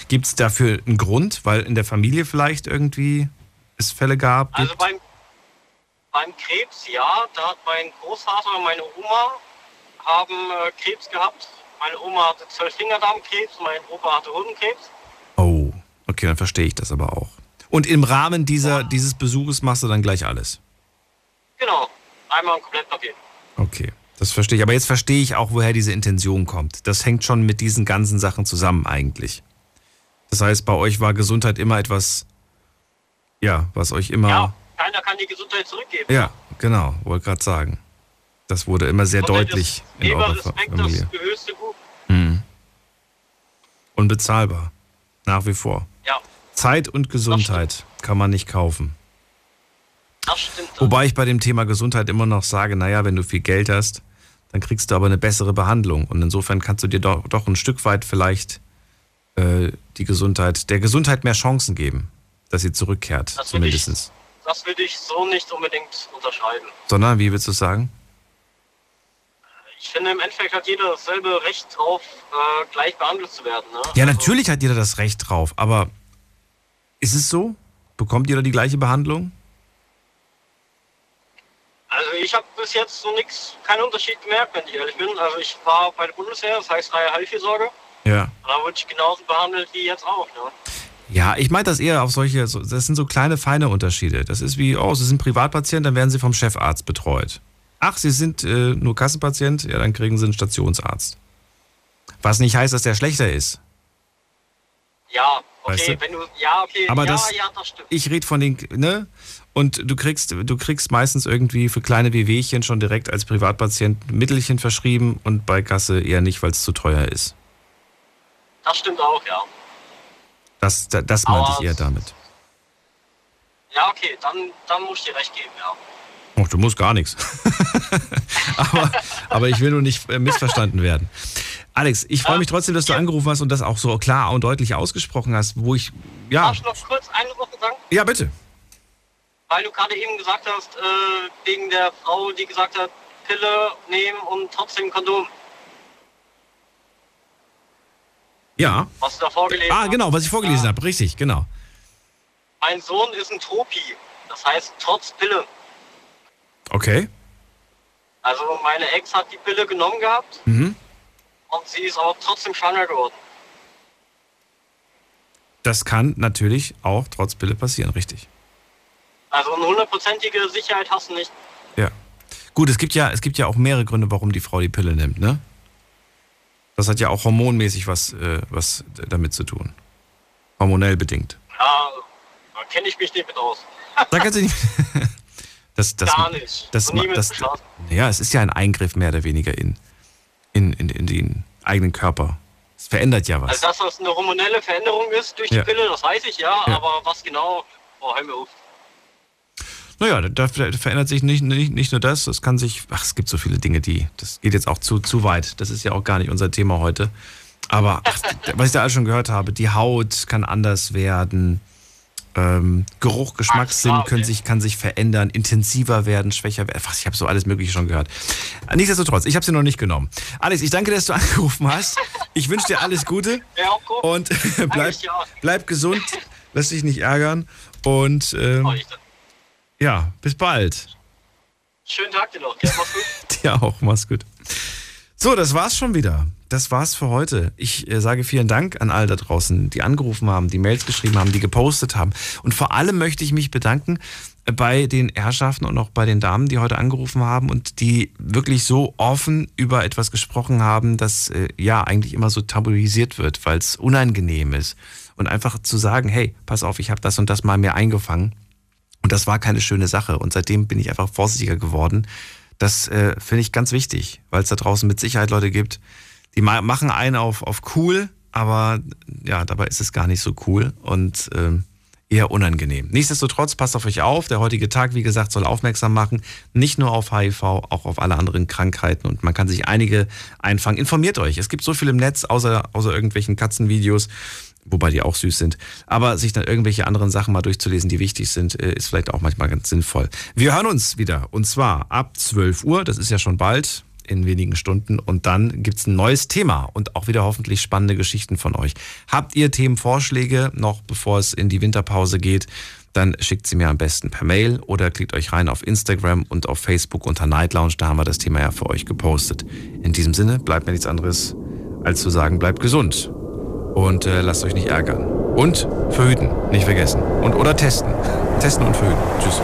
Gibt es dafür einen Grund, weil in der Familie vielleicht irgendwie es Fälle gab? Also beim, beim Krebs, ja, da hat mein Großvater und meine Oma haben äh, Krebs gehabt. Meine Oma hatte Zwölffingerdarmkrebs, mein Opa hatte Hodenkrebs. Oh, okay, dann verstehe ich das aber auch. Und im Rahmen dieser, dieses Besuches machst du dann gleich alles. Genau, einmal ein Komplettpaket. Okay, das verstehe ich. Aber jetzt verstehe ich auch, woher diese Intention kommt. Das hängt schon mit diesen ganzen Sachen zusammen eigentlich. Das heißt, bei euch war Gesundheit immer etwas, ja, was euch immer. Ja, keiner kann die Gesundheit zurückgeben. Ja, genau, wollte gerade sagen. Das wurde immer sehr Gesundheit deutlich in eurer Respekt, Familie. das höchste Gut. Hm. Unbezahlbar. Nach wie vor. Ja, Zeit und Gesundheit kann man nicht kaufen. das stimmt. Wobei ich bei dem Thema Gesundheit immer noch sage, naja, wenn du viel Geld hast, dann kriegst du aber eine bessere Behandlung. Und insofern kannst du dir doch, doch ein Stück weit vielleicht äh, die Gesundheit, der Gesundheit mehr Chancen geben, dass sie zurückkehrt, Das würde ich, zumindest. das würde ich so nicht unbedingt unterschreiben. Sondern, wie willst du es sagen? Ich finde, im Endeffekt hat jeder dasselbe Recht drauf, äh, gleich behandelt zu werden. Ne? Ja, natürlich hat jeder das Recht drauf, aber ist es so? Bekommt jeder die gleiche Behandlung? Also ich habe bis jetzt so nichts, keinen Unterschied gemerkt, wenn ich ehrlich bin. Also ich war bei der Bundeswehr, das heißt freie Heilfürsorge. Ja. Und da wurde ich genauso behandelt wie jetzt auch. Ne? Ja, ich meine das eher auf solche, so- das sind so kleine, feine Unterschiede. Das ist wie, oh, Sie sind Privatpatient, dann werden Sie vom Chefarzt betreut. Ach, Sie sind äh, nur Kassenpatient, ja, dann kriegen Sie einen Stationsarzt. Was nicht heißt, dass der schlechter ist. Ja, okay, Weißt du? wenn du, ja, okay, Aber ja, das, ja, das stimmt. ich rede von den, ne? Und du kriegst, du kriegst meistens irgendwie für kleine Wehwehchen schon direkt als Privatpatient Mittelchen verschrieben und bei Kasse eher nicht, weil es zu teuer ist. Das stimmt auch, ja. Das, das, das meinte ich eher damit. Ja, okay, dann, dann muss ich dir recht geben, ja. Oh, du musst gar nichts. *laughs* aber, aber ich will nur nicht äh, missverstanden werden. Alex, ich freue mich trotzdem, dass du angerufen hast und das auch so klar und deutlich ausgesprochen hast, wo ich, ja, Darf ich noch kurz eine Sache sagen? ja bitte. Weil du gerade eben gesagt hast, äh, wegen der Frau, die gesagt hat, Pille nehmen und trotzdem Kondom. Ja. Was du da vorgelesen Ah, genau, was ich vorgelesen habe, richtig, genau. Mein Sohn ist ein Tropi. Das heißt, trotz Pille. Okay. Also meine Ex hat die Pille genommen gehabt Mhm. und sie ist auch trotzdem schwanger geworden. Das kann natürlich auch trotz Pille passieren, richtig. Also eine hundertprozentige Sicherheit hast du nicht. Ja. Gut, es gibt ja, es gibt ja auch mehrere Gründe, warum die Frau die Pille nimmt, ne? Das hat ja auch hormonmäßig was, äh, was damit zu tun. Hormonell bedingt. Ja, da kenne ich mich nicht mit aus. Da kannst du nicht. *laughs* Das, das, Gar nicht. Das, nie das, beschlossen. ja, es ist ja ein Eingriff mehr oder weniger in, in, in, in den eigenen Körper. Es verändert ja was. Also dass das eine hormonelle Veränderung ist durch Ja. die Pille, das weiß ich ja, Ja. aber was genau, oh, hör mir auf. Naja, da, da verändert sich nicht, nicht, nicht nur das, es kann sich, ach, es gibt so viele Dinge, die, das geht jetzt auch zu, zu weit. Das ist ja auch gar nicht unser Thema heute. Aber ach, *laughs* was ich da alles schon gehört habe, die Haut kann anders werden. Ähm, Geruch, Geschmackssinn können sich, kann sich verändern, intensiver werden, schwächer werden. Ich habe so alles Mögliche schon gehört. Nichtsdestotrotz, ich habe sie noch nicht genommen. Alex, ich danke, dass du *laughs* angerufen hast. Ich wünsche dir alles Gute und *laughs* bleib, bleib gesund, lass dich nicht ärgern und ähm, ja, bis bald. Schönen Tag dir noch, gell? Mach's gut. *laughs* Dir auch, mach's gut. So, das war's schon wieder. Das war's für heute. Ich äh, sage vielen Dank an all da draußen, die angerufen haben, die Mails geschrieben haben, die gepostet haben. Und vor allem möchte ich mich bedanken äh, bei den Herrschaften und auch bei den Damen, die heute angerufen haben und die wirklich so offen über etwas gesprochen haben, das äh, ja eigentlich immer so tabuisiert wird, weil es unangenehm ist. Und einfach zu sagen, hey, pass auf, ich habe das und das mal mir eingefangen. Und das war keine schöne Sache. Und seitdem bin ich einfach vorsichtiger geworden das äh, finde ich ganz wichtig, weil es da draußen mit Sicherheit Leute gibt, die ma machen einen auf, auf cool, aber ja, dabei ist es gar nicht so cool und ähm, eher unangenehm. Nichtsdestotrotz, passt auf euch auf. Der heutige Tag, wie gesagt, soll aufmerksam machen. Nicht nur auf HIV, auch auf alle anderen Krankheiten. Und man kann sich einige einfangen. Informiert euch. Es gibt so viel im Netz, außer, außer irgendwelchen Katzenvideos wobei die auch süß sind. Aber sich dann irgendwelche anderen Sachen mal durchzulesen, die wichtig sind, äh, ist vielleicht auch manchmal ganz sinnvoll. Wir hören uns wieder und zwar ab 12 Uhr, das ist ja schon bald, in wenigen Stunden. Und dann gibt's ein neues Thema und auch wieder hoffentlich spannende Geschichten von euch. Habt ihr Themenvorschläge noch bevor es in die Winterpause geht? Dann schickt sie mir am besten per Mail oder klickt euch rein auf Instagram und auf Facebook unter Night Lounge. Da haben wir das Thema ja für euch gepostet. In diesem Sinne bleibt mir nichts anderes als zu sagen, bleibt gesund und äh, lasst euch nicht ärgern. Und verhüten, nicht vergessen. Und oder testen. *laughs* Testen und verhüten. Tschüss.